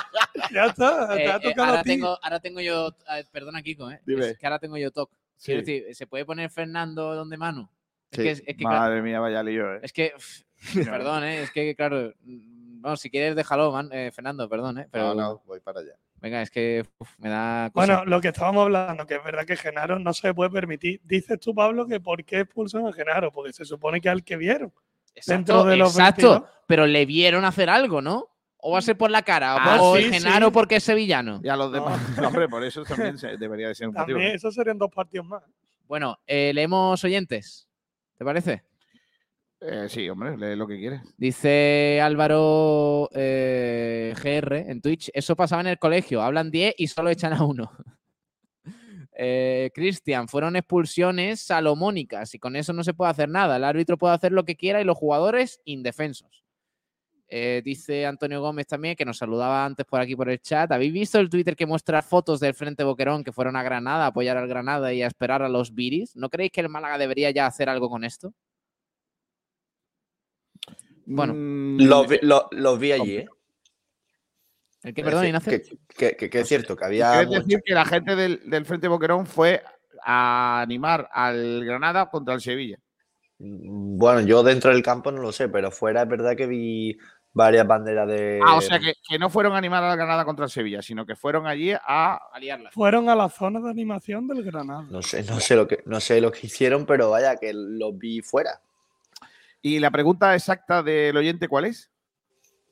Ya está, te eh, ha eh, tocado ahora, a ti. tengo, ahora tengo yo. eh, perdona, Kiko, ¿eh? Dime. Es que ahora tengo yo toque. Sí. Quiero decir, ¿se puede poner Fernando donde? Es que, es, claro, Madre mía, vaya lío, ¿eh? es que, perdón, ¿eh? Es que, claro, mm, no, si quieres déjalo, man, eh, Fernando, perdón, ¿eh? Pero, No, no, voy para allá. venga, es que uf, me da cosa. Bueno, lo que estábamos hablando, que es verdad que Genaro no se puede permitir. Dices tú, Pablo, que ¿por qué expulsan a Genaro? Porque se supone que al que vieron. dentro de los exacto, 22. pero le vieron hacer algo, ¿no? O va a ser por la cara, o, Ah, por- o sí, Genaro sí. porque es sevillano. Y a los demás. No, hombre, por eso también se- debería de ser un motivo. También, esos serían dos partidos más. Bueno, eh, leemos oyentes. ¿Te parece? Eh, sí, hombre, lee lo que quieres. Dice Álvaro eh, GR en Twitch, eso pasaba en el colegio, hablan 10 y solo echan a uno. Eh, Cristian, fueron expulsiones salomónicas y con eso no se puede hacer nada. El árbitro puede hacer lo que quiera y los jugadores indefensos. Dice Antonio Gómez también, que nos saludaba antes por aquí por el chat. ¿Habéis visto el Twitter que muestra fotos del Frente Boquerón que fueron a Granada a apoyar al Granada y a esperar a los Viris? ¿No creéis que el Málaga debería ya hacer algo con esto? Bueno, Mm, Los vi, lo- los vi allí, ¿eh? ¿el qué, Es perdón, Ignacio? Que, que- que- que es cierto, que había. Quieres mucha- decir que la gente del, del Frente Boquerón fue a animar al Granada contra el Sevilla. Mm, Bueno, yo dentro del campo no lo sé, pero fuera es verdad que vi varias banderas de. Ah, o sea que, que no fueron a animar al Granada contra el Sevilla, sino que fueron allí a. liarla. Fueron a la zona de animación del Granada. No sé, no sé lo que, no sé lo que hicieron, pero vaya, que los vi fuera. ¿Y la pregunta exacta del oyente cuál es?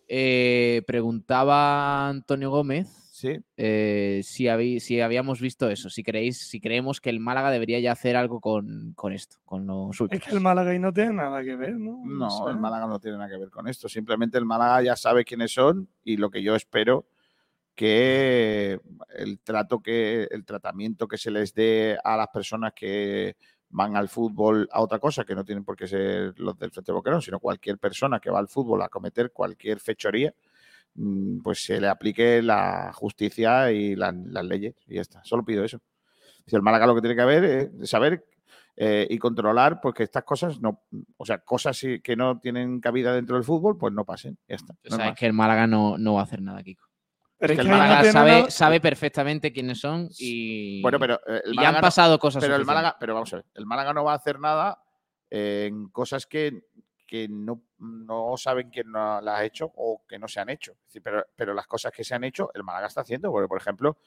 Eh, preguntaba Antonio Gómez Sí. eh, si, habí- si habíamos visto eso, si creéis, si creemos que el Málaga debería ya hacer algo con, con esto, con los Es últimos. que el Málaga ahí no tiene nada que ver, ¿no? No, sé. el Málaga no tiene nada que ver con esto. Simplemente el Málaga ya sabe quiénes son y lo que yo espero que el trato que el tratamiento que se les dé a las personas que van al fútbol a otra cosa, que no tienen por qué ser los del Frente Boquerón, sino cualquier persona que va al fútbol a cometer cualquier fechoría, mm, pues se le aplique la justicia y la- las leyes y ya está. Solo pido eso. Si el Málaga lo que tiene que haber es saber eh, y controlar porque estas cosas no, o sea, cosas que no tienen cabida dentro del fútbol, pues no pasen. Ya está. O no sea, es que el Málaga no, no va a hacer nada, Kiko. Pero es es que que el no Málaga sabe, nada- sabe perfectamente quiénes son y, Bueno, pero eh, el y ya Málaga han no- pasado cosas pero el. Málaga, pero vamos a ver, el Málaga no va a hacer nada eh, en cosas que, que no, no saben quién no las ha hecho o que no se han hecho. Pero, pero las cosas que se han hecho, el Málaga está haciendo. Porque, por ejemplo,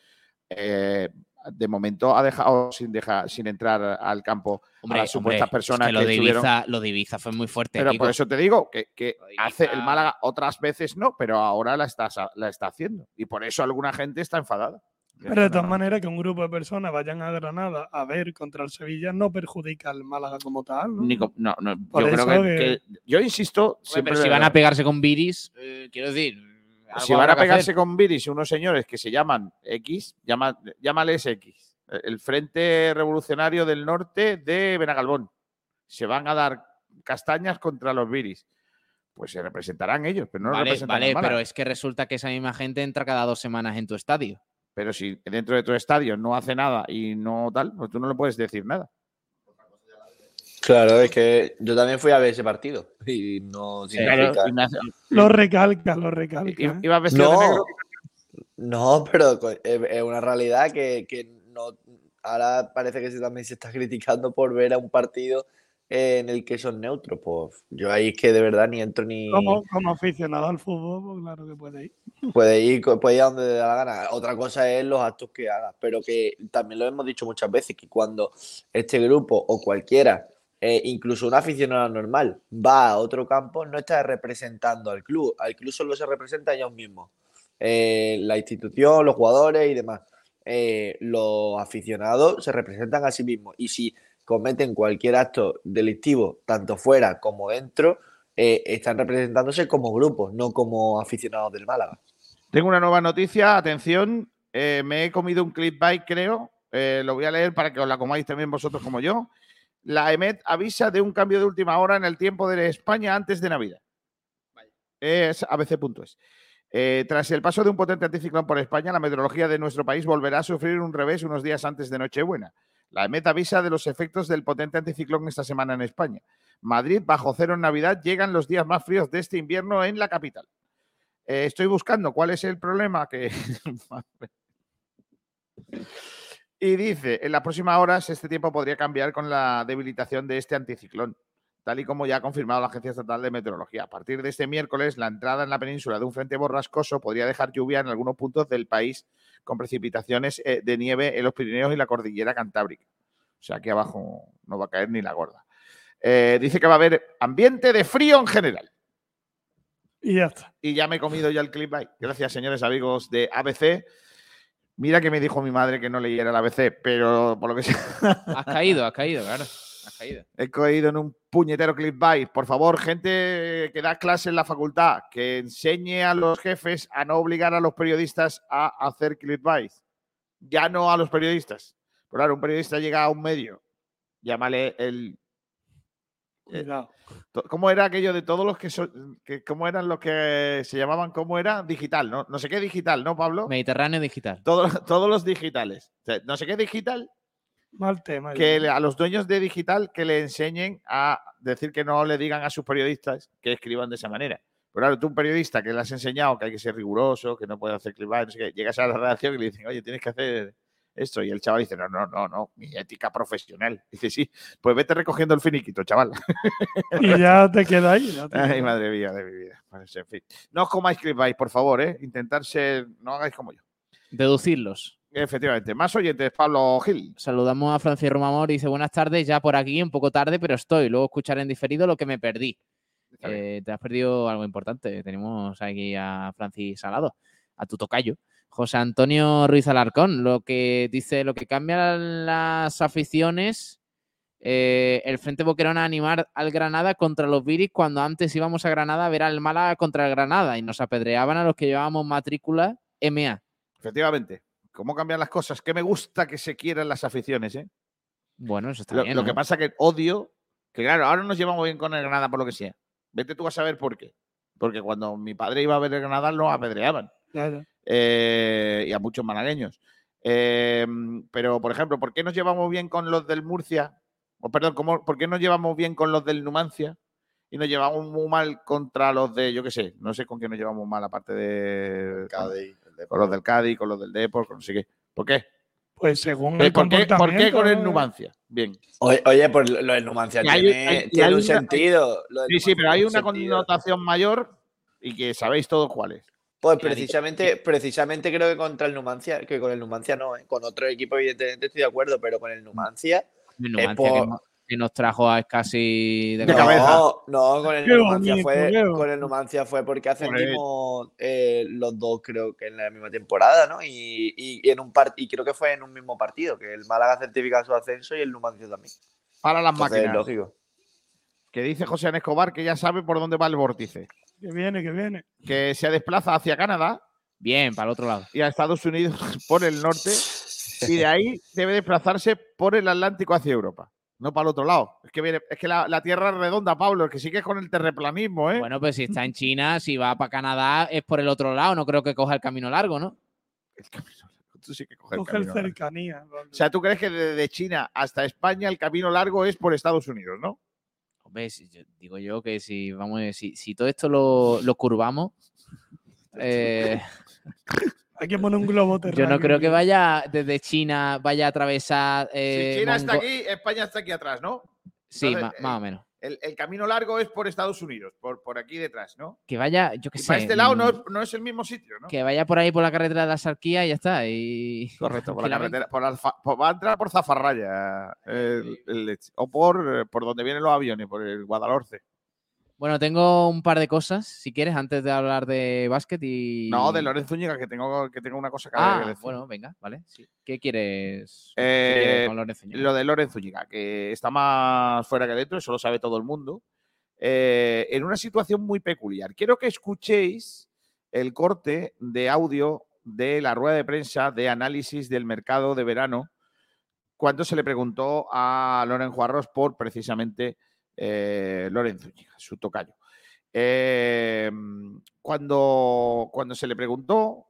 eh, de momento ha dejado sin dejar, sin entrar al campo Hombre, a las supuestas hombre, personas es que lo, que de estuvieron- Ibiza, lo de Ibiza fue muy fuerte. Pero Kiko. por eso te digo que, que Lo hace el Málaga otras veces no, pero ahora la está, la está haciendo. Y por eso alguna gente está enfadada. Pero de todas maneras, que un grupo de personas vayan a Granada a ver contra el Sevilla no perjudica al Málaga como tal. ¿no? Ni co- no, no, yo creo que, que- que- yo insisto, siempre pero si van a pegarse con Viris, eh, quiero decir. Si van a pegarse hacer. con Viris unos señores que se llaman X, llama, llámales X, el Frente Revolucionario del Norte de Benagalbón, se van a dar castañas contra los Viris. Pues se representarán ellos, pero no vale, pero es que resulta que esa misma gente entra cada dos semanas en tu estadio. Pero si dentro de tu estadio no hace nada y no tal, pues tú no le puedes decir nada. Claro, es que yo también fui a ver ese partido y no significa. Claro, Lo recalca, lo recalca. i-. Ibas vestido de No, negro. no, pero co- es una realidad que, que no. Ahora parece que se, también se está criticando por ver a un partido en el que son neutros. Pues yo ahí es que de verdad ni entro ni. Como, como aficionado al fútbol, pues claro que puede ir. Puede ir, puede ir a donde le da la gana. Otra cosa es los actos que haga, pero que también lo hemos dicho muchas veces, que cuando este grupo o cualquiera, eh, incluso un aficionado normal, va a otro campo, no está representando al club. Al club solo se representa ellos mismos. Eh, la institución, los jugadores y demás. Eh, los aficionados se representan a sí mismos. Y si cometen cualquier acto delictivo, tanto fuera como dentro, están representándose como grupos, no como aficionados del Málaga. Tengo una nueva noticia, atención, me he comido un clickbait, creo, eh, lo voy a leer para que os la comáis también vosotros como yo. La EMET avisa de un cambio de última hora en el tiempo de España antes de Navidad. Es abc.es. Eh, tras el paso de un potente anticiclón por España, la meteorología de nuestro país volverá a sufrir un revés unos días antes de Nochebuena. La EMET avisa de los efectos del potente anticiclón esta semana en España. Madrid, bajo cero en Navidad, llegan los días más fríos de este invierno en la capital. Eh, estoy buscando cuál es el problema que... y dice, en las próximas horas este tiempo podría cambiar con la debilitación de este anticiclón, tal y como ya ha confirmado la Agencia Estatal de Meteorología. A partir de este miércoles, la entrada en la península de un frente borrascoso podría dejar lluvia en algunos puntos del país con precipitaciones eh, de nieve en los Pirineos y la cordillera Cantábrica. O sea, aquí abajo no va a caer ni la gorda. Eh, dice que va a haber ambiente de frío en general. Y ya está. Y ya me he comido ya el clip ahí. Gracias, señores amigos de ABC. Mira que me dijo mi madre que no leyera el ABC, pero por lo que sea. Has caído, has caído, claro. Has caído. He caído en un puñetero clickbait. Por favor, gente que da clase en la facultad, que enseñe a los jefes a no obligar a los periodistas a hacer clickbait. Ya no a los periodistas. Pero claro, un periodista llega a un medio, llámale el. Eh, ¿Cómo era aquello de todos los que son. Que, ¿Cómo eran los que se llamaban? ¿Cómo era? Digital, ¿no? No sé qué digital, ¿no, Pablo? Mediterráneo digital. Todos, todos los digitales. O sea, no sé qué digital, Mal tema. que le- a los dueños de digital que le enseñen a decir que no le digan a sus periodistas que escriban de esa manera. Pero claro, tú un periodista que le has enseñado que hay que ser riguroso, que no puede hacer clickbait, no sé qué, llegas a la redacción y le dicen, oye, tienes que hacer esto. Y el chaval dice, no, no, no, no, mi ética profesional. Dice, sí, pues vete recogiendo el finiquito, chaval. Y ya te queda ahí. ya te Ay, queda. madre mía de mi vida. Pues, en fin. No os comáis clickbait, por favor, ¿eh? Intentar ser, no hagáis como yo. Deducirlos. Efectivamente. Más oyentes, Pablo Gil. Saludamos a Francis Romamor y dice buenas tardes, ya por aquí, un poco tarde, pero estoy. Luego escucharé en diferido lo que me perdí. Eh, te has perdido algo importante. Tenemos aquí a Francis Salado, a tu tocayo. José Antonio Ruiz Alarcón, lo que dice, lo que cambian las aficiones, eh, el Frente Boquerón a animar al Granada contra los Viris cuando antes íbamos a Granada a ver al Málaga contra el Granada y nos apedreaban a los que llevábamos matrícula MA. Efectivamente. ¿Cómo cambian las cosas? Que me gusta que se quieran las aficiones, ¿eh? Bueno, eso está Lo, bien. lo ¿no? que pasa que odio, que claro, ahora nos llevamos bien con el Granada por lo que sea. Vete tú a saber por qué. Porque cuando mi padre iba a ver el Granada, lo apedreaban. Claro. eh, y a muchos malagueños. Eh, pero, por ejemplo, ¿por qué nos llevamos bien con los del Murcia? O, perdón, ¿cómo- ¿por qué nos llevamos bien con los del Numancia? Y nos llevamos muy mal contra los de, yo qué sé, no sé con qué nos llevamos mal, aparte de. con- con los del Cádiz, con los del Depor, con no sé qué. ¿Por qué? Pues según el ¿Por qué, por qué con el. Numancia? Bien. Oye, oye, pues lo del Numancia hay- tiene, hay- y tiene hay un una- sentido. Sí, sí, pero hay una sentido. connotación mayor y que sabéis todos cuál es. Pues precisamente, precisamente creo que contra el Numancia, que con el Numancia no, ¿eh? con otro equipo evidentemente estoy de acuerdo, pero con el Numancia El es Numancia que, por- no- que nos trajo a casi de, De cabeza. No, no, con el Qué Numancia bonito, fue, qué con el Numancia fue porque Por ascendimos eh, los dos, creo que en la misma temporada, ¿no? Y, y- y en un part- y creo que fue en un mismo partido, que el Málaga certifica su ascenso y el Numancia también. Para las Entonces, máquinas. lógico. Que dice José Ana Escobar que ya sabe por dónde va el vórtice. Que viene, que viene. Que se desplaza hacia Canadá Bien, para el otro lado. y a Estados Unidos por el norte y de ahí debe desplazarse por el Atlántico hacia Europa, no para el otro lado. Es que, viene, es que la, la Tierra es redonda, Pablo, es que sigues con el terraplanismo, ¿eh? Bueno, pues si está en China, si va para Canadá, es por el otro lado. No creo que coja el camino largo, ¿no? Tú sí que coges el Coge el camino largo. cercanía. O sea, ¿tú crees que desde China hasta España el camino largo es por Estados Unidos, no? Hombre, si- yo- digo yo que si vamos, si, si todo esto lo, lo curvamos, eh, Hay que poner un globo yo terráqueo. no creo que vaya desde China, vaya a atravesar. eh, si China está Mongo- aquí, España está aquí atrás, ¿no? Sí, Entonces, eh, más o menos. El, el camino largo es por Estados Unidos, por, por aquí detrás, ¿no? Que vaya, yo qué Y sé. para este lado no mm, es, no es el mismo sitio, ¿no? Que vaya por ahí por la carretera de la Sarquía y ya está. Y... Correcto, por la carretera, por Alfa- por- va a entrar por Zafarraya el- o por, eh, por donde vienen los aviones, por el Guadalhorce. Bueno, tengo un par de cosas, si quieres, antes de hablar de básquet y. No, de Lorenzo Zúñiga, que tengo, que tengo una cosa que Ah, decir. bueno, venga, vale. sí. ¿Qué quieres? Eh, con Lorenzo Ñiga? lo de Lorenzo Zúñiga, que está más fuera que dentro, eso lo sabe todo el mundo, eh, en una situación muy peculiar. Quiero que escuchéis el corte de audio de la rueda de prensa de análisis del mercado de verano cuando se le preguntó a Loren Juarros por precisamente eh, Zúñiga, su tocayo. Eh, cuando, cuando se le preguntó,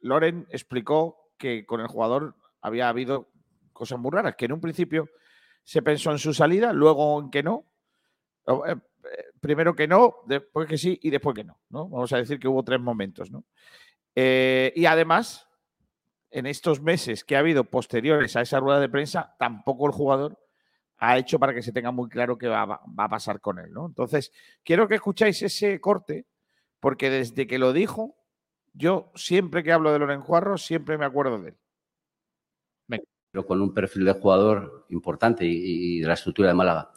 Loren explicó que con el jugador había habido cosas muy raras, que en un principio se pensó en su salida, luego en que no. Eh, eh, Primero que no, después que sí y después que no, ¿no? Vamos a decir que hubo tres momentos, ¿no? Y además, en estos meses que ha habido posteriores a esa rueda de prensa, tampoco el jugador ha hecho para que se tenga muy claro qué va, a pasar con él, ¿no? Entonces, quiero que escucháis ese corte, porque desde que lo dijo, yo siempre que hablo de Loren Juarro, siempre me acuerdo de él. pero con un perfil de jugador importante y, y de la estructura de Málaga.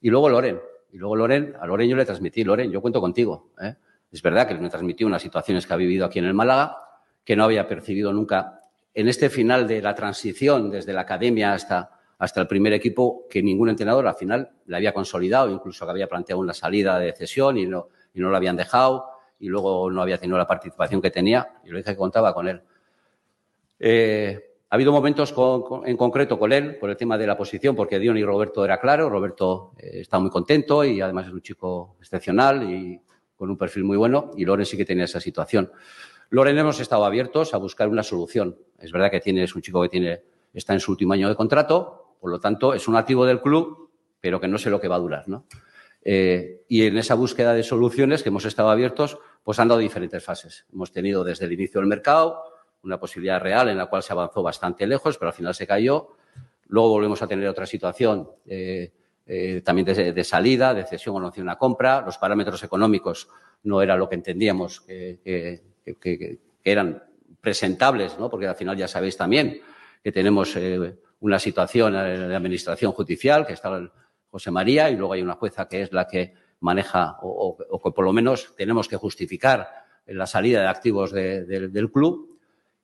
Y luego Loren. Y luego Loren, a Loren yo le transmití, Loren, yo cuento contigo. ¿eh? Es verdad que me transmitió unas situaciones que ha vivido aquí en el Málaga, que no había percibido nunca en este final de la transición, desde la academia hasta, hasta el primer equipo, que ningún entrenador al final le había consolidado, incluso que había planteado una salida de cesión y no, y no lo habían dejado, y luego no había tenido la participación que tenía, y lo dije que contaba con él. Eh, ha habido momentos con- en concreto con él por el tema de la posición, porque Dion y Roberto era claro. Roberto eh, está muy contento y además es un chico excepcional y con un perfil muy bueno. Y Loren sí que tenía esa situación. Loren hemos estado abiertos a buscar una solución. Es verdad que tiene, es un chico que tiene, está en su último año de contrato, por lo tanto es un activo del club, pero que no sé lo que va a durar. ¿no? Eh, y en esa búsqueda de soluciones que hemos estado abiertos, pues han dado diferentes fases. Hemos tenido desde el inicio del mercado una posibilidad real en la cual se avanzó bastante lejos, pero al final se cayó. Luego volvemos a tener otra situación eh, eh, también de, salida, de cesión o no de una compra. Los parámetros económicos no era lo que entendíamos que, eran presentables, ¿no? porque al final ya sabéis también que tenemos una situación la administración judicial, que está José María, y luego hay una jueza que es la que maneja o, que por lo menos tenemos que justificar la salida de activos de- de- del club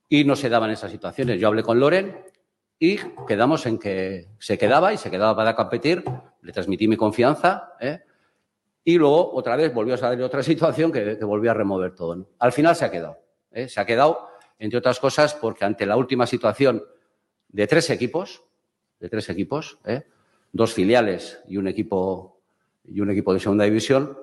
y no se daban esas situaciones. Yo hablé con Loren y quedamos en que se quedaba y se quedaba para competir, le transmití mi confianza ¿eh? y luego otra vez volvió a salir otra situación que, que volvió a remover todo. Al final se ha quedado. ¿eh? Se ha quedado, entre otras cosas, porque ante la última situación de tres equipos, de tres equipos, ¿eh? dos filiales y un equipo y un equipo de segunda división,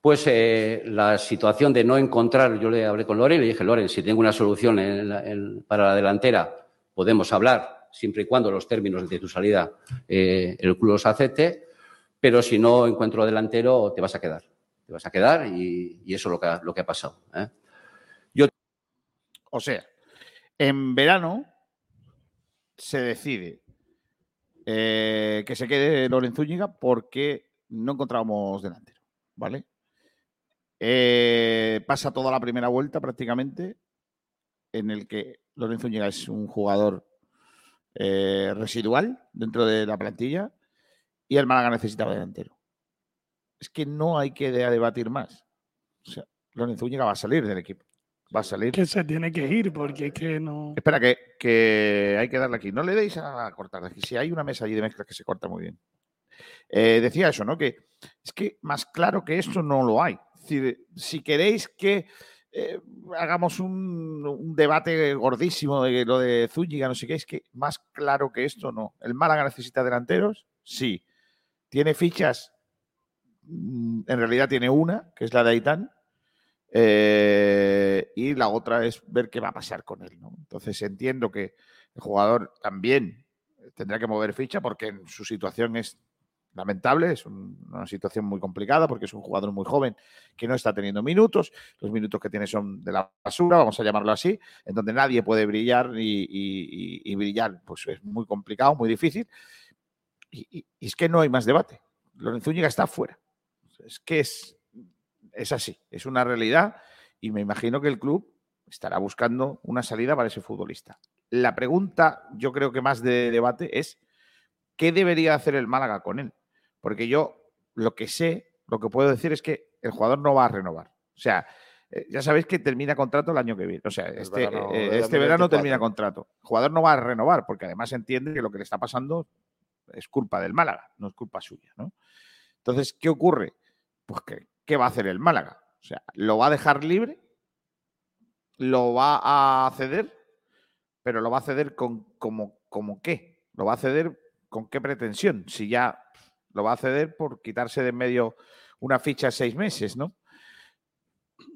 pues eh, la situación de no encontrar, yo le hablé con Loren y le dije, Loren, si tengo una solución en la- en- para la delantera, podemos hablar, siempre y cuando los términos de tu salida eh, el club los acepte, pero si no encuentro delantero, te vas a quedar. Te vas a quedar y, eso es lo que ha, lo que ha pasado. Yo O sea, en verano se decide eh, que se quede Loren Zúñiga porque no encontrábamos delantero, ¿vale? Eh, pasa toda la primera vuelta prácticamente en el que Loren Zúñiga es un jugador eh, residual dentro de la plantilla y el Málaga necesitaba delantero. Es que no hay que de- debatir más. O sea, Loren Zúñiga va a salir del equipo. Va a salir. Que se tiene que ir porque es que no. Espera, que, que hay que darle aquí. No le deis a cortar. Aquí si hay una mesa allí de mezclas que se corta muy bien. Eh, decía eso, ¿no? Que es que más claro que esto no lo hay. Es decir, si queréis que eh, hagamos un, un debate gordísimo de lo de Zúñiga, no sé qué, es que más claro que esto no. ¿El Málaga necesita delanteros? Sí. ¿Tiene fichas? Mm, En realidad tiene una, que es la de Aitán. Eh, y la otra es ver qué va a pasar con él. ¿no? Entonces entiendo que el jugador también tendrá que mover ficha porque en su situación es lamentable, es un- una situación muy complicada porque es un jugador muy joven que no está teniendo minutos, los minutos que tiene son de la basura, vamos a llamarlo así, en donde nadie puede brillar y, brillar pues es muy complicado, muy difícil. Y es que no hay más debate. Lorenzo Zúñiga está fuera. Es que es, es así, es una realidad y me imagino que el club estará buscando una salida para ese futbolista. La pregunta, yo creo que más de debate es ¿qué debería hacer el Málaga con él? Porque yo lo que sé, lo que puedo decir es que el jugador no va a renovar. O sea, eh, ya sabéis que termina contrato el año que viene. O sea, este verano eh, este verano 2024. termina contrato. El jugador no va a renovar porque además entiende que lo que le está pasando es culpa del Málaga, no es culpa suya. ¿no? Entonces, ¿qué ocurre? Pues que, ¿qué va a hacer el Málaga? O sea, ¿lo va a dejar libre? ¿Lo va a ceder? Pero lo va a ceder con como, como qué? ¿Lo va a ceder con qué pretensión? Si ya lo va a ceder por quitarse de en medio una ficha seis meses, ¿no?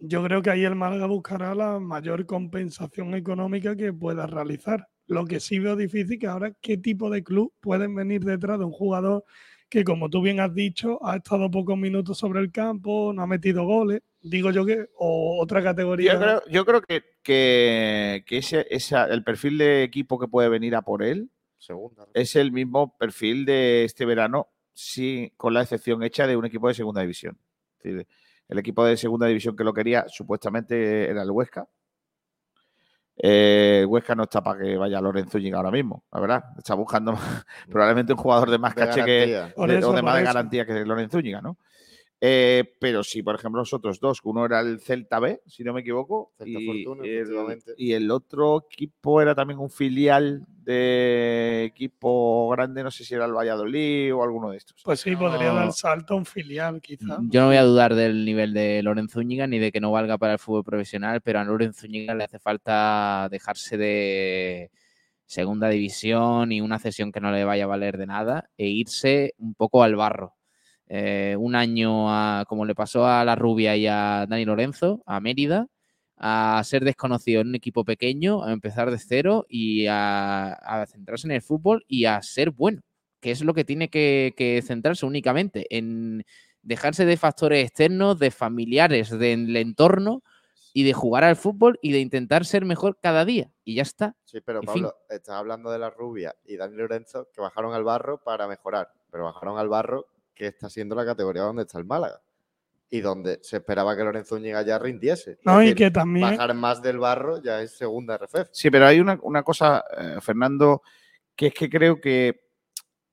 yo creo que ahí el Málaga buscará la mayor compensación económica que pueda realizar. Lo que sí veo difícil que ahora qué tipo de club pueden venir detrás de un jugador que, como tú bien has dicho, ha estado pocos minutos sobre el campo, no ha metido goles. Digo yo que, o otra categoría. Yo creo, yo creo que, que, que ese, esa- el perfil de equipo que puede venir a por él Segunda. es el mismo perfil de este verano, sí, con la excepción hecha de un equipo de segunda división. Es decir, el equipo de segunda división que lo quería supuestamente era el Huesca. Eh, Huesca no está para que vaya Lorenzo Zúñiga ahora mismo, la verdad. Está buscando probablemente un jugador de más De caché que, garantía. De- eso, o de más de garantía que Lorenzo Zúñiga, ¿no? Eh, pero sí, por ejemplo, los otros dos, uno era el Celta B, si no me equivoco, Celta y, Fortuna, el, efectivamente. y el otro equipo era también un filial de equipo grande, no sé si era el Valladolid o alguno de estos. Pues sí, podría dar salto a un filial, quizá. Yo no voy a dudar del nivel de Lorenzo Zúñiga ni de que no valga para el fútbol profesional, pero a Lorenzo Zúñiga le hace falta dejarse de segunda división y una cesión que no le vaya a valer de nada e irse un poco al barro. Eh, un año, a- como le pasó a la Rubia y a Dani Lorenzo, a Mérida, a ser desconocido en un equipo pequeño, a empezar de cero y a, a centrarse en el fútbol y a ser bueno, que es lo que tiene que, que centrarse únicamente, en dejarse de factores externos, de familiares, del entorno y de jugar al fútbol y de intentar ser mejor cada día. Y ya está. Sí, pero En fin. Pablo, estás hablando de la rubia y Dani Lorenzo que bajaron al barro para mejorar, pero bajaron al barro que está siendo la categoría donde está el Málaga y donde se esperaba que Lorenzo Úñiga ya rindiese. No, Es y que también- Bajar más del barro ya es segunda RFF. Sí, pero hay una, una cosa, eh, Fernando, que es que creo que,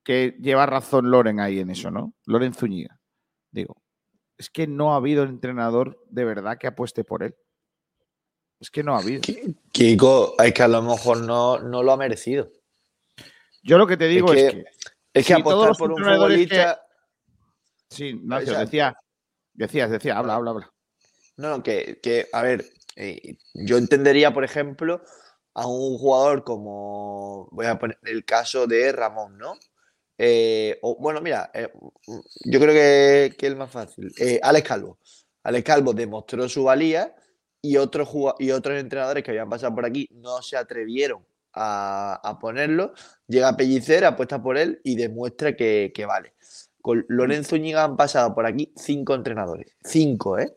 que lleva razón Loren ahí en eso, ¿no? Loren Zúñiga. Digo, es que no ha habido entrenador de verdad que apueste por él. Es que no ha habido. Kiko, es que a lo mejor no, no lo ha merecido. Yo lo que te digo es que- que. Es que si todos apostar los por un futbolista. Sí, Ignacio, O sea, decía, decías, decía, habla, habla, habla. No, que, que, a ver, eh, yo entendería, por ejemplo, a un jugador como, voy a poner el caso de Ramón, ¿no? Eh, o, bueno, mira, eh, yo creo que, que es el más fácil. Alex Calvo. Alex Calvo demostró su valía y otros, y otros entrenadores que habían pasado por aquí no se atrevieron a, a ponerlo. Llega Pellicer, apuesta por él y demuestra que, que vale. Con Lorenzo Ñiga han pasado por aquí cinco entrenadores. Cinco, ¿eh?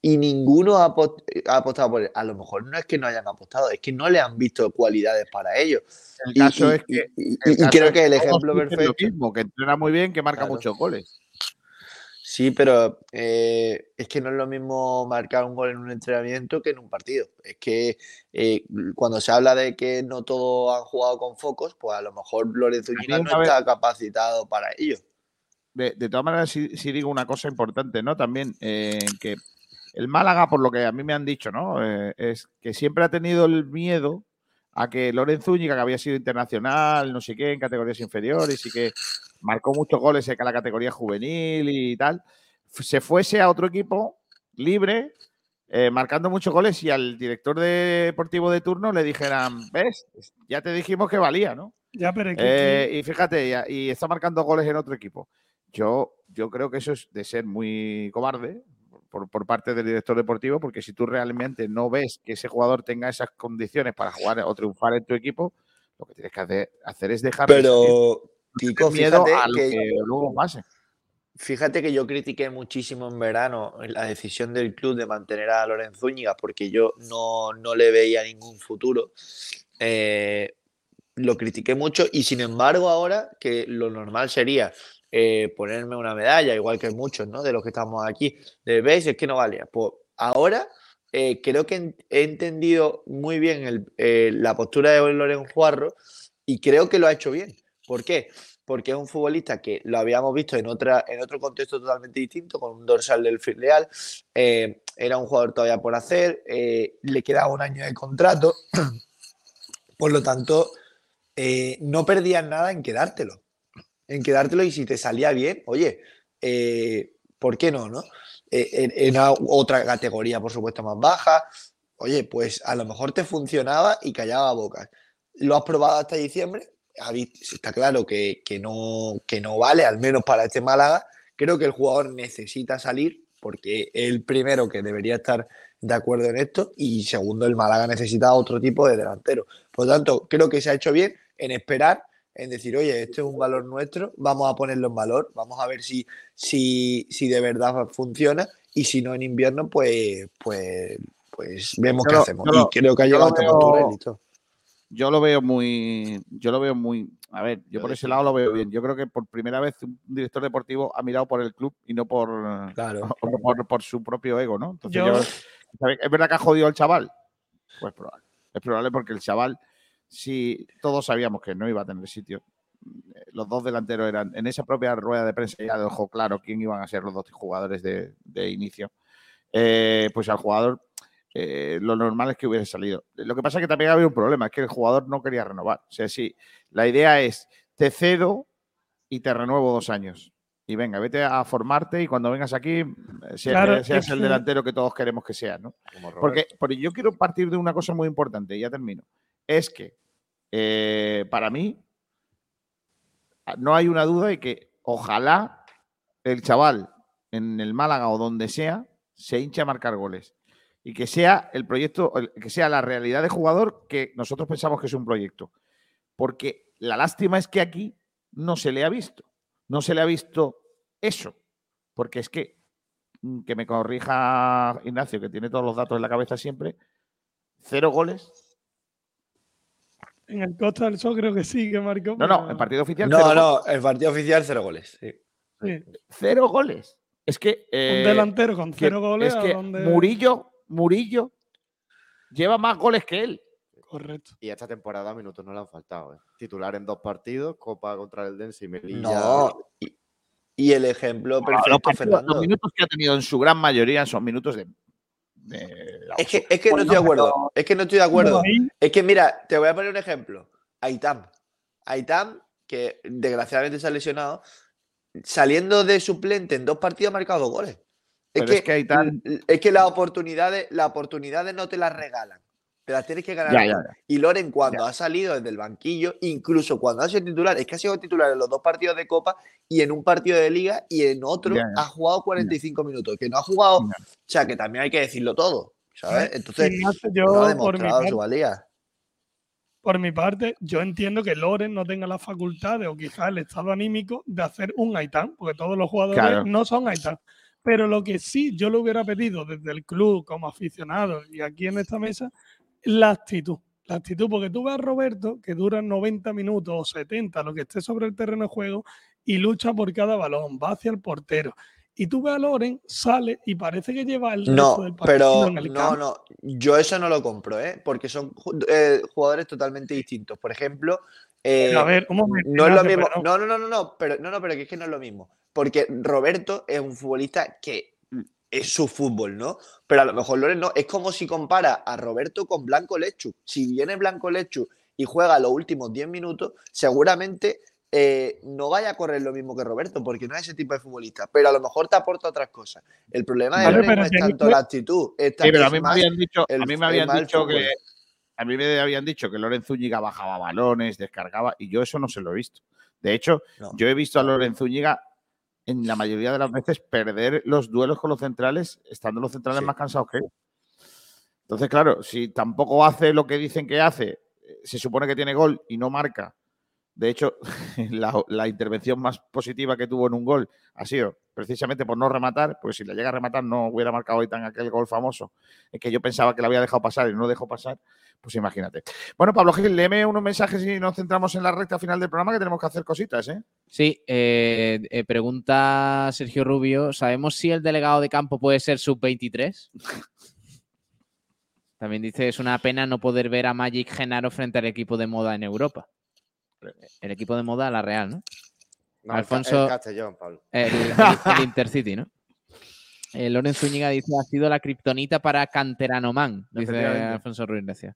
y ninguno ha, apo- ha apostado por él. A lo mejor no es que no hayan apostado, es que no le han visto cualidades para ello. El Y- caso y- es que. y- caso creo es que el ejemplo perfecto. Lo mismo, que entrena muy bien, que marca Claro. muchos goles. Sí, pero eh, es que no es lo mismo marcar un gol en un entrenamiento que en un partido. Es que eh, cuando se habla de que no todos han jugado con focos, pues a lo mejor Lorenzo Ñiga no está capacitado para ello. De, de todas maneras, sí, sí digo una cosa importante, ¿no? También eh, que el Málaga, por lo que a mí me han dicho, ¿no? Eh, es que siempre ha tenido el miedo a que Lorenzo Úñiga, que había sido internacional, no sé qué, en categorías inferiores y que marcó muchos goles en la categoría juvenil y tal, se fuese a otro equipo libre, eh, marcando muchos goles y al director deportivo de turno le dijeran, ¿ves? Ya te dijimos que valía, ¿no? Ya, pero Eh, y fíjate, y está marcando goles en otro equipo. Yo, yo creo que eso es de ser muy cobarde por, por parte del director deportivo, porque si tú realmente no ves que ese jugador tenga esas condiciones para jugar o triunfar en tu equipo, lo que tienes que hacer, hacer es dejar. Pero, Kiko, miedo a lo que- que luego pase. Fíjate que yo critiqué muchísimo en verano la decisión del club de mantener a Lorenzo Zúñiga porque yo no, no le veía ningún futuro. Eh, lo critiqué mucho y sin embargo ahora que lo normal sería eh, ponerme una medalla, igual que muchos ¿no? de los que estamos aquí, de veis, es que no valía. Pues ahora eh, creo que he entendido muy bien eh, la postura de Lorenzo Juarro y creo que lo ha hecho bien. ¿Por qué? Porque es un futbolista que lo habíamos visto en, otra, en otro contexto totalmente distinto, con un dorsal del filial. era un jugador todavía por hacer, le quedaba un año de contrato. Por lo tanto, no perdías nada en quedártelo. En quedártelo y si te salía bien, oye, eh, ¿por qué no? no? Eh, en, otra categoría, por supuesto, más baja, oye, pues a lo mejor te funcionaba y callaba bocas. Lo has probado hasta diciembre, está claro que, que no, que no vale, al menos para este Málaga. Creo que el jugador necesita salir porque el primero que debería estar de acuerdo en esto y segundo, el Málaga necesita otro tipo de delantero. Por lo tanto, creo que se ha hecho bien en esperar, en decir, oye, este es un valor nuestro, vamos a ponerlo en valor, vamos a ver si, si, si de verdad funciona y si no en invierno, pues, pues, pues vemos Yo qué lo- hacemos. yo lo- y creo que ha llegado hasta veo- Monturel y todo. Yo lo veo muy. Yo lo veo muy. A ver, yo por ese lado lo veo bien. Yo creo que por primera vez un director deportivo ha mirado por el club y no por, o no por, por su propio ego, ¿no? Entonces, Yo-. ¿es verdad que ha jodido al chaval? Pues probable. Es probable porque el chaval, si todos sabíamos que no iba a tener sitio, eh, los dos delanteros eran, en esa propia rueda de prensa ya dejó claro quién iban a ser los dos jugadores de, de inicio. Eh, pues al jugador eh, lo normal es que hubiese salido. Lo que pasa es que también había un problema, es que el jugador no quería renovar. O sea, si la idea es te cedo y te renuevo dos años. Y venga, vete a formarte y cuando vengas aquí, Claro, seas es el que- delantero que todos queremos que seas, ¿no? Porque, porque yo quiero partir de una cosa muy importante, y ya termino. Es que eh, para mí ah, no hay una duda de que ojalá el chaval en el Málaga o donde sea se hinche a marcar goles y que sea el proyecto, que sea la realidad de jugador que nosotros pensamos que es un proyecto. Porque la lástima es que aquí no se le ha visto, no se le ha visto eso, porque es que mm, que me corrija Ignacio, que tiene todos los datos en la cabeza siempre, cero goles. En el Costa del Sol creo que sí que marcó. No, no, en partido oficial. No, cero no, goles. el partido oficial cero goles. sí. Sí. Cero goles. Es que. eh, delantero con que- cero goles, Es ¿a que Murillo, Murillo lleva más goles que él. Correcto. Y esta temporada minutos no le han faltado. ¿eh? Titular en dos partidos, Copa contra el Dense y Melilla. No, y, y el ejemplo Los, perfecto, partidos- Fernando. los minutos que ha tenido en su gran mayoría son minutos de. Es que, es que no estoy de acuerdo. Es que no estoy de acuerdo. Es que mira, te voy a poner un ejemplo. Aitam. Aitam, que desgraciadamente se ha lesionado, saliendo de suplente en dos partidos ha marcado dos goles. Es Pero que, es que Aitam- es que las oportunidades, las oportunidades no te las regalan. Te las tienes que ganar. Ya, tú. ya, ya. Y Loren, cuando ha salido desde el banquillo, incluso cuando ha sido titular, es que ha sido titular en los dos partidos de Copa y en un partido de Liga y en otro ha jugado 45 minutos. Que no ha jugado. O sea, que también hay que decirlo todo. ¿Sabes? Entonces, yo, no ha demostrado su valía. Por mi parte, yo entiendo que Loren no tenga las facultades o quizás el estado anímico de hacer un Aitán, porque todos los jugadores Claro. no son Aitán. Pero lo que sí yo le hubiera pedido desde el club como aficionado y aquí en esta mesa, la actitud. La actitud, porque tú ves a Roberto que dura 90 minutos o 70, lo que esté sobre el terreno de juego, y lucha por cada balón, va hacia el portero. Y tú ves a Loren, sale y parece que lleva el resto No, del partido pero en el no, campo. no, yo eso no lo compro, ¿eh? Porque son eh, jugadores totalmente distintos. Por ejemplo, eh, a ver, un momento, no es lo mismo. No, no, no, no, no, pero no, no, pero que es que no es lo mismo. Porque Roberto es un futbolista que es su fútbol, ¿no? Pero a lo mejor Loren no. Es como si compara a Roberto con Blanco Lechu. Si viene Blanco Lechu y juega los últimos 10 minutos, seguramente eh, no vaya a correr lo mismo que Roberto, porque no es ese tipo de futbolista. Pero a lo mejor te aporta otras cosas. El problema de Vale, Loren no es tanto que- la actitud. Es, Sí, pero a mí me habían dicho, el- a mí me es habían dicho que a mí me habían dicho que Loren Zúñiga bajaba balones, descargaba, y yo eso no se lo he visto. De hecho, yo he visto a Loren Zúñiga en la mayoría de las veces perder los duelos con los centrales, estando los centrales más cansados que él. Entonces, claro, si tampoco hace lo que dicen que hace, eh, se supone que tiene gol y no marca. De hecho, la, la intervención más positiva que tuvo en un gol ha sido precisamente por no rematar, pues si le llega a rematar no hubiera marcado tan aquel gol famoso, es que yo pensaba que le había dejado pasar y no dejó pasar, pues imagínate. Bueno, Pablo Gil, léeme unos mensajes y nos centramos en la recta final del programa que tenemos que hacer cositas, ¿eh? Sí, eh, eh, pregunta Sergio Rubio, ¿sabemos si el delegado de campo puede ser sub-23? También dice, es una pena no poder ver a Magic Genaro frente al equipo de moda en Europa. El equipo de moda, la Real, ¿no? Alfonso, el Castellón, Pablo. El, el- el Intercity, ¿no? Eh, Loren Zúñiga dice, ha sido la kriptonita para Canterano Man, dice. Alfonso Ruiz Necio.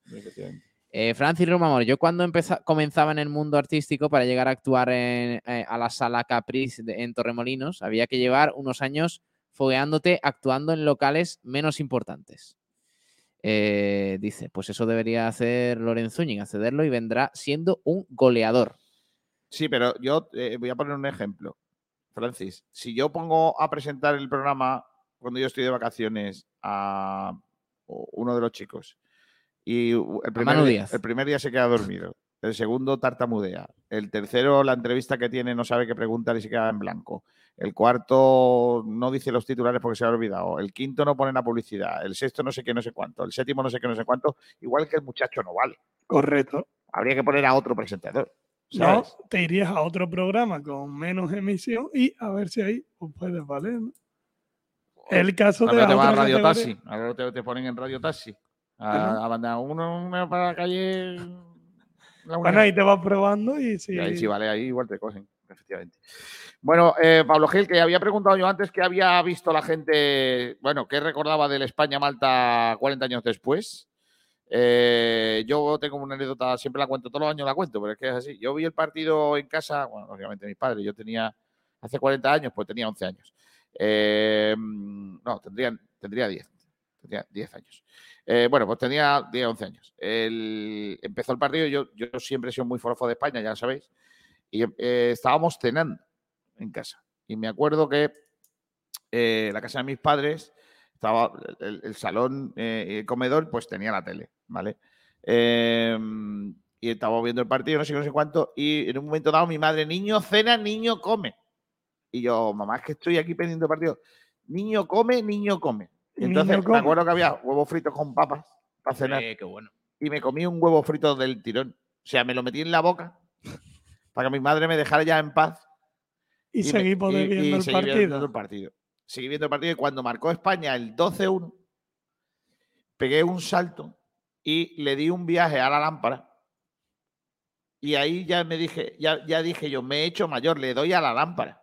Eh, Francis Romamor, yo cuando empeza- comenzaba en el mundo artístico para llegar a actuar en- eh, a la sala Caprice de- en Torremolinos, había que llevar unos años fogueándote actuando en locales menos importantes. Eh, dice, pues eso debería hacer Loren Zúñiga, cederlo y vendrá siendo un goleador. Sí, pero yo eh, voy a poner un ejemplo. Francis, si yo pongo a presentar el programa cuando yo estoy de vacaciones a uno de los chicos y el primer, día, el primer día se queda dormido, el segundo tartamudea, el tercero la entrevista que tiene no sabe qué preguntar y se queda en blanco, el cuarto no dice los titulares porque se ha olvidado, el quinto no pone la publicidad, el sexto no sé qué, no sé cuánto, el séptimo no sé qué, no sé cuánto, igual que el muchacho no vale. Correcto. Habría que poner a otro presentador. No, te irías a otro programa con menos emisión y a ver si ahí pues, puedes valer. ¿no? El caso de te vas a Radio. Taxi. Ahora te, te ponen en Radio Taxi. A, banda uno, uno para la calle. la Bueno, ahí te vas probando y si Y ahí sí, vale, ahí igual te cogen, efectivamente. Bueno, eh, Pablo Gil, que había preguntado yo antes que había visto la gente, bueno, que recordaba del España-Malta 40 años después. Eh, yo tengo una anécdota, siempre la cuento, todos los años la cuento, pero es que es así. Yo vi el partido en casa, bueno, obviamente mis padres, yo tenía, hace 40 años, pues tenía 11 años. Eh, no, tendría, tendría 10, tendría 10 años. Bueno, pues tenía 10, 11 años. El- empezó el partido, yo, yo siempre he sido muy forofo de España, ya sabéis, y eh, estábamos cenando en casa. Y me acuerdo que eh, la casa de mis padres estaba el, el salón, eh, el comedor, pues tenía la tele, ¿vale? Eh, y estábamos viendo el partido, no sé no sé cuánto, y en un momento dado mi madre, niño cena, niño come. Y yo, mamá, es que estoy aquí pendiente el partido. Niño come, niño come. Y entonces me acuerdo que había huevos fritos con papas para cenar. Qué bueno. Y me comí un huevo frito del tirón. O sea, me lo metí en la boca para que mi madre me dejara ya en paz. Y, seguí y- y viendo el seguí viendo partido. el partido. Seguí viendo el partido y cuando marcó España el 12-1, pegué un salto y le di un viaje a la lámpara. Y ahí ya me dije, ya, ya dije yo, me he hecho mayor, le doy a la lámpara.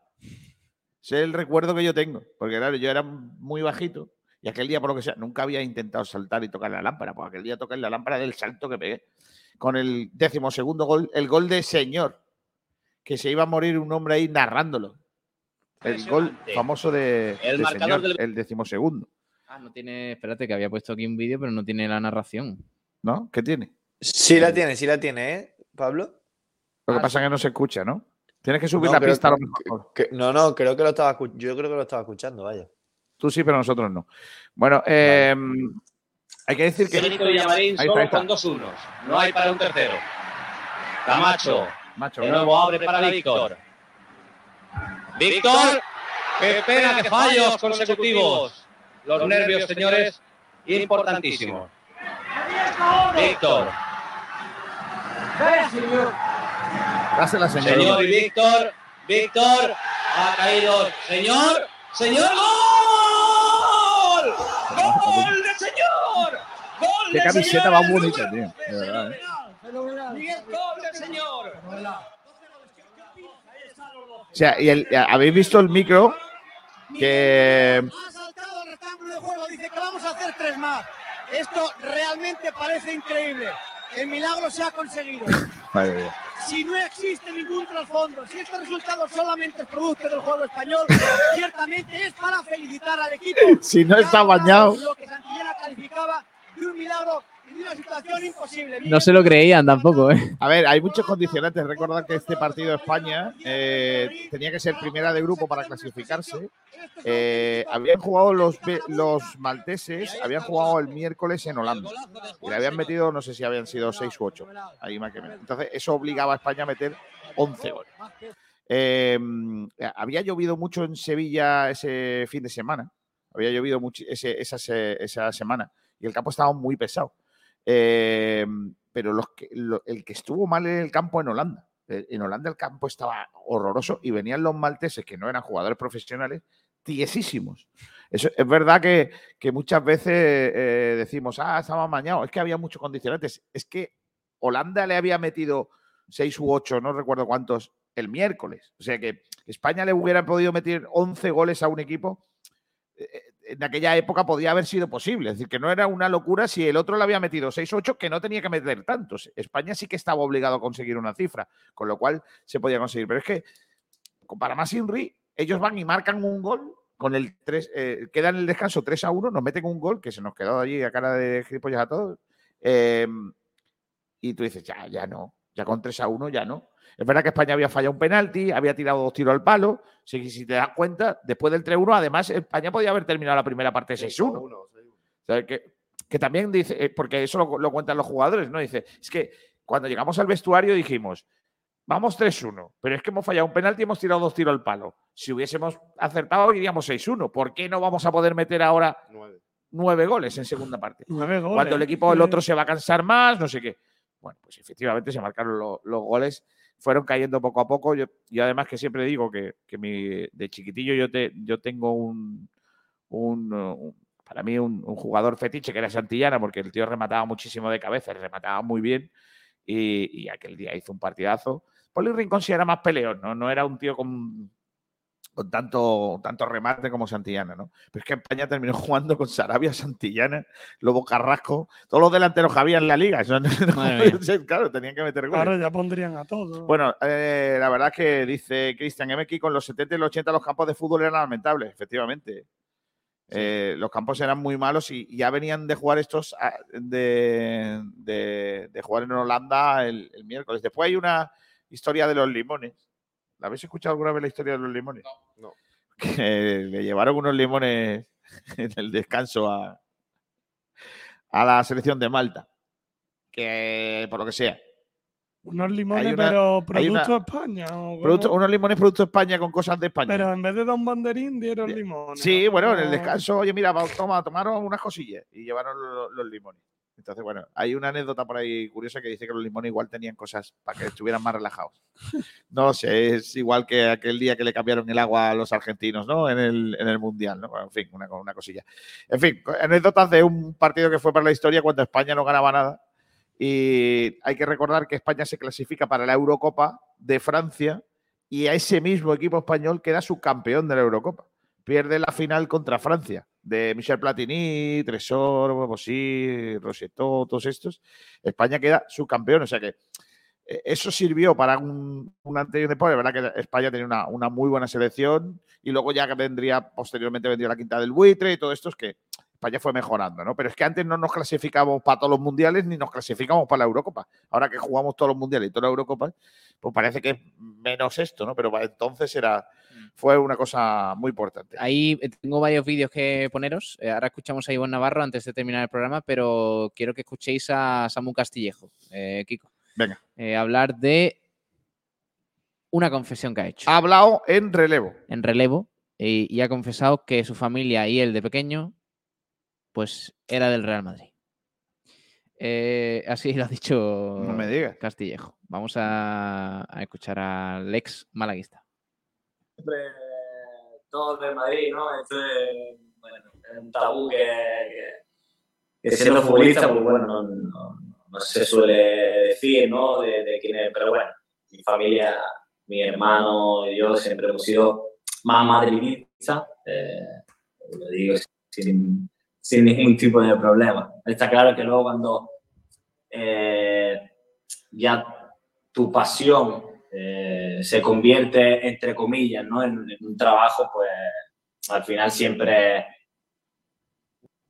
Ese es el recuerdo que yo tengo. Porque claro, yo era muy bajito y aquel día, por lo que sea, nunca había intentado saltar y tocar la lámpara. Pues aquel día toqué la lámpara del salto que pegué. Con el decimosegundo gol, el gol de señor. Que se iba a morir un hombre ahí narrándolo. El gol famoso de, El de marcador señor, del- el decimosegundo. Ah, no tiene. Espérate, que había puesto aquí un vídeo, pero no tiene la narración. ¿No? ¿Qué tiene? Sí la tiene, sí la tiene, ¿eh, Pablo? Lo que pasa es que no se escucha, ¿no? Tienes que subir No, la pista a lo mejor. que- no, no, creo que lo estaba yo creo que lo estaba escuchando, vaya. Tú sí, pero nosotros no. Bueno, eh, hay que decir que. Víctor Villamarín Ahí está, ahí solo está. con dos unos. No hay para un tercero. Camacho. Macho, De nuevo abre para Víctor. Víctor. Qué pena que fallos consecutivos. Los nervios, señores, importantísimos. Víctor. Dásela, señor. Señor y Víctor. Víctor. Ha caído. Señor. Señor. ¡Gol! ¡Gol de señor! ¡Gol Qué de camiseta señor! más bonita, tío. De verdad, ¿eh? Miguel, señor. O sea, y el- habéis visto el micro que. Ha saltado el rectángulo de juego, dice que vamos a hacer tres más. Esto realmente parece increíble. El milagro se ha conseguido. Madre mía. Si no existe ningún trasfondo, si este resultado solamente es producto del juego español, ciertamente es para felicitar al equipo. Si no está bañado. Lo que Santillana calificaba de un milagro No se lo creían tampoco, ¿eh? A ver, hay muchos condicionantes. Recordad que este partido de España eh, tenía que ser primera de grupo para clasificarse. Eh, habían jugado los, los malteses, habían jugado el miércoles en Holanda. Y le habían metido, no sé si habían sido 6 u 8. Ahí más que menos. Entonces, eso obligaba a España a meter 11 goles. Eh, había llovido mucho en Sevilla ese fin de semana. Había llovido mucho ese- esa, esa semana. Y el campo estaba muy pesado. Eh, pero los que, el que estuvo mal en el campo en Holanda. Eh, En Holanda el campo estaba horroroso y venían los malteses, que no eran jugadores profesionales, tiesísimos. Eso, es verdad que, que muchas veces eh, decimos, ah, estaba mañado. Es que había muchos condicionantes. Es que Holanda le había metido seis u ocho, no recuerdo cuántos, el miércoles. O sea que España le hubiera podido meter 11 goles a un equipo eh, en aquella época podía haber sido posible. Es decir, que no era una locura si el otro le había metido 6-8, que no tenía que meter tantos. España sí que estaba obligado a conseguir una cifra, con lo cual se podía conseguir. Pero es que, con Panamá Sinri, ellos van y marcan un gol con el 3, eh, queda en el descanso 3 a 1, nos meten un gol que se nos quedó allí a cara de gilipollas a todos. eh, y tú dices, ya, ya no, ya con 3 a 1 ya no. Es verdad que España había fallado un penalti, había tirado dos tiros al palo. Si, si te das cuenta, después del 3-1, además, España podía haber terminado la primera parte 6-1. O sea, que, que también dice, eh, porque eso lo, lo cuentan los jugadores, ¿no? Dice, es que cuando llegamos al vestuario dijimos, vamos 3-1, pero es que hemos fallado un penalti y hemos tirado dos tiros al palo. Si hubiésemos acertado, iríamos 6-1. ¿Por qué no vamos a poder meter ahora nueve goles en segunda parte? Nueve goles. Cuando el equipo, el Sí. otro se va a cansar más, no sé qué. Bueno, pues efectivamente se marcaron lo- los goles, fueron cayendo poco a poco. Yo, y además que siempre digo que, que mi, de chiquitillo yo, te, yo tengo un, un, para mí un, un jugador fetiche que era Santillana, porque el tío remataba muchísimo de cabeza, remataba muy bien y, y aquel día hizo un partidazo. Poli Rincón sí era más peleón, ¿no? No era un tío con, con tanto, tanto remate como Santillana, ¿no? Pero es que España terminó jugando con Sarabia, Santillana, Lobo Carrasco, todos los delanteros que había en la liga. Eso no- no claro, tenían que meter goles. Ahora ya pondrían a todos. Bueno, eh, la verdad es que dice Cristian MX, con los 70 y los 80 los campos de fútbol eran lamentables, efectivamente. Eh, los campos eran muy malos y ya venían de jugar estos ah, de, de- de jugar en Holanda el, el miércoles. Después hay una historia de los limones. ¿La habéis escuchado alguna vez la historia de los limones? No. Que le llevaron unos limones en el descanso a, a la selección de Malta. Que por lo que sea. Unos limones, una- pero producto una- España. ¿o? Producto- unos limones producto España con cosas de España. Pero en vez de dar un banderín, dieron limones. Sí, ¿no? bueno, en el No. descanso, oye, mira, vamos, toma, tomaron unas cosillas y llevaron lo- los, limones. Entonces, bueno, hay una anécdota por ahí curiosa que dice que los limones igual tenían cosas para que estuvieran más relajados. No sé, es igual que aquel día que le cambiaron el agua a los argentinos, ¿no? En el, en el Mundial, ¿no? Bueno, en fin, una, una cosilla. En fin, anécdotas de un partido que fue para la historia cuando España no ganaba nada. Y hay que recordar que España se clasifica para la Eurocopa de Francia y a ese mismo equipo español queda subcampeón de la Eurocopa. Pierde la final contra Francia, de Michel Platini, Tresor, Bosí, Rosetto, todos estos. España queda subcampeón, o sea que eh, eso sirvió para un, un un después. Es verdad que España tenía una, una muy buena selección y luego ya vendría, posteriormente vendría la quinta del buitre y todo esto es que España fue mejorando, ¿no? Pero es que antes no nos clasificábamos para todos los mundiales ni nos clasificamos para la Eurocopa. Ahora que jugamos todos los mundiales y toda la Eurocopa, pues parece que es menos esto, ¿no? Pero entonces era, fue una cosa muy importante. Ahí eh, tengo varios vídeos que poneros. Eh, ahora escuchamos a Ivonne Navarro antes de terminar el programa, pero quiero que escuchéis a Samu Castillejo, eh, Kiko. Venga. Eh, hablar de una confesión que ha hecho. Ha hablado en relevo. En relevo. Y, y ha confesado que su familia y él de pequeño, pues era del Real Madrid. Eh, así lo ha dicho No me digas. Castillejo. Vamos a, a escuchar al ex malaguista. siempre todos del Madrid, ¿no? Esto es bueno, un tabú que, que, que siendo futbolista, pues bueno, no, no- no se suele decir, ¿no? De, de quién es, pero bueno, mi familia, mi hermano y yo siempre hemos sido más madridistas, eh, lo digo sin, sin ningún tipo de problema. Está claro que luego cuando eh, ya tu pasión eh, se convierte, entre comillas, ¿no? en, en un trabajo, pues al final siempre,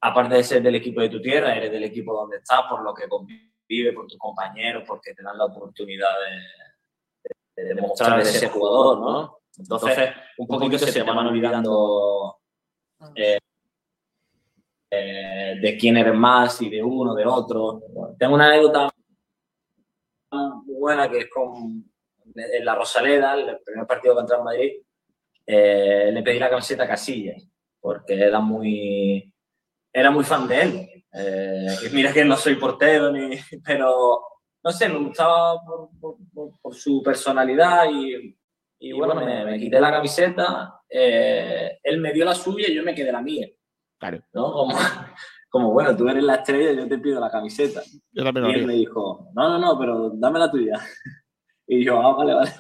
aparte de ser del equipo de tu tierra, eres del equipo donde estás, por lo que convive, por tus compañeros, porque te dan la oportunidad de, de demostrar de ser jugador, ¿no? Entonces, un poquito se te van olvidando eh, eh, de quién eres más y de uno, de otro. Tengo una anécdota muy buena que es con en la Rosaleda, el primer partido contra el Madrid, eh, le pedí la camiseta a Casillas, porque era muy, era muy fan de él. Eh, mira que no soy portero, ni, pero no sé, me gustaba por, por- por- por su personalidad y, y bueno, me, me quité la camiseta, eh, él me dio la suya y yo me quedé la mía. Claro. ¿no? Como, como, bueno, tú eres la estrella, yo te pido la camiseta. Yo también y él me dijo, no, no, no, pero dame la tuya. Y yo, ah, vale, vale.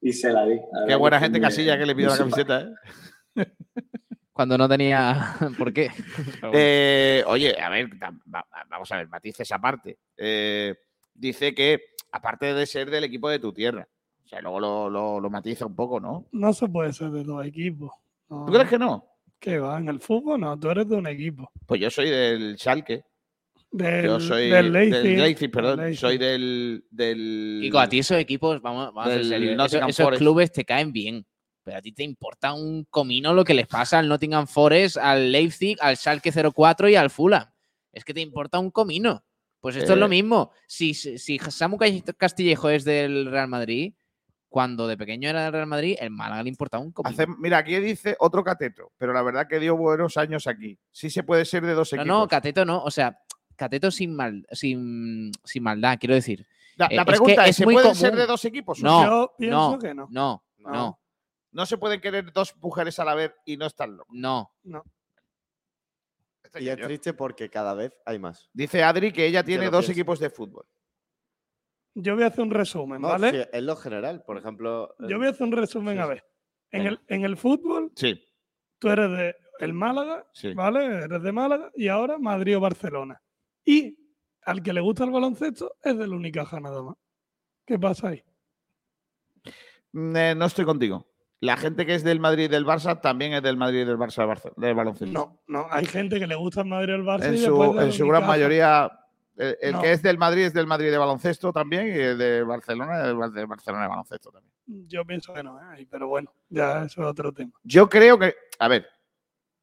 Y se la di. Qué buena gente casilla que le pidió la camiseta, ¿eh? Cuando no tenía por qué. Eh, oye, a ver, vamos a ver, matices aparte. Eh, dice que, aparte de ser del equipo de tu tierra, o sea, luego lo, lo- lo matiza un poco, ¿no? No se puede ser de dos equipos. No. ¿Tú crees que no? ¿Qué va? En el fútbol no, tú eres de un equipo. Pues yo soy del Schalke. Del, Yo soy del del Leipzig. Leipzig, perdón. del Leipzig. Soy del. del Kiko, a ti esos equipos, vamos, vamos a ser serios, esos- clubes te caen bien. Pero a ti te importa un comino lo que les pasa al Nottingham Forest, al Leipzig, al Schalke 04 y al Fulham. Es que te importa un comino. Pues esto es lo Eh. mismo. Si, si si Samu Castillejo es del Real Madrid, cuando de pequeño era del Real Madrid, el Málaga le importaba un comino. Hace- mira, aquí dice otro cateto, pero la verdad que dio buenos años aquí. Sí se puede ser de dos No, equipos. no, Cateto no. O sea, Cateto sin, mal, sin, sin maldad, quiero decir. La, Eh, la es que pregunta es, ¿se muy pueden ser común. de dos equipos? No, Yo pienso no, que no. no, No. no, No se pueden querer dos mujeres a la vez y no están locos. no. No. Y es triste porque cada vez hay más. Dice Adri que ella tiene dos pienso. equipos de fútbol. Yo voy a hacer un resumen, No, ¿vale? sí, es lo general, por ejemplo. Yo voy a hacer un resumen, sí, a ver. En el, en el fútbol, Sí. tú eres de el Málaga, Sí. ¿vale? Eres de Málaga y ahora Madrid o Barcelona. Y al que le gusta el baloncesto es del Unicaja nada más. ¿Qué pasa ahí? Mm, eh, no estoy contigo. La gente que es del Madrid y del Barça también es del Madrid y del Barça de Barce- de baloncesto. No, no. Hay gente que le gusta el Madrid o el Barça en y su, del en gran mayoría, el, el No. que es del Madrid es del Madrid de baloncesto también y el de Barcelona es del Bar- de Barcelona de baloncesto también. Yo pienso que no, ¿eh? pero bueno, ya eso es otro tema. Yo creo que, a ver,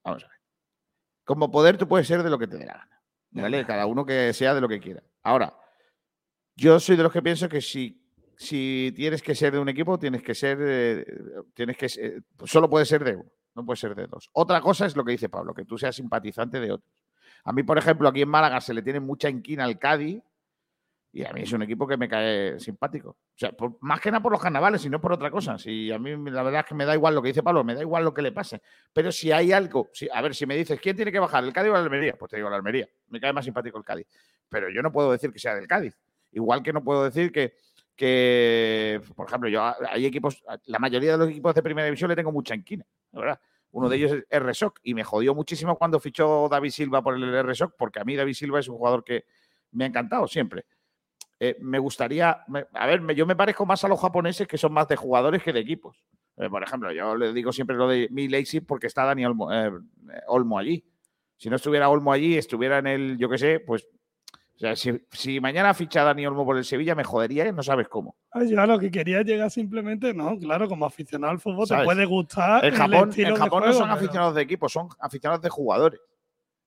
vamos a ver. Como poder tú puedes ser de lo que te dé la gana. ¿Vale? Cada uno que sea de lo que quiera. Ahora, yo soy de los que pienso que si, si tienes que ser de un equipo, tienes que ser, eh, tienes que ser- solo puede ser de uno, no puede ser de dos. Otra cosa es lo que dice Pablo, que tú seas simpatizante de otros. A mí, por ejemplo, aquí en Málaga se le tiene mucha inquina al Cádiz y a mí es un equipo que me cae simpático. O sea, por- más que nada por los carnavales, sino por otra cosa. Si a mí la verdad es que me da igual lo que dice Pablo, me da igual lo que le pase. Pero si hay algo, si, a ver, si me dices, ¿quién tiene que bajar, el Cádiz o la Almería? Pues te digo la Almería. Me cae más simpático el Cádiz. Pero yo no puedo decir que sea del Cádiz. Igual que no puedo decir que, que por ejemplo, yo hay equipos, la mayoría de los equipos de primera división le tengo mucha inquina, la verdad. Uno de ellos es RSOC y me jodió muchísimo cuando fichó David Silva por el RSOC, porque a mí David Silva es un jugador que me ha encantado siempre. Eh, me gustaría, me- a ver, me- yo me parezco más a los japoneses que son más de jugadores que de equipos. Eh, por ejemplo, yo le digo siempre lo de mi Leipzig porque está Dani Olmo, eh, Olmo allí. Si no estuviera Olmo allí, estuviera en el, yo qué sé, pues. Sea, si, si mañana ficha Dani Olmo por el Sevilla, me jodería, ¿eh? no sabes cómo. Ah, yo a lo que quería llegar simplemente, no, claro, como aficionado al fútbol ¿Sabes? te puede gustar. En Japón, en Japón no son pero- aficionados de equipos, son aficionados de jugadores.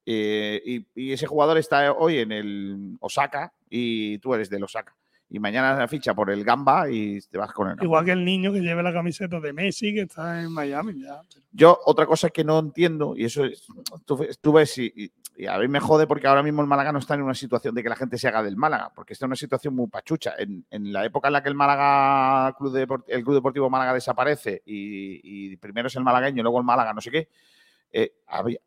Eh, y, y ese jugador está hoy en el Osaka y tú eres del Osaka. Y mañana ficha por el Gamba y te vas con el Gamba. Igual que el niño que lleve la camiseta de Messi, que está en Miami. Ya. Yo, otra cosa que no entiendo, y eso es, tú, tú ves, y, y- y a mí me jode porque ahora mismo el Málaga no está en una situación de que la gente se haga del Málaga, porque está en una situación muy pachucha. En, en la época en la que el Málaga, Club el Club Deportivo Málaga desaparece y, y primero es el malagueño, luego el Málaga, no sé qué, eh, había-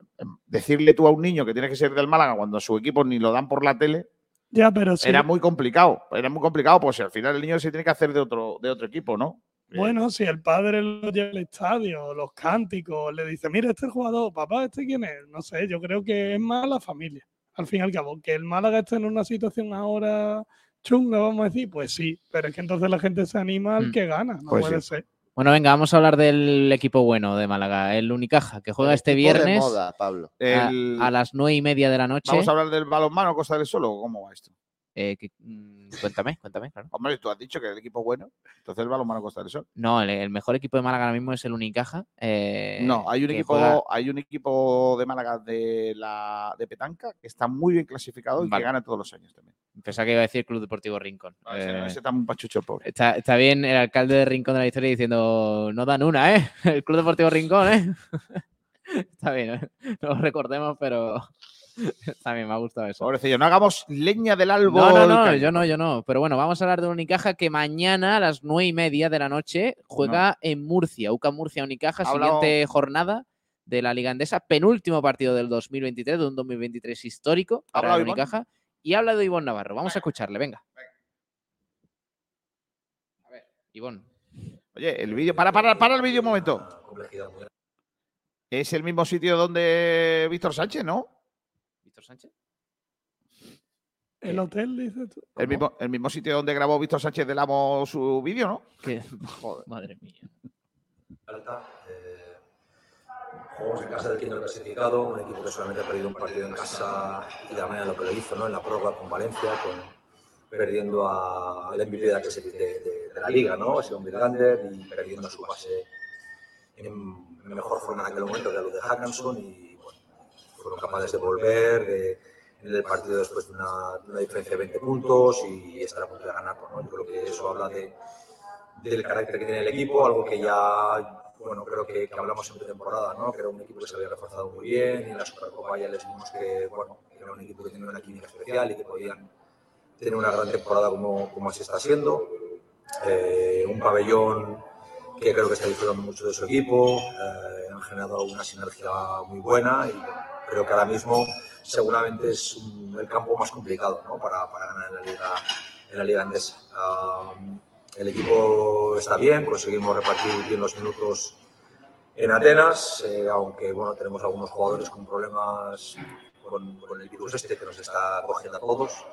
decirle tú a un niño que tiene que ser del Málaga cuando a su equipo ni lo dan por la tele, Ya, pero sí. era muy complicado. Era muy complicado, pues al final el niño se tiene que hacer de otro, de otro equipo, ¿no? Bueno, si el padre lo lleva al estadio, los cánticos, le dice, mira, este jugador, papá, ¿este quién es? No sé, yo creo que es más la familia. Al fin y al cabo, que el Málaga esté en una situación ahora chunga, vamos a decir, pues sí, pero es que entonces la gente se anima al Mm. que gana, no Pues puede sí. ser. Bueno, venga, vamos a hablar del equipo bueno de Málaga, el Unicaja, que juega El este de viernes moda, Pablo. a, El- a las nueve y media de la noche. Vamos a hablar del balonmano Costa del Sol o cómo va esto. Eh, que- mm, cuéntame, cuéntame, claro. Hombre, tú has dicho que el equipo bueno, entonces el balonmano Costa del Sol. No, el, el mejor equipo de Málaga ahora mismo es el Unicaja. eh, No, hay un equipo, juega- hay un equipo de Málaga de la de petanca que está muy bien clasificado y Vale. que gana todos los años también. Pensaba que iba a decir Club Deportivo Rincón. No, ese, no, Eh, ese está muy pachucho pobre. Está, está bien el alcalde de Rincón de la Historia diciendo, no dan una, ¿eh? El Club Deportivo Rincón, ¿eh? está bien, ¿eh? no lo recordemos, pero está bien, me ha gustado eso. Pobrecillo, no hagamos leña del árbol. No, no, no, yo no, yo no. Pero bueno, vamos a hablar de un Unicaja que mañana a las nueve y media de la noche juega en Murcia, UCA Murcia Unicaja, hablado- siguiente jornada de la Liga Andesa, penúltimo partido del 2023, de un 2023 histórico ¿Ha para hablado Ivón? Unicaja. Y habla de Ivón Navarro. Vamos a escucharle, venga. A ver, Ivón. Oye, el vídeo, para, para, para el vídeo un momento. Es el mismo sitio donde Víctor Sánchez, ¿no? ¿Víctor Sánchez? El hotel, dices tú. El mismo, el mismo sitio donde grabó Víctor Sánchez del Amo su vídeo, ¿no? Que, madre mía. Jugamos en casa del quinto clasificado, un equipo que solamente ha perdido un partido en casa y de la manera en lo que lo hizo, ¿no? En la prórroga con Valencia, con, perdiendo a- al MVP de la, clasi- de, de- de la liga, ¿no? Ese hombre Gander y perdiendo su base en, en mejor forma en aquel momento, que era lo de Hackanson y bueno, fueron capaces de volver de- en el partido después de una, una diferencia de 20 puntos y estar a punto de ganar. ¿no? Yo creo que eso habla de, del carácter que tiene el equipo, algo que ya, bueno, creo que, que hablamos en pretemporada, ¿no? que era un equipo que se había reforzado muy bien y en la Supercopa ya les vimos que, bueno, era un equipo que tenía una química especial y que podían tener una gran temporada como, como así está siendo. Eh, un pabellón que creo que está disfrutando mucho de su equipo, eh, han generado una sinergia muy buena y creo que ahora mismo seguramente es el campo más complicado ¿no? para, para ganar en la liga, en la liga andesa. Ah, el equipo está bien, conseguimos repartir bien los minutos en Atenas, eh, aunque bueno, tenemos algunos jugadores con problemas con, con el virus este que nos está cogiendo a todos.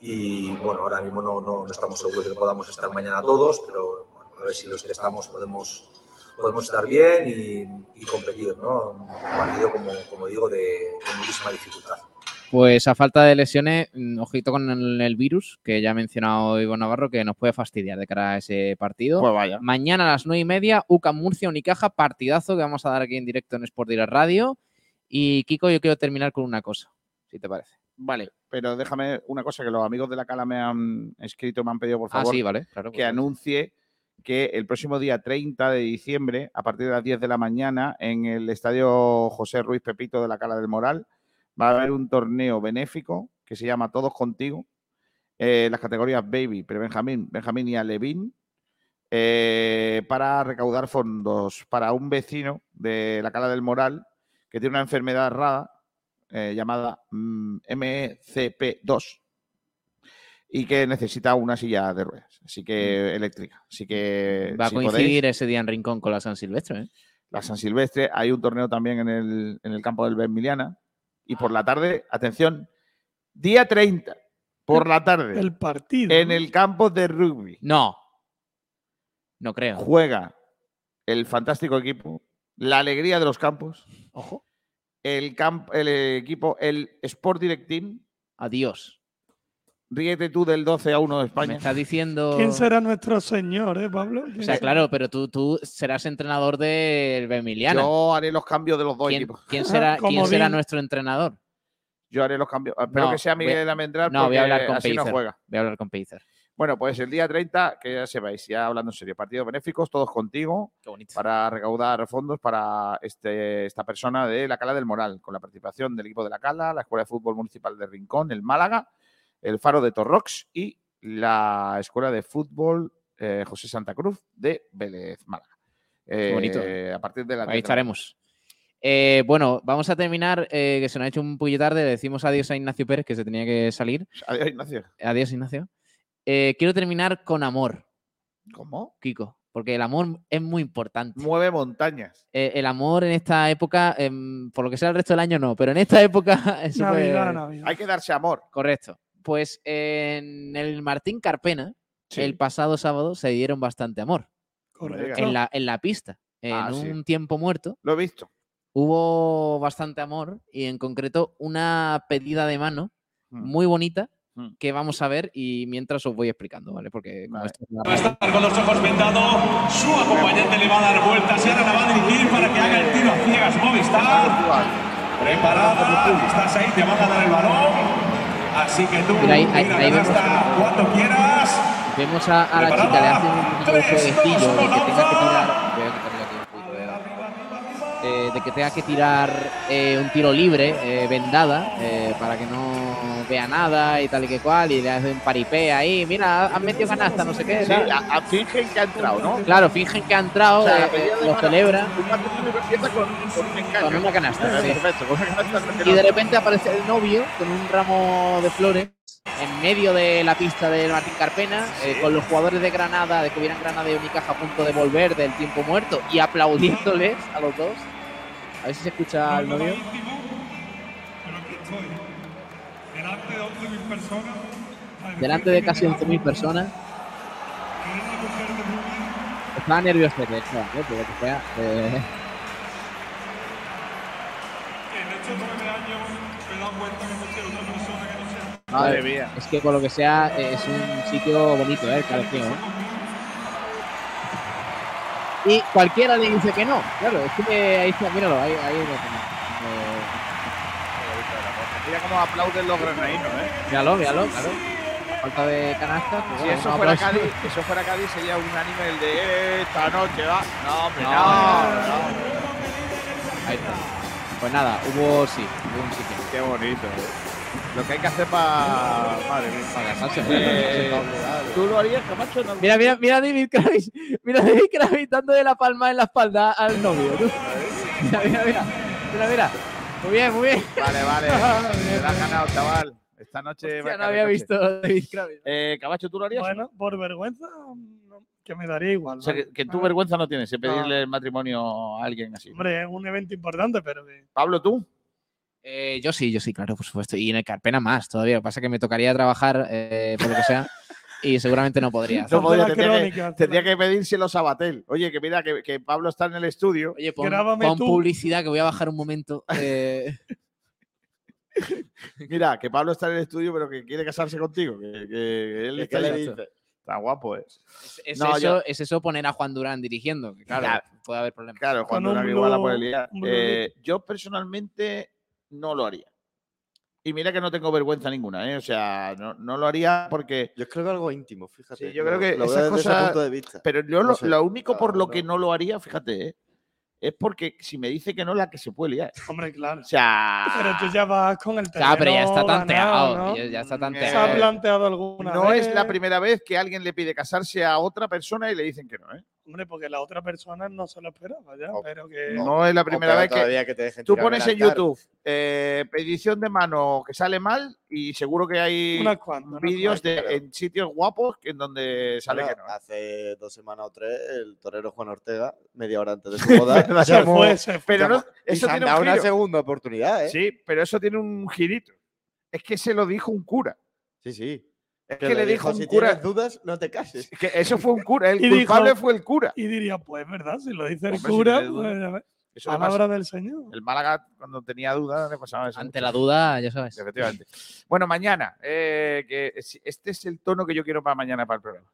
Y bueno, ahora mismo no, no, no estamos seguros de que podamos estar mañana todos, pero bueno, a ver si los que estamos podemos, podemos estar bien y, y competir, ¿no? Un partido, como, como digo, de, de muchísima dificultad. Pues a falta de lesiones, mm, ojito con el, el virus, que ya ha mencionado Ivo Navarro, que nos puede fastidiar de cara a ese partido. Pues vaya. Mañana a las nueve y media, UCAM Murcia, Unicaja, partidazo que vamos a dar aquí en directo en Sport Direct Radio. Y Kiko, yo quiero terminar con una cosa, si te parece. Vale, pero déjame una cosa que los amigos de la Cala me han escrito, me han pedido, por Ah, favor, sí, vale, claro, que pues. anuncie que el próximo día 30 de diciembre, a partir de las 10 de la mañana, en el estadio José Ruiz Pepito de la Cala del Moral, va a haber un torneo benéfico que se llama Todos Contigo, eh, las categorías Baby, Prebenjamín, Benjamín y Alevín, eh, para recaudar fondos para un vecino de la Cala del Moral que tiene una enfermedad rara eh, llamada mm, MECP2 y que necesita una silla de ruedas, así que eléctrica. Así que Mm. Va a si coincidir podéis, ese día en Rincón con la San Silvestre. la San Silvestre, hay un torneo también en el, en el campo del Benmiliana y por la tarde, atención, día 30, por la tarde, El partido. en el campo de rugby. No, no creo. Juega el fantástico equipo, la alegría de los campos. Ojo. El, camp- el equipo, el Sport Direct Team. Adiós. Ríete tú del 12 a 1 de Me España. estás diciendo. ¿Quién será nuestro señor, eh, Pablo? O sea, claro, pero tú, tú serás entrenador del Emiliana. Yo haré los cambios de los dos ¿Quién, equipos. quién será, quién será nuestro entrenador? Yo haré los cambios. Espero No, que sea voy Miguel Almendral No, voy a hablar con así no juega. Voy a hablar con Pellicer. Bueno, pues el día 30, que ya sepáis, ya hablando en serio, partidos benéficos, todos contigo, Qué bonito. para recaudar fondos para este, esta persona de la Cala del Moral, con la participación del equipo de la Cala, la Escuela de Fútbol Municipal de Rincón, el Málaga, el Faro de Torrox y la Escuela de Fútbol eh, José Santa Cruz de Vélez Málaga. Bonito. Eh, a partir de la Ahí estaremos. Eh, bueno, vamos a terminar, eh, que se nos ha hecho un poquillo tarde. Le decimos adiós a Ignacio Pérez, que se tenía que salir. Adiós, Ignacio. Adiós, Ignacio. Eh, quiero terminar con amor, ¿Cómo? Kiko, porque el amor es muy importante. Mueve montañas. Eh, el amor en esta época, em, por lo que sea el resto del año no, pero en esta época Navidad, Navidad. Hay que darse amor. Correcto. Pues en el Martín Carpena, Sí. el pasado sábado se dieron bastante amor. Correcto. En la, en la pista, en Ah, sí. un tiempo muerto, Lo he visto. hubo bastante amor y en concreto una pedida de mano Mm. muy bonita Mm. que vamos a ver y mientras os voy explicando, ¿vale? Porque Vale. esto es una Va a estar con los ojos vendados, su acompañante le va a dar vueltas y ahora la va a dirigir para que haga el tiro a ciegas Movistar. Preparada, estás ahí, te van a dar el balón. Así que tú, ahí- ahí- ahí vemos- cuando quieras. Vemos a, a la chica, le hace un poquito de jueguecillo de que tenga que tirar. de- eh, de que tenga que tirar eh, un tiro libre, eh, vendada, eh, para que no vea nada y tal y que cual, y le hace un paripé ahí. Mira, han metido canasta, no sé qué. Sí, a- a- fingen que ha entrado, ¿no? Claro, fingen que ha entrado, O sea, eh, de lo mano, celebran un con, con con una canasta. sí. Perfecto, con una canasta Y de repente aparece el novio con un ramo de flores en medio de la pista del Martín Carpena, eh, con los jugadores de Granada, de que hubieran Granada y Unicaja a punto de volver del tiempo muerto y aplaudiéndoles a los dos. A ver si se escucha al novio delante de 11.000 personas, delante de casi 11.000 personas. Estaba nervioso de hecho, ¿eh? porque fue. Eh... Madre mía. Es que por lo que sea, eh, es un sitio bonito, ¿eh? El ¿eh? Y cualquiera le dice que no. Claro, es que ahí está, míralo, ahí, ahí lo tenemos. Eh, Mira cómo aplauden los granadinos, ¿eh? míralo, míralo, claro. Falta de canasta. pues Si bueno, eso fuera. Cádiz, eso fuera Cádiz sería un anime el de esta noche, va. No, hombre, No, no, no. Ahí está. Pues nada, hubo sí, hubo un sitio. Qué bonito. ¿eh? Lo que hay que hacer para. Madre mía. Para casarse. Eh. ¿Tú lo harías, Camacho? No. Mira, mira, mira a David Kravis. Mira a David Kravis dándole la palma en la espalda al novio. tú. Mira, mira, mira. Mira, mira. Muy bien, muy bien. Vale, vale. Te la has ganado, chaval. Esta noche. Hostia, va a no había visto a David Kravis. Eh, Camacho, ¿tú lo harías? Bueno, por vergüenza, no, que me daría igual. O sea, ¿vale? que, que tú Ah, vergüenza no tienes en pedirle el matrimonio a alguien así. Hombre, es un evento importante, pero que. Pablo, ¿tú? Eh, yo sí, yo sí, claro, por supuesto. Y en el Carpena más todavía. Lo que pasa es que me tocaría trabajar eh, por lo que sea y seguramente no podría. No podría, tendría, que, tendría que pedírselo a Sabatel. Oye, que mira, que, que Pablo está en el estudio. Oye, pon, pon publicidad que voy a bajar un momento. eh, Mira, que Pablo está en el estudio, pero que quiere casarse contigo. Que, que él ¿Qué está le dice? Está guapo, ¿eh? es, No, eso, yo- es eso poner a Juan Durán dirigiendo. que claro, Claro. puede haber problemas. Claro, Juan Durán igual la puede liar. Eh, yo personalmente no lo haría. Y mira que no tengo vergüenza ninguna, ¿eh? O sea, no, no lo haría porque. Yo creo que algo íntimo, fíjate. Sí, yo creo que lo esas desde ese cosas. punto de vista. Pero yo No lo, sé. lo único por lo que no lo haría, fíjate, ¿eh? es porque si me dice que no, la que se puede liar. Hombre, claro. O sea. Pero tú ya vas con el terreno Claro, pero ya está ganado, tanteado. ¿no? ya, ya está ¿Se ha tanteado. planteado alguna No vez? es la primera vez que alguien le pide casarse a otra persona y le dicen que no, ¿eh? Hombre, porque la otra persona no se lo esperaba ya, pero que... No, es la primera vez que, que te dejen tú pones en. YouTube eh, petición de mano que sale mal y seguro que hay vídeos de, cuantas. en sitios guapos en donde sale Bueno, que no. ¿eh? Hace dos semanas o tres, el torero Juan Ortega, media hora antes de su boda, Se llamó- fue, se fue. Pero no, eso tiene un una giro. segunda oportunidad, ¿eh? Sí, pero eso tiene un girito. Es que se lo dijo un cura. Sí, sí. Es Que que, le le dijo dijo, un si cura. tienes dudas, no te cases. Que eso fue un cura. El Y dijo- culpable fue el cura. Y diría, pues verdad, si lo dice el Hombre, si cura, duda. pues, ya ves, Eso palabra del Señor. El Málaga, cuando tenía dudas, le pasaba eso. Ante la duda, ya sabes. Efectivamente. Bueno, mañana. eh, que es- este es el tono que yo quiero para mañana para el programa.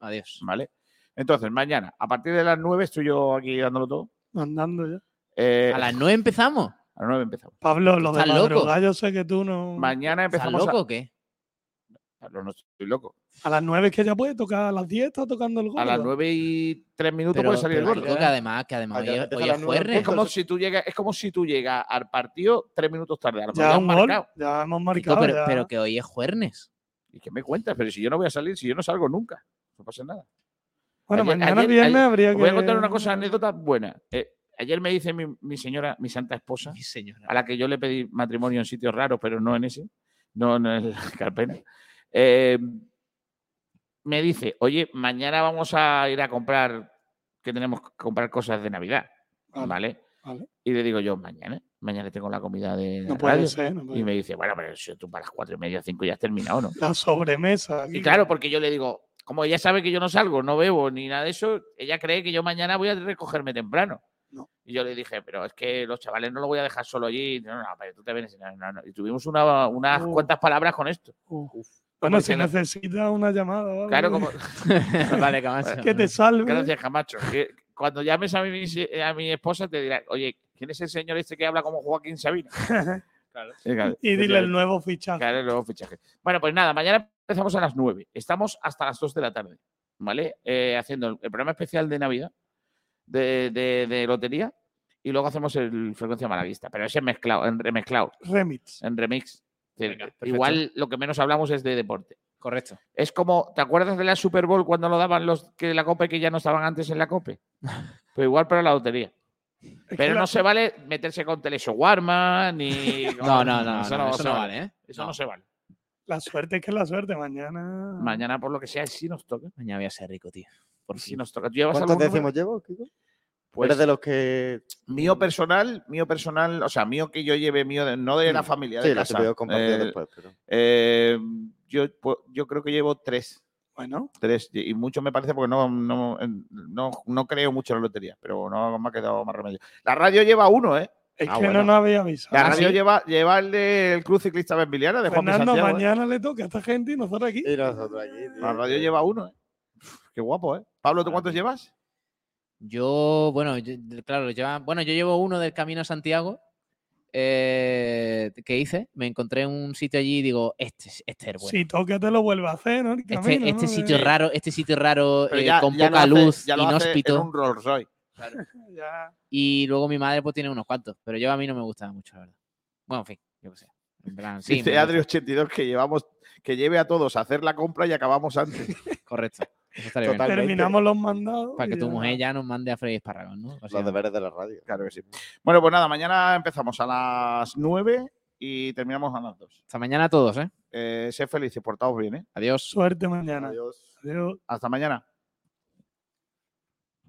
Adiós. ¿Vale? Entonces, mañana, a partir de las 9, estoy yo aquí dándolo todo. Mandando ya. Eh, A las 9 empezamos. a las 9 empezamos. Pablo, lo de ¿Estás loco? madrugar, yo sé que tú no... Mañana ¿Estás empezamos. loco a... o qué? Pablo, no estoy loco. A las nueve es que ya puede tocar, a las 10 está tocando el gordo. A las 9 y 3 minutos Pero, puede salir el que además, que además Ah, hoy, hoy es jueves. Como si tú llegas, es como si tú llegas al partido 3 minutos tarde. A lo mejor Ya ya un gol, ya hemos Chico, marcado. pero, ya. pero que hoy es jueves. ¿Y qué me cuentas? Pero si yo no voy a salir, si yo no salgo nunca. No pasa nada. Bueno, Ayer- mañana ayer- viernes ayer- habría que... Voy a contar una cosa, anécdota buena. Eh, ayer me dice mi, mi señora, mi santa esposa, Mi señora. a la que yo le pedí matrimonio en sitios raros, pero no en ese, no en el Carpena. Eh, me dice, oye, mañana vamos a ir a comprar, que tenemos que comprar cosas de Navidad, Vale, ¿vale? vale. Y le digo yo, mañana, mañana tengo la comida de No la puede radio". ser, no puede Y me dice, bueno, pero si tú para las cuatro y media, cinco ya has terminado, ¿no? La sobremesa. Y claro, porque yo le digo, como ella sabe que yo no salgo, no bebo ni nada de eso, ella cree que yo mañana voy a recogerme temprano. No. Y yo le dije, pero es que los chavales no lo voy a dejar solo allí. No, no, pero tú te vienes. No, no, no. Y tuvimos una- unas Uf. cuantas palabras con esto. Bueno, si necesitas una llamada. Claro, como. vale, Camacho. Que te salve. Gracias, Camacho. Cuando llames a mi, a mi esposa te dirá, oye, ¿quién es el señor este que habla como Joaquín Sabina? Claro. Sí, claro. Y dile el nuevo fichaje. Claro, el nuevo fichaje. Bueno, pues nada, mañana empezamos a las 9. Estamos hasta las 2 de la tarde, ¿vale? Eh, haciendo el, el programa especial de Navidad de, de- de lotería y luego hacemos el frecuencia malaguista, pero ese mezclado, en remezclado, Remix. en remix. Venga. Igual lo que menos hablamos es de deporte. Correcto. Es como, ¿te acuerdas de la Super Bowl cuando lo daban los que la COPE que ya no estaban antes en la COPE? Pues igual para la lotería. Es Pero la- no se vale meterse con Teleshowarma ni. No, no, no, Eso no, eso se no vale. ¿eh? Eso No. no se vale. La suerte es que es la suerte. Mañana. Mañana, por lo que sea, sí nos toca. Mañana voy a ser rico, tío. Por Sí fin. nos toca. ¿Tú llevas ¿Cuántos número? décimos llevo, Kiko? Pues, Eres de los que. mío personal, mío personal, o sea, mío que yo lleve, mío de- no de la familia, de Mm. Sí, lo casa. que veo compartido eh, después, pero. eh, yo, yo creo que llevo tres. Bueno, Tres. Y mucho me parece porque no, no, no, no creo mucho en la lotería, pero no me ha quedado más remedio. La radio lleva uno, ¿eh? Es Ah, que bueno. no nos había avisado. La radio lleva, lleva el del Cruz Ciclista Benviliana de Juan Fernando, Santiago. ¿eh? mañana le toca a esta gente y nosotros aquí. Y nosotros aquí, tío. La radio lleva uno, ¿eh? Uf, Qué guapo, ¿eh? Pablo, ¿tú cuántos llevas? Yo, bueno, yo- claro, lleva- bueno, yo llevo uno del Camino a Santiago eh, que hice. Me encontré un sitio allí y digo, este, es- este es bueno. Si toca, te lo vuelve a hacer, ¿no? El Este, camino, este ¿no? sitio raro, este sitio raro eh, ya- con ya lo poca hace- luz, ya lo hace inhóspito. en un Rolls Royce. Ya. Y luego mi madre pues tiene unos cuantos, pero yo a mí no me gusta mucho, la verdad. Bueno, en fin, yo qué sé. En plan, sí, Dice me gusta. Adri82 que llevamos, que lleve a todos a hacer la compra y acabamos antes. Correcto. Eso estaría bien. Totalmente. Terminamos los mandados. Para que tu ya. mujer ya nos mande a freír espárragos, ¿no? Los deberes de la radio. Claro que sí. Bueno, pues nada, mañana empezamos a las 9 y terminamos a las 2. Hasta mañana a todos, ¿eh? Eh, sé felices, portaos bien, ¿eh? Adiós. Suerte mañana. Adiós. Adiós. Hasta mañana.